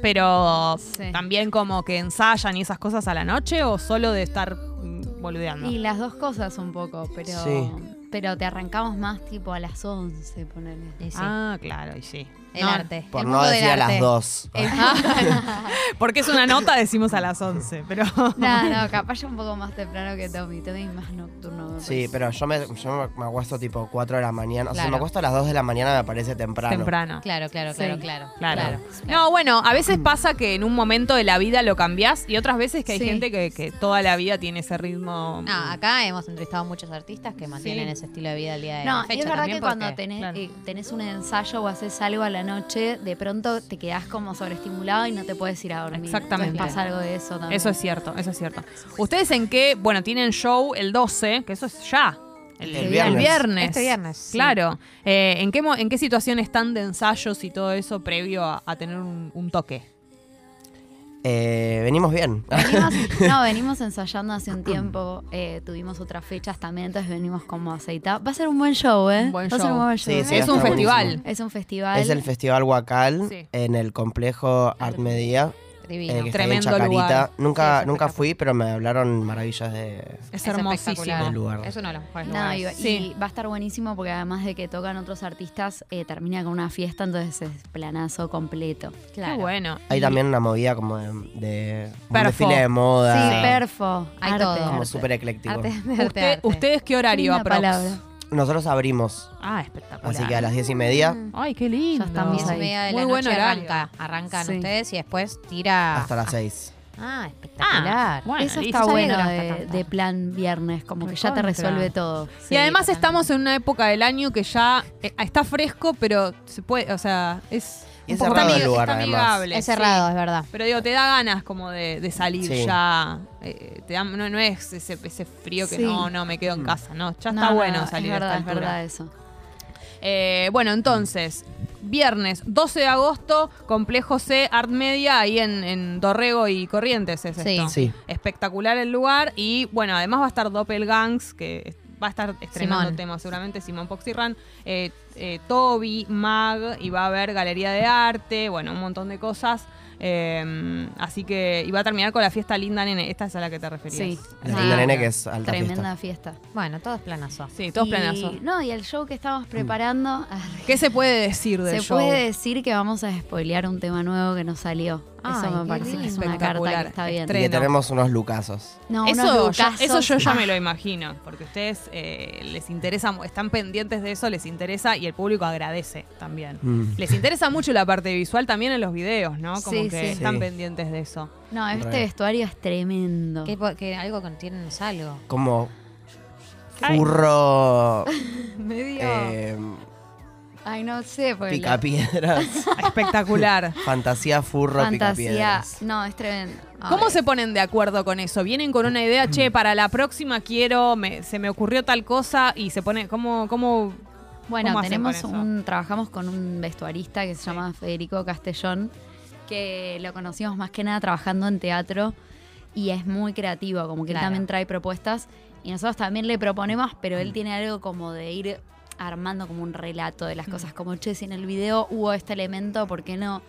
[SPEAKER 1] Pero también como que ensayan y esas cosas a la noche o solo de estar mm, boludeando.
[SPEAKER 14] Y las dos cosas un poco, pero
[SPEAKER 1] Sí.
[SPEAKER 14] pero te arrancamos más tipo a las 11, ponele.
[SPEAKER 1] Ah, claro, y sí.
[SPEAKER 2] El arte.
[SPEAKER 13] Por
[SPEAKER 2] el
[SPEAKER 13] no decir a las dos.
[SPEAKER 1] Porque es una nota, decimos a las 11, pero...
[SPEAKER 14] No, no, capaz ya un poco más temprano que Tommy. Tommy más nocturno.
[SPEAKER 13] Sí, pero yo me, yo me acuesto tipo 4 de la mañana. O sea,
[SPEAKER 2] Claro.
[SPEAKER 13] me acuesto a las 2 de la mañana me parece temprano.
[SPEAKER 1] Temprano.
[SPEAKER 2] Claro, claro, claro,
[SPEAKER 1] Sí.
[SPEAKER 2] claro,
[SPEAKER 1] Claro.
[SPEAKER 2] claro.
[SPEAKER 1] No, bueno, a veces pasa que en un momento de la vida lo cambiás y otras veces que hay
[SPEAKER 2] Sí.
[SPEAKER 1] gente que, que toda la vida tiene ese ritmo.
[SPEAKER 2] Ah, acá hemos entrevistado a muchos artistas que mantienen
[SPEAKER 1] Sí.
[SPEAKER 2] ese estilo de vida al día de
[SPEAKER 14] No,
[SPEAKER 2] la fecha.
[SPEAKER 14] y es verdad que cuando tenés, eh, tenés un ensayo o haces algo a la noche, de pronto te quedás como sobreestimulado y no te puedes ir a dormir.
[SPEAKER 1] Exactamente.
[SPEAKER 14] Entonces pasa algo de eso también.
[SPEAKER 1] Eso es cierto, eso es cierto. ¿Ustedes en qué? Bueno, tienen show el 12, que eso es ya. El, el
[SPEAKER 2] viernes.
[SPEAKER 1] viernes.
[SPEAKER 2] Este viernes, sí.
[SPEAKER 1] Claro. Eh, ¿en, qué, ¿En qué situación están de ensayos y todo eso previo a, a tener un, un toque?
[SPEAKER 13] Eh, venimos bien.
[SPEAKER 14] Venimos, no, venimos ensayando hace un tiempo, eh, tuvimos otras fechas también, entonces venimos como aceitados. Va a ser un buen show, ¿eh?
[SPEAKER 1] buen
[SPEAKER 14] Va a ser un buen
[SPEAKER 13] Sí,
[SPEAKER 14] show.
[SPEAKER 13] sí, Es va a un festival. buenísimo.
[SPEAKER 14] Es un festival.
[SPEAKER 13] Es el Festival Huacal
[SPEAKER 1] Sí.
[SPEAKER 13] en el complejo Art Media.
[SPEAKER 2] Divino.
[SPEAKER 13] eh,
[SPEAKER 1] Tremendo lugar.
[SPEAKER 13] Nunca,
[SPEAKER 1] Sí, es
[SPEAKER 13] nunca fui, pero me hablaron maravillas de.
[SPEAKER 1] Es, hermosísimo.
[SPEAKER 13] Del lugar.
[SPEAKER 2] Es uno de los mejores
[SPEAKER 14] No, y,
[SPEAKER 2] lugares.
[SPEAKER 14] y va a estar buenísimo porque además de que tocan otros artistas, eh, termina con una fiesta, entonces es planazo completo.
[SPEAKER 1] Qué bueno.
[SPEAKER 13] Hay
[SPEAKER 1] Y-
[SPEAKER 13] también una movida como de, de un
[SPEAKER 1] Perfo.
[SPEAKER 13] desfile de moda.
[SPEAKER 14] Sí, perfo.
[SPEAKER 2] Hay
[SPEAKER 14] arte,
[SPEAKER 2] todo.
[SPEAKER 13] Como súper ecléctico.
[SPEAKER 2] Arte, arte,
[SPEAKER 1] Usted-
[SPEAKER 2] arte.
[SPEAKER 1] ¿Ustedes qué horario aprox?
[SPEAKER 13] Nosotros abrimos.
[SPEAKER 1] Ah, espectacular.
[SPEAKER 13] Así que a las diez y media
[SPEAKER 1] Ay, qué lindo.
[SPEAKER 14] Ya estamos
[SPEAKER 2] Diez y
[SPEAKER 14] ahí.
[SPEAKER 2] media de
[SPEAKER 1] Muy
[SPEAKER 2] la
[SPEAKER 1] buen
[SPEAKER 2] noche
[SPEAKER 1] horario.
[SPEAKER 2] arranca. Arrancan
[SPEAKER 14] Sí.
[SPEAKER 2] ustedes y después tira.
[SPEAKER 13] hasta las seis.
[SPEAKER 2] Ah, espectacular.
[SPEAKER 1] bueno,
[SPEAKER 14] Eso
[SPEAKER 1] listo.
[SPEAKER 14] está bueno de,
[SPEAKER 2] hasta tanto.
[SPEAKER 14] de plan viernes, como que ya te
[SPEAKER 1] Recontra.
[SPEAKER 14] resuelve todo.
[SPEAKER 1] Y además estamos en una época del año que ya eh, está fresco, pero se puede, o sea, es
[SPEAKER 13] es cerrado el lugar,
[SPEAKER 1] está
[SPEAKER 13] además.
[SPEAKER 1] amigable.
[SPEAKER 2] Es
[SPEAKER 1] sí.
[SPEAKER 2] cerrado, es verdad.
[SPEAKER 1] Pero digo, te da ganas como de, de salir
[SPEAKER 13] Sí.
[SPEAKER 1] ya. eh, te da- no, no es ese, ese frío que
[SPEAKER 14] Sí.
[SPEAKER 1] no, no, me quedo
[SPEAKER 13] Mm.
[SPEAKER 1] en casa. No, ya
[SPEAKER 14] No,
[SPEAKER 1] está
[SPEAKER 14] no,
[SPEAKER 1] bueno
[SPEAKER 14] no,
[SPEAKER 1] salir
[SPEAKER 14] es
[SPEAKER 1] a
[SPEAKER 14] verdad,
[SPEAKER 1] esta
[SPEAKER 14] es verdad eso.
[SPEAKER 1] Eh, bueno, entonces, viernes 12 de agosto, Complejo C, Art Media, ahí en, en Dorrego y Corrientes es
[SPEAKER 2] Sí.
[SPEAKER 1] esto.
[SPEAKER 13] Sí.
[SPEAKER 1] Espectacular el lugar y bueno, además va a estar Doppelgangs, que va a estar estrenando
[SPEAKER 2] Simón.
[SPEAKER 1] temas seguramente, Simón Poxirran, eh, eh, Toby, Mag, y va a haber galería de arte, bueno, un montón de cosas. eh, así que, y va a terminar con la fiesta Linda Nene, esta es a la que te referías.
[SPEAKER 14] Sí.
[SPEAKER 13] La
[SPEAKER 14] Ah,
[SPEAKER 13] Linda Nene que es alta
[SPEAKER 14] Tremenda
[SPEAKER 13] fiesta.
[SPEAKER 14] fiesta.
[SPEAKER 2] Bueno, todo es planazo.
[SPEAKER 1] Sí, todos
[SPEAKER 14] Y-
[SPEAKER 1] planazos.
[SPEAKER 14] No, y el show que estamos preparando,
[SPEAKER 1] ¿Qué se puede decir del
[SPEAKER 14] se
[SPEAKER 1] show?
[SPEAKER 14] puede decir que vamos a spoilear un tema nuevo que nos salió.
[SPEAKER 2] Ay,
[SPEAKER 14] Eso me parece que es una
[SPEAKER 1] Espectacular.
[SPEAKER 14] carta que está bien.
[SPEAKER 13] Y que
[SPEAKER 1] Estreno.
[SPEAKER 13] tenemos unos lucazos.
[SPEAKER 14] No, unos
[SPEAKER 1] Eso, yo,
[SPEAKER 14] lucazos.
[SPEAKER 1] eso yo ya
[SPEAKER 14] Ah,
[SPEAKER 1] me lo imagino, porque ustedes eh, les interesa, están pendientes de eso, les interesa y el público agradece también.
[SPEAKER 13] Mm.
[SPEAKER 1] Les interesa mucho la parte visual también en los videos, ¿no? Como
[SPEAKER 14] Sí,
[SPEAKER 1] que
[SPEAKER 14] sí.
[SPEAKER 1] están
[SPEAKER 13] Sí.
[SPEAKER 1] pendientes de eso.
[SPEAKER 14] No, este
[SPEAKER 13] Re.
[SPEAKER 14] vestuario es tremendo.
[SPEAKER 2] Que, que algo contienen algo.
[SPEAKER 13] Como. Furro.
[SPEAKER 14] Medio.
[SPEAKER 13] eh,
[SPEAKER 14] Ay, no sé. porque
[SPEAKER 13] picapiedras.
[SPEAKER 1] Espectacular.
[SPEAKER 13] Fantasía furro
[SPEAKER 14] Fantasía.
[SPEAKER 13] picapiedras.
[SPEAKER 14] No, es tremendo.
[SPEAKER 1] ¿Cómo se ponen de acuerdo con eso? Vienen con una idea, che, para la próxima quiero, me- se me ocurrió tal cosa y se pone, ¿cómo, cómo,
[SPEAKER 14] Bueno,
[SPEAKER 1] cómo hacen
[SPEAKER 14] tenemos
[SPEAKER 1] con eso?
[SPEAKER 14] un, trabajamos con un vestuarista que se llama Federico Castellón, que lo conocimos más que nada trabajando en teatro y es muy creativo, como que
[SPEAKER 2] Claro.
[SPEAKER 14] él también trae propuestas y nosotros también le proponemos, pero él tiene algo como de ir armando como un relato de las
[SPEAKER 1] Mm.
[SPEAKER 14] cosas, como, che, si en el video hubo este elemento, ¿por qué no?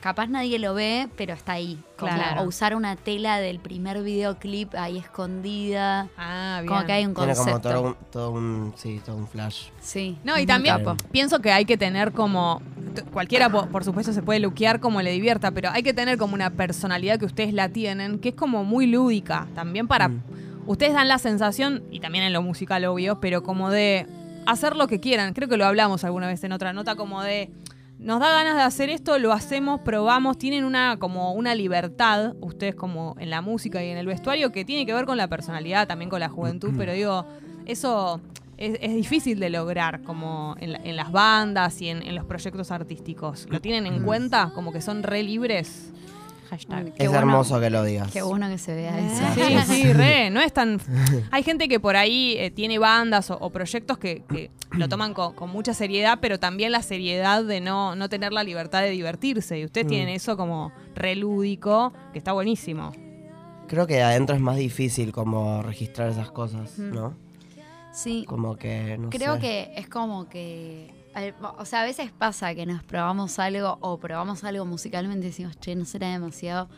[SPEAKER 14] Capaz nadie lo ve, pero está ahí. Como,
[SPEAKER 1] Claro.
[SPEAKER 14] O usar una tela del primer videoclip ahí escondida.
[SPEAKER 1] Ah, bien.
[SPEAKER 14] Como que hay un
[SPEAKER 13] Tiene
[SPEAKER 14] concepto.
[SPEAKER 13] como todo un, todo un, sí, todo un flash.
[SPEAKER 14] Sí.
[SPEAKER 1] No, y también pienso que hay que tener como. Cualquiera, por, por supuesto, se puede luquear como le divierta, pero hay que tener como una personalidad que ustedes la tienen, que es como muy lúdica. También para. Ustedes dan la sensación, y también en lo musical, obvio, pero como de hacer lo que quieran. Creo que lo hablamos alguna vez en otra nota, como de. Nos da ganas de hacer esto, lo hacemos, probamos, tienen una como una libertad, ustedes como en la música y en el vestuario, que tiene que ver con la personalidad, también con la juventud, pero digo, eso es, es difícil de lograr como en, la- en las bandas y en, en los proyectos artísticos. ¿Lo tienen en cuenta? Como que son re libres. Hashtag.
[SPEAKER 14] Qué
[SPEAKER 13] es
[SPEAKER 14] bueno-
[SPEAKER 13] hermoso que lo digas.
[SPEAKER 14] Qué bueno que se vea eso.
[SPEAKER 1] Sí, sí, re. No es tan. Hay gente que por ahí eh, tiene bandas o, o proyectos que, que lo toman con, con mucha seriedad, pero también la seriedad de no, no tener la libertad de divertirse. Y ustedes
[SPEAKER 13] Mm.
[SPEAKER 1] tienen eso como re lúdico, que está buenísimo.
[SPEAKER 13] Creo que adentro es más difícil como registrar esas cosas,
[SPEAKER 14] Mm.
[SPEAKER 13] ¿no?
[SPEAKER 14] Sí.
[SPEAKER 13] Como que, no
[SPEAKER 14] Creo
[SPEAKER 13] sé.
[SPEAKER 14] que es como que. O sea, a veces pasa que nos probamos algo o probamos algo musicalmente y decimos, che, no será demasiado.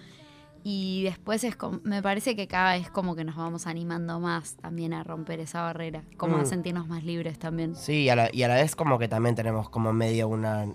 [SPEAKER 14] Y después es como, me parece que cada vez como que nos vamos animando más también a romper esa barrera, como a
[SPEAKER 13] Mm.
[SPEAKER 14] sentirnos más libres también.
[SPEAKER 13] Sí, y a, la, y a la vez como que también tenemos como medio una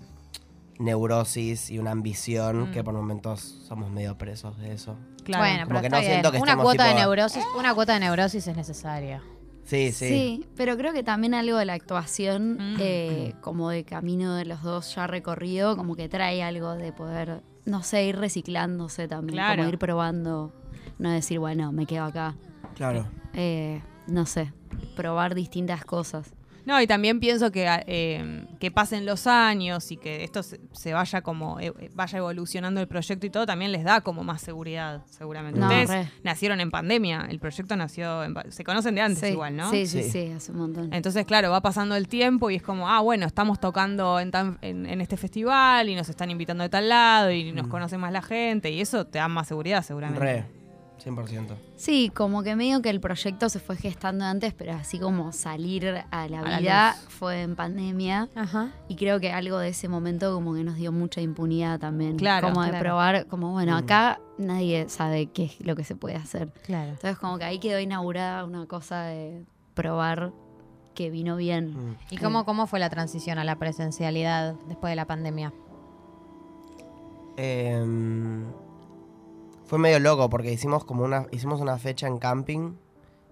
[SPEAKER 13] neurosis y una ambición
[SPEAKER 1] Mm.
[SPEAKER 13] que por momentos somos medio presos de eso.
[SPEAKER 1] Claro.
[SPEAKER 2] Bueno,
[SPEAKER 13] Como
[SPEAKER 2] pero
[SPEAKER 13] que
[SPEAKER 2] está
[SPEAKER 13] no
[SPEAKER 2] bien.
[SPEAKER 13] siento que
[SPEAKER 2] una
[SPEAKER 13] estemos
[SPEAKER 2] cuota de neurosis, una cuota de neurosis es necesaria.
[SPEAKER 13] Sí, sí.
[SPEAKER 14] pero creo que también algo de la actuación,
[SPEAKER 1] Mm.
[SPEAKER 14] eh, como de camino de los dos ya recorrido, como que trae algo de poder, no sé, ir reciclándose también,
[SPEAKER 1] Claro.
[SPEAKER 14] como ir probando, no decir, bueno, me quedo acá.
[SPEAKER 13] Claro.
[SPEAKER 14] Eh, no sé, probar distintas cosas.
[SPEAKER 1] No, y también pienso que, eh, que pasen los años y que esto se, se vaya como eh, vaya evolucionando el proyecto y todo, también les da como más seguridad, seguramente.
[SPEAKER 14] No,
[SPEAKER 1] Ustedes
[SPEAKER 14] re.
[SPEAKER 1] nacieron en pandemia, el proyecto nació en se conocen de antes
[SPEAKER 14] Sí,
[SPEAKER 1] igual, ¿no?
[SPEAKER 14] Sí, sí, sí, hace un montón.
[SPEAKER 1] Entonces, claro, va pasando el tiempo y es como, ah, bueno, estamos tocando en, tan- en, en este festival y nos están invitando de tal lado y nos conoce más la gente y eso te da más seguridad seguramente.
[SPEAKER 13] Re, 100%.
[SPEAKER 14] Sí, como que medio que el proyecto se fue gestando antes, pero así como salir a la
[SPEAKER 1] A
[SPEAKER 14] vida fue en pandemia.
[SPEAKER 2] Ajá.
[SPEAKER 14] Y creo que algo de ese momento como que nos dio mucha impunidad también.
[SPEAKER 1] Claro,
[SPEAKER 14] Como de
[SPEAKER 1] claro.
[SPEAKER 14] probar, como bueno,
[SPEAKER 13] Mm.
[SPEAKER 14] acá nadie sabe qué es lo que se puede hacer.
[SPEAKER 2] Claro.
[SPEAKER 14] Entonces como que ahí quedó inaugurada una cosa de probar que vino bien.
[SPEAKER 13] Mm.
[SPEAKER 2] ¿Y cómo, cómo fue la transición a la presencialidad después de la pandemia?
[SPEAKER 13] Em, fue medio loco porque hicimos como una hicimos una fecha en camping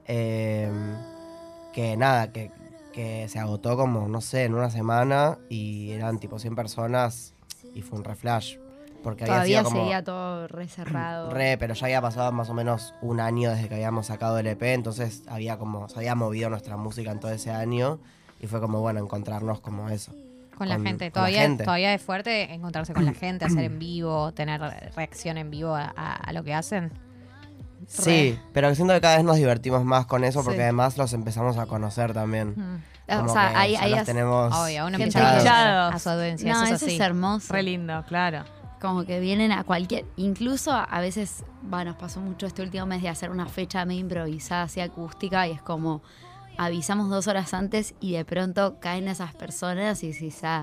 [SPEAKER 13] em, que nada, que, que se agotó como, no sé, en una semana y eran tipo 100 personas y fue un reflash. Porque había sido como
[SPEAKER 14] seguía todo re cerrado.
[SPEAKER 13] re, pero ya había pasado más o menos un año desde que habíamos sacado el EP, entonces había como, se había movido nuestra música en todo ese año y fue como, bueno, encontrarnos como eso.
[SPEAKER 2] Con la gente.
[SPEAKER 13] con la
[SPEAKER 2] Todavía,
[SPEAKER 13] gente.
[SPEAKER 2] todavía es fuerte encontrarse con la gente, hacer en vivo, tener reacción en vivo a, a- a lo que hacen.
[SPEAKER 13] Sí, pero siento que cada vez nos divertimos más con eso porque
[SPEAKER 14] Sí.
[SPEAKER 13] además los empezamos a conocer también. Como
[SPEAKER 14] o sea,
[SPEAKER 13] que
[SPEAKER 14] ahí,
[SPEAKER 13] ya
[SPEAKER 14] ahí
[SPEAKER 13] los
[SPEAKER 14] as-
[SPEAKER 13] tenemos
[SPEAKER 2] Obvio, uno a su audiencia.
[SPEAKER 14] No,
[SPEAKER 2] eso
[SPEAKER 14] eso
[SPEAKER 2] es
[SPEAKER 14] hermoso.
[SPEAKER 1] Re lindo, claro.
[SPEAKER 14] Como que vienen a cualquier. Incluso a veces, bueno, nos pasó mucho este último mes de hacer una fecha medio improvisada, así acústica, y es como avisamos dos horas antes y de pronto caen esas personas y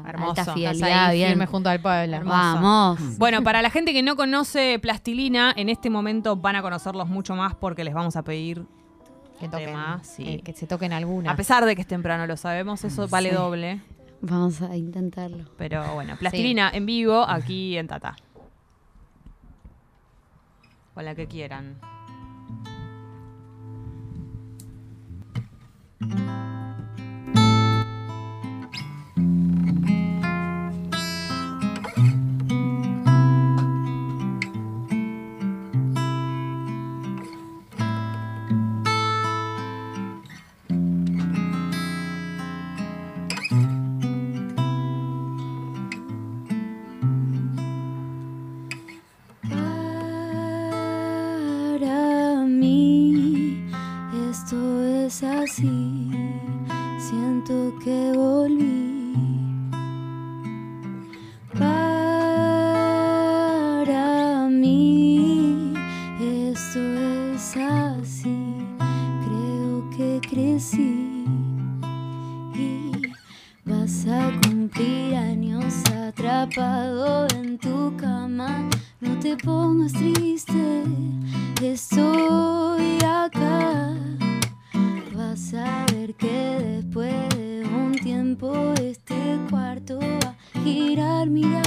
[SPEAKER 1] Hermoso.
[SPEAKER 14] alta
[SPEAKER 1] Estás
[SPEAKER 14] fidelidad,
[SPEAKER 2] ahí
[SPEAKER 14] bien.
[SPEAKER 2] firme junto al pueblo.
[SPEAKER 1] Hermoso.
[SPEAKER 14] Vamos.
[SPEAKER 1] Bueno, para la gente que no conoce Plastilina, en este momento van a conocerlos mucho más porque les vamos a pedir
[SPEAKER 2] Que toquen,
[SPEAKER 1] tema, sí.
[SPEAKER 2] eh, que se toquen alguna.
[SPEAKER 1] A pesar de que es temprano, lo sabemos, eso vale
[SPEAKER 14] Sí.
[SPEAKER 1] doble.
[SPEAKER 14] Vamos a intentarlo.
[SPEAKER 1] Pero bueno, Plastilina en vivo aquí en Tata. Con la que quieran.
[SPEAKER 6] Siento girar, mirar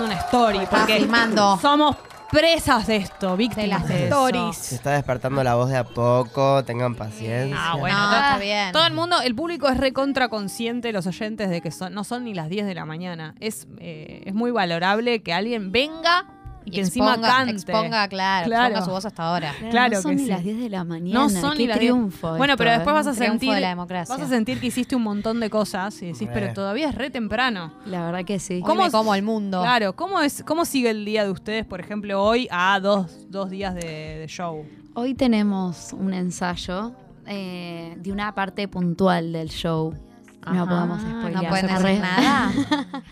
[SPEAKER 1] una story. Porque
[SPEAKER 2] filmando.
[SPEAKER 1] somos presas de esto, víctimas de, eso.
[SPEAKER 13] Se está despertando la voz de a poco, tengan paciencia.
[SPEAKER 1] Ah, bueno,
[SPEAKER 2] No,
[SPEAKER 1] todo,
[SPEAKER 2] está bien.
[SPEAKER 1] todo el mundo, el público es recontra consciente, los oyentes, de que son, no son ni las 10 de la mañana. Es, eh, es muy valorable que alguien venga y, que encima cante.
[SPEAKER 2] Exponga, claro,
[SPEAKER 1] Claro.
[SPEAKER 2] exponga su voz hasta ahora.
[SPEAKER 1] Claro
[SPEAKER 6] no son
[SPEAKER 1] que
[SPEAKER 6] ni
[SPEAKER 1] sí.
[SPEAKER 6] las 10 de la mañana.
[SPEAKER 1] No son
[SPEAKER 6] Qué
[SPEAKER 1] ni las 10.
[SPEAKER 6] triunfo.
[SPEAKER 1] Bueno,
[SPEAKER 6] esto,
[SPEAKER 1] pero
[SPEAKER 6] ¿eh?
[SPEAKER 1] después vas a sentir
[SPEAKER 2] de la democracia.
[SPEAKER 1] vas a sentir que hiciste un montón de cosas y decís,
[SPEAKER 13] Re.
[SPEAKER 1] pero todavía es re temprano.
[SPEAKER 6] La verdad que sí.
[SPEAKER 2] ¿Cómo como el mundo?
[SPEAKER 1] Claro, ¿cómo es cómo sigue el día de ustedes, por ejemplo, hoy a dos, dos días de, de show?
[SPEAKER 6] Hoy tenemos un ensayo eh, de una parte puntual del show. No podemos
[SPEAKER 2] No
[SPEAKER 6] spoilear.
[SPEAKER 2] pueden
[SPEAKER 6] se
[SPEAKER 2] decir
[SPEAKER 6] re-
[SPEAKER 2] nada.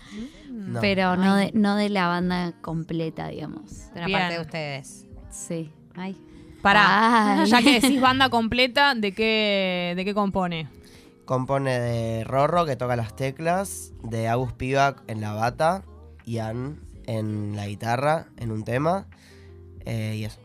[SPEAKER 13] No.
[SPEAKER 6] Pero no de, no de la banda completa, digamos.
[SPEAKER 2] De una
[SPEAKER 1] Bien.
[SPEAKER 2] parte de ustedes.
[SPEAKER 6] Sí.
[SPEAKER 2] Ay.
[SPEAKER 1] Pará,
[SPEAKER 6] Ay.
[SPEAKER 1] ya que decís banda completa, ¿de qué, de qué compone?
[SPEAKER 13] Compone de Rorro, que toca las teclas, de Agus Pivac en la bata, Ian en la guitarra, en un tema, eh, y eso.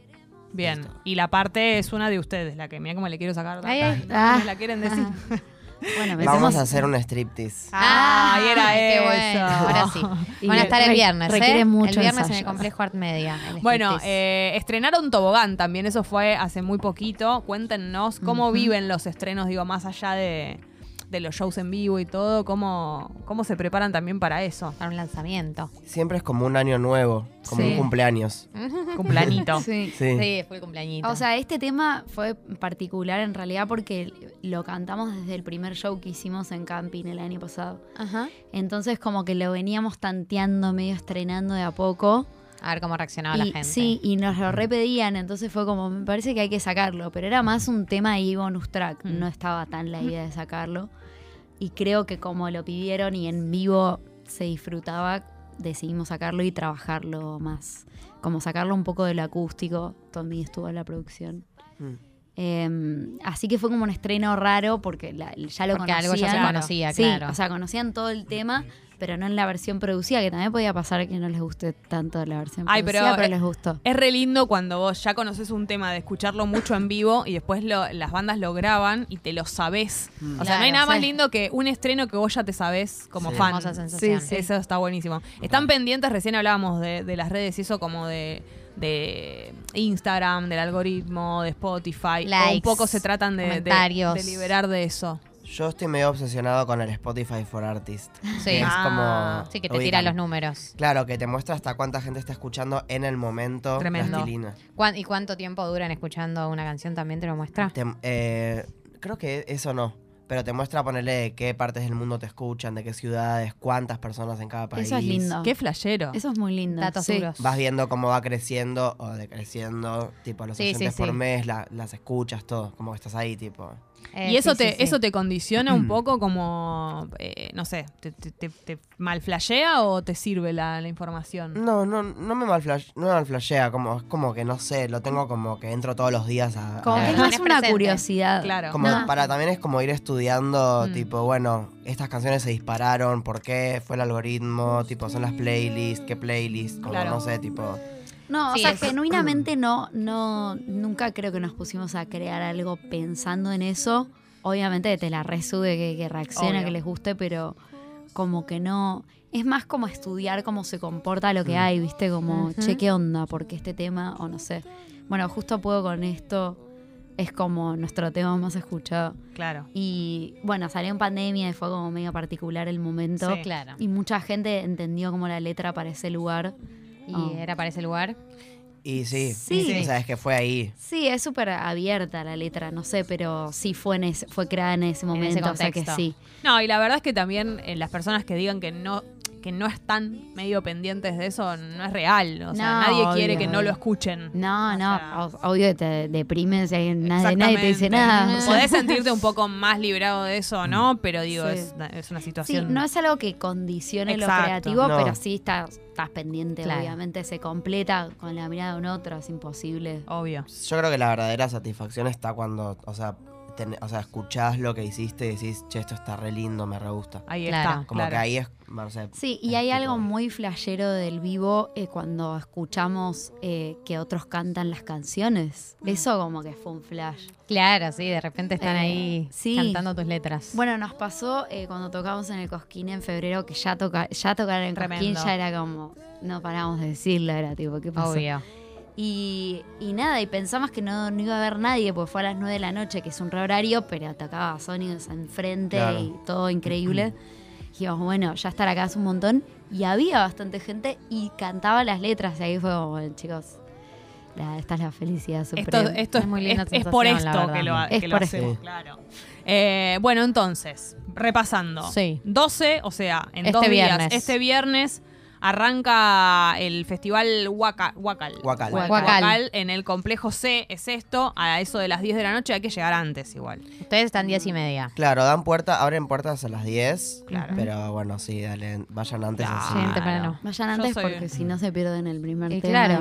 [SPEAKER 1] Bien, y la parte es una de ustedes, la que mira cómo le quiero sacar.
[SPEAKER 2] Ay, ay.
[SPEAKER 1] ¿No
[SPEAKER 6] Ah.
[SPEAKER 1] la quieren decir?
[SPEAKER 6] Bueno,
[SPEAKER 13] Vamos a hacer un striptease.
[SPEAKER 1] Ah, y era
[SPEAKER 2] qué
[SPEAKER 1] eso.
[SPEAKER 2] bueno. Ahora sí.
[SPEAKER 6] Y
[SPEAKER 2] Van a estar el viernes,
[SPEAKER 6] requiere
[SPEAKER 2] ¿eh?
[SPEAKER 6] mucho
[SPEAKER 2] el viernes en el complejo Art Media.
[SPEAKER 1] Bueno, eh, estrenaron Tobogán también, eso fue hace muy poquito. Cuéntenos cómo viven los estrenos, digo, más allá de, de los shows en vivo y todo, cómo, cómo se preparan también para eso.
[SPEAKER 2] para un lanzamiento.
[SPEAKER 13] Siempre es como un año nuevo, como
[SPEAKER 6] Sí.
[SPEAKER 13] un cumpleaños.
[SPEAKER 1] Cumplanito.
[SPEAKER 6] Sí.
[SPEAKER 13] Sí.
[SPEAKER 2] Sí, fue el cumpleañito.
[SPEAKER 6] O sea, este tema fue particular en realidad porque lo cantamos desde el primer show que hicimos en Camping el año pasado.
[SPEAKER 2] Ajá.
[SPEAKER 6] Entonces como que lo veníamos tanteando, medio estrenando de a poco.
[SPEAKER 2] A ver cómo reaccionaba la gente.
[SPEAKER 6] sí, y nos lo repedían, entonces fue como, me parece que hay que sacarlo, pero era más un tema y bonus track,
[SPEAKER 1] Mm.
[SPEAKER 6] no estaba tan la idea de sacarlo. Y creo que como lo pidieron y en vivo
[SPEAKER 14] se disfrutaba, decidimos sacarlo y trabajarlo más. Como sacarlo un poco del acústico. Tommy estuvo en la producción.
[SPEAKER 13] Mm.
[SPEAKER 14] Eh, así que fue como un estreno raro porque la- ya lo
[SPEAKER 2] Porque
[SPEAKER 14] conocían.
[SPEAKER 2] algo ya se conocía,
[SPEAKER 14] Sí,
[SPEAKER 2] claro.
[SPEAKER 14] o sea, conocían todo el tema, pero no en la versión producida, que también podía pasar que no les guste tanto la versión
[SPEAKER 1] Ay,
[SPEAKER 14] producida,
[SPEAKER 1] pero,
[SPEAKER 14] pero, les gustó.
[SPEAKER 1] Es re lindo cuando vos ya conoces un tema de escucharlo mucho en vivo y después lo- las bandas lo graban y te lo sabés.
[SPEAKER 2] Mm.
[SPEAKER 1] O sea, no hay nada más
[SPEAKER 2] sí.
[SPEAKER 1] lindo que un estreno que vos ya te sabés como
[SPEAKER 2] Sí.
[SPEAKER 1] fan.
[SPEAKER 2] Hermosa sensación.
[SPEAKER 1] Sí, sí. Eso está buenísimo. Están pendientes, recién hablábamos de, de las redes y eso como de, de Instagram, del algoritmo, de Spotify. o un
[SPEAKER 2] Likes,
[SPEAKER 1] poco se tratan de, de-
[SPEAKER 2] comentarios.
[SPEAKER 1] de liberar de eso.
[SPEAKER 13] Yo estoy medio obsesionado con el Spotify for Artists.
[SPEAKER 2] Sí.
[SPEAKER 13] que es
[SPEAKER 2] Ah.
[SPEAKER 13] como.
[SPEAKER 2] Sí, que te
[SPEAKER 13] ubican.
[SPEAKER 2] tira los números.
[SPEAKER 13] Claro, que te muestra hasta cuánta gente está escuchando en el momento.
[SPEAKER 2] Tremendo.
[SPEAKER 13] Plastilina.
[SPEAKER 2] ¿Cuán- ¿Y cuánto tiempo duran escuchando una canción también te lo muestra?
[SPEAKER 13] Te- eh, creo que eso no. Pero te muestra ponerle qué partes del mundo te escuchan, de qué ciudades, cuántas personas en cada país.
[SPEAKER 14] Eso es lindo.
[SPEAKER 1] Qué flashero.
[SPEAKER 14] Eso es muy lindo.
[SPEAKER 2] Datos
[SPEAKER 14] sí.
[SPEAKER 2] duros.
[SPEAKER 13] Vas viendo cómo va creciendo o decreciendo, tipo los
[SPEAKER 2] Sí,
[SPEAKER 13] por
[SPEAKER 2] sí.
[SPEAKER 13] mes, la- las escuchas, todo, como que estás ahí, tipo.
[SPEAKER 2] Eh,
[SPEAKER 1] y eso
[SPEAKER 2] sí,
[SPEAKER 1] te
[SPEAKER 2] sí, sí.
[SPEAKER 1] eso te condiciona un poco como, eh, no sé, te, te, te, te mal flashea o te sirve la, la información?
[SPEAKER 13] No, no, no me malflash, no me malflashea, como, es como que no sé, lo tengo como que entro todos los días a.
[SPEAKER 14] Como
[SPEAKER 13] a
[SPEAKER 14] que es más una curiosidad.
[SPEAKER 1] Claro.
[SPEAKER 13] Como
[SPEAKER 14] No.
[SPEAKER 13] para también es como ir estudiando,
[SPEAKER 1] Mm.
[SPEAKER 13] tipo, bueno, estas canciones se dispararon, ¿por qué? Fue el algoritmo, tipo, son las playlists, qué playlists, como
[SPEAKER 14] Claro.
[SPEAKER 13] no sé, tipo.
[SPEAKER 14] No,
[SPEAKER 2] Sí,
[SPEAKER 14] o sea,
[SPEAKER 2] es-
[SPEAKER 14] genuinamente no, no, nunca creo que nos pusimos a crear algo pensando en eso. Obviamente te la resube que, que reacciona,
[SPEAKER 1] Obvio.
[SPEAKER 14] que les guste, pero como que no. Es más como estudiar cómo se comporta lo que
[SPEAKER 13] Mm.
[SPEAKER 14] hay, ¿viste? Como,
[SPEAKER 2] Ujú.
[SPEAKER 14] che, ¿qué onda? Porque este tema, o no sé. Bueno, justo puedo con esto. Es como nuestro tema más escuchado.
[SPEAKER 1] Claro.
[SPEAKER 14] Y bueno, salió en pandemia y fue como medio particular el momento.
[SPEAKER 1] Sí.
[SPEAKER 2] Claro.
[SPEAKER 14] Y mucha gente entendió como la letra para ese lugar.
[SPEAKER 2] ¿Y
[SPEAKER 14] Oh.
[SPEAKER 2] era para ese lugar?
[SPEAKER 13] Y sí,
[SPEAKER 14] Sí.
[SPEAKER 13] o sea, es que fue ahí.
[SPEAKER 14] Sí, es súper abierta la letra, no sé, pero sí fue, en ese- fue creada en ese momento,
[SPEAKER 2] ese
[SPEAKER 14] o sea que sí.
[SPEAKER 1] No, y la verdad es que también eh, las personas que digan que no que no están medio pendientes de eso no es real. O sea,
[SPEAKER 14] No,
[SPEAKER 1] nadie
[SPEAKER 14] obvio,
[SPEAKER 1] quiere que no lo escuchen.
[SPEAKER 14] No, no, o- obvio que te deprimes y ahí nadie, nadie te dice nada. sea.
[SPEAKER 1] Podés sentirte un poco más librado de eso, ¿no? Pero digo,
[SPEAKER 14] Sí.
[SPEAKER 1] es, es una
[SPEAKER 14] Sí,
[SPEAKER 1] situación.
[SPEAKER 14] no es algo que condicione
[SPEAKER 1] Exacto.
[SPEAKER 14] lo creativo,
[SPEAKER 13] No.
[SPEAKER 14] pero sí estás, estás pendiente,
[SPEAKER 2] Claro.
[SPEAKER 14] obviamente se completa con la mirada de un otro, es imposible.
[SPEAKER 1] Obvio.
[SPEAKER 13] Yo creo que la verdadera satisfacción está cuando, o sea, ten- o sea, escuchás lo que hiciste y decís, che, esto está re lindo, me re gusta.
[SPEAKER 1] Ahí
[SPEAKER 2] Claro.
[SPEAKER 1] está.
[SPEAKER 13] Como
[SPEAKER 1] claro.
[SPEAKER 13] que ahí es,
[SPEAKER 14] Sí, y hay
[SPEAKER 13] tipo-
[SPEAKER 14] algo muy flashero del vivo eh, cuando escuchamos eh, que otros cantan las canciones. Eso como que fue un flash.
[SPEAKER 2] Claro, sí, de repente están
[SPEAKER 14] Eh,
[SPEAKER 2] ahí
[SPEAKER 14] sí.
[SPEAKER 2] cantando tus letras.
[SPEAKER 14] Bueno, nos pasó eh, cuando tocamos en el Cosquín en febrero, que ya, toca, ya tocar en el
[SPEAKER 1] Tremendo.
[SPEAKER 14] Cosquín ya era como, no paramos de decirlo, era tipo, ¿qué pasó?
[SPEAKER 2] Obvio.
[SPEAKER 14] Y, y nada, y pensamos que no, no iba a haber nadie, porque fue a las 9 de la noche, que es un re horario, pero tocaba sonidos enfrente
[SPEAKER 13] Claro.
[SPEAKER 14] y todo increíble. Dijimos, bueno, ya estar acá es un montón. Y había bastante gente y cantaba las letras. Y ahí fue como, bueno, chicos, la- esta es la felicidad
[SPEAKER 1] Esto,
[SPEAKER 14] suprema.
[SPEAKER 1] esto es,
[SPEAKER 2] Es muy linda
[SPEAKER 1] es- es por esto que lo,
[SPEAKER 14] Es
[SPEAKER 1] que lo hacemos,
[SPEAKER 13] esto.
[SPEAKER 1] claro. Eh, bueno, entonces, repasando.
[SPEAKER 2] Sí.
[SPEAKER 1] 12, o sea, en
[SPEAKER 2] Este
[SPEAKER 1] dos días.
[SPEAKER 2] viernes.
[SPEAKER 1] Este viernes arranca el festival Huaca- Huacal.
[SPEAKER 13] Huacal.
[SPEAKER 2] Huacal.
[SPEAKER 1] en el complejo C, es esto, a eso de las 10 de la noche hay que llegar antes igual.
[SPEAKER 2] Ustedes están diez y media.
[SPEAKER 13] Claro, dan puerta, abren puertas a las 10.
[SPEAKER 1] Claro.
[SPEAKER 13] Pero bueno, sí, dale, vayan antes
[SPEAKER 1] Claro.
[SPEAKER 13] así.
[SPEAKER 2] Sí, temprano.
[SPEAKER 14] Vayan antes
[SPEAKER 1] soy-
[SPEAKER 14] porque si no se pierden el primer
[SPEAKER 2] Y
[SPEAKER 14] tema
[SPEAKER 2] claro.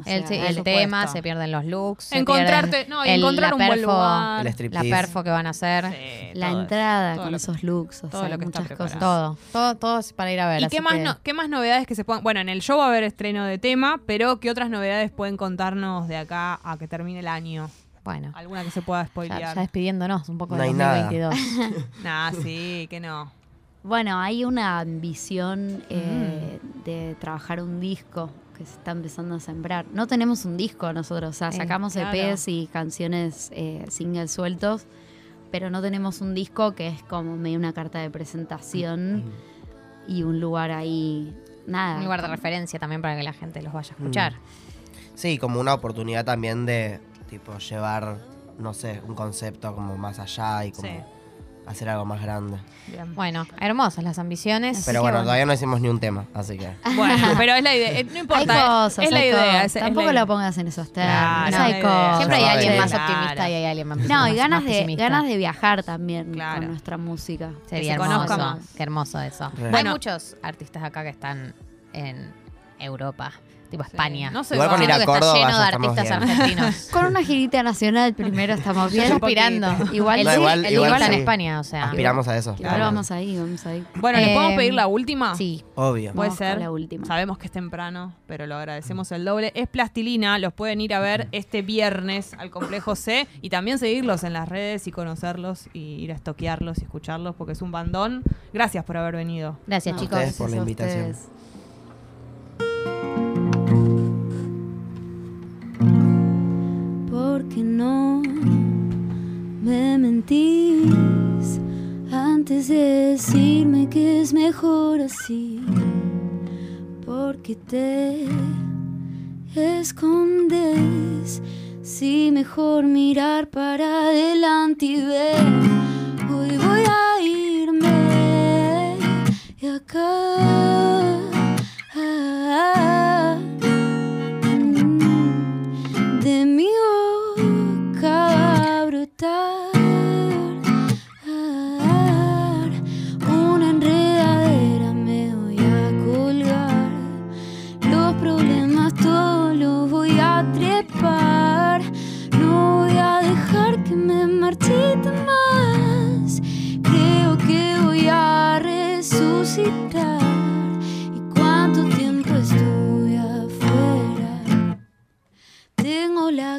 [SPEAKER 14] o sea,
[SPEAKER 2] El, el tema, se pierden los looks.
[SPEAKER 1] Encontrarte- no, y encontrar un buen
[SPEAKER 2] perfo-
[SPEAKER 1] lugar.
[SPEAKER 13] El
[SPEAKER 2] La perfo que van a hacer.
[SPEAKER 1] Sí,
[SPEAKER 14] la entrada con
[SPEAKER 1] lo
[SPEAKER 14] esos looks, o
[SPEAKER 1] todo
[SPEAKER 14] sea,
[SPEAKER 1] lo que está
[SPEAKER 14] muchas cosas.
[SPEAKER 2] Todo, todo, todo es para ir a ver.
[SPEAKER 1] ¿Y qué más,
[SPEAKER 2] que-
[SPEAKER 1] no- qué más novedades que se puedan...? Bueno, en el show va a haber estreno de tema, pero ¿qué otras novedades pueden contarnos de acá a que termine el año?
[SPEAKER 2] Bueno,
[SPEAKER 1] ¿Alguna que se pueda spoilear?
[SPEAKER 2] ya despidiéndonos un poco
[SPEAKER 13] No
[SPEAKER 2] de
[SPEAKER 13] hay nada.
[SPEAKER 2] 2022.
[SPEAKER 1] Nah, sí, que no.
[SPEAKER 14] Bueno, hay una ambición eh,
[SPEAKER 1] Mm.
[SPEAKER 14] de trabajar un disco que se está empezando a sembrar. No tenemos un disco nosotros, o sea,
[SPEAKER 2] Eh,
[SPEAKER 14] sacamos
[SPEAKER 1] claro.
[SPEAKER 14] EPs y canciones, eh, singles sueltos, pero no tenemos un disco que es como medio una carta de presentación y un lugar ahí, nada.
[SPEAKER 2] un lugar de referencia también para que la gente los vaya a escuchar.
[SPEAKER 13] Sí, como una oportunidad también de, tipo, llevar, no sé, un concepto como más allá y como
[SPEAKER 1] Sí.
[SPEAKER 13] Hacer algo más grande.
[SPEAKER 2] Bueno, hermosas las ambiciones.
[SPEAKER 13] Pero bueno, todavía no hicimos ni un tema, así que.
[SPEAKER 1] Bueno, pero es la idea. eh, No importa.
[SPEAKER 6] Hay cosas,
[SPEAKER 1] es la
[SPEAKER 6] hay
[SPEAKER 1] idea.
[SPEAKER 6] cosas.
[SPEAKER 1] es- es
[SPEAKER 6] Tampoco
[SPEAKER 1] la
[SPEAKER 6] lo pongas en esos
[SPEAKER 1] Claro,
[SPEAKER 6] términos.
[SPEAKER 1] es
[SPEAKER 6] hay cosas.
[SPEAKER 2] Siempre hay
[SPEAKER 13] Claro.
[SPEAKER 2] alguien más
[SPEAKER 1] Claro.
[SPEAKER 2] optimista y hay alguien más
[SPEAKER 6] No, y ganas
[SPEAKER 2] más
[SPEAKER 6] de, ganas de viajar también
[SPEAKER 1] Claro.
[SPEAKER 6] con nuestra música.
[SPEAKER 2] Sería
[SPEAKER 1] se
[SPEAKER 2] hermoso. Qué hermoso eso. Hay muchos artistas acá que están en Europa, tipo España.
[SPEAKER 1] No se
[SPEAKER 13] Igual con ir a Córdoba
[SPEAKER 2] está lleno de artistas
[SPEAKER 13] bien.
[SPEAKER 2] argentinos.
[SPEAKER 6] Con una girita nacional primero estamos
[SPEAKER 2] Bien aspirando.
[SPEAKER 6] Igual,
[SPEAKER 2] el
[SPEAKER 13] No, igual-
[SPEAKER 2] el
[SPEAKER 13] igual
[SPEAKER 2] igual está en. España, o sea.
[SPEAKER 13] Aspiramos a eso.
[SPEAKER 6] Igual vamos ahí, vamos ahí.
[SPEAKER 1] Bueno, ¿les
[SPEAKER 2] Eh,
[SPEAKER 1] podemos pedir la última?
[SPEAKER 2] Sí.
[SPEAKER 13] Obvio.
[SPEAKER 1] Puede
[SPEAKER 6] Vamos
[SPEAKER 1] ser.
[SPEAKER 6] la última.
[SPEAKER 1] Sabemos que es temprano, pero lo agradecemos el doble. Es Plastilina, los pueden ir a ver este viernes al Complejo C y también seguirlos en las redes y conocerlos y ir a estoquearlos y escucharlos porque es un bandón. Gracias por haber venido.
[SPEAKER 2] Gracias,
[SPEAKER 6] No,
[SPEAKER 2] chicos.
[SPEAKER 13] ustedes por la invitación.
[SPEAKER 6] ustedes. Porque no me mentís antes de decirme que es mejor así. Porque te escondes. Si mejor mirar para adelante y ver. Hoy voy a irme de acá.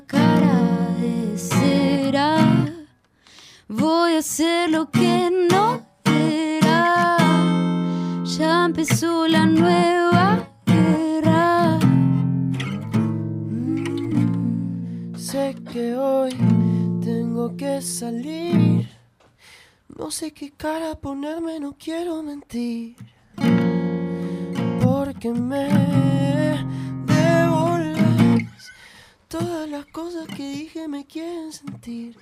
[SPEAKER 6] Cara de cera. Voy a hacer lo que no era. Ya empezó la nueva guerra.
[SPEAKER 13] Sé que hoy tengo que salir. No sé qué cara ponerme, no quiero mentir. Porque me todas las cosas que dije me quieren sentir.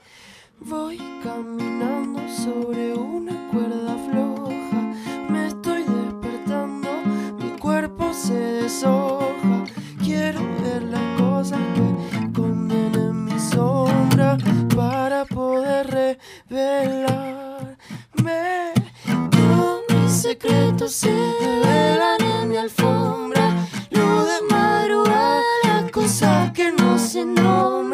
[SPEAKER 13] Voy caminando sobre una cuerda floja. Me estoy despertando, mi cuerpo se deshoja. Quiero ver las cosas que esconden en mi sombra para poder revelarme. Todos mis secretos se revelan en mi alfombra. Que no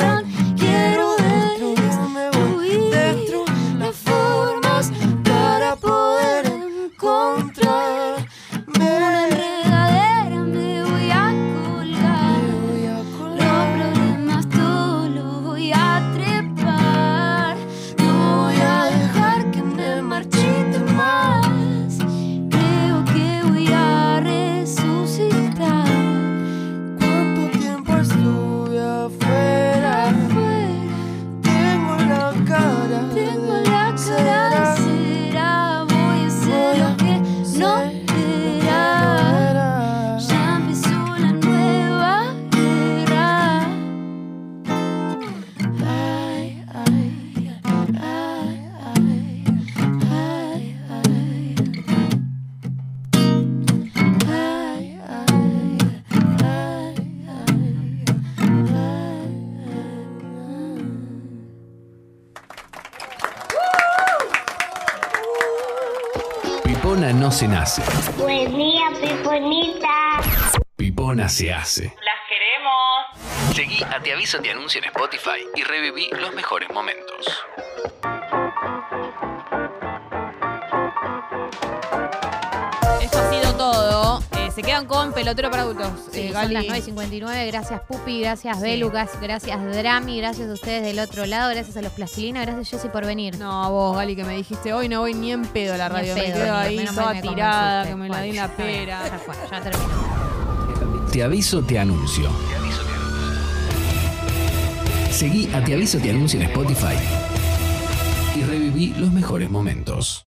[SPEAKER 15] Pipona se
[SPEAKER 16] Buen día, Piponita.
[SPEAKER 15] Pipona se hace.
[SPEAKER 16] Las queremos.
[SPEAKER 15] Seguí a Te Aviso Te Anuncio en Spotify y reviví los mejores momentos.
[SPEAKER 1] Se quedan con pelotero para adultos.
[SPEAKER 2] Sí,
[SPEAKER 1] Eh,
[SPEAKER 2] son las 9.59. Gracias, Pupi. Gracias, Belu. gas- Gracias, Drami. Gracias a ustedes del otro lado. Gracias a los Plastilina. Gracias, Jessy, por venir.
[SPEAKER 1] No, a vos, Gali, que me dijiste hoy no voy ni en pedo a la radio. me
[SPEAKER 2] pedo,
[SPEAKER 1] quedo
[SPEAKER 2] ni-
[SPEAKER 1] ahí
[SPEAKER 2] menos
[SPEAKER 1] toda
[SPEAKER 2] me
[SPEAKER 1] tirada, que me la di en la pera.
[SPEAKER 2] Ya fue, ya terminó.
[SPEAKER 15] Te Aviso Te Anuncio. Seguí a Te Aviso Te Anuncio en Spotify y reviví los mejores momentos.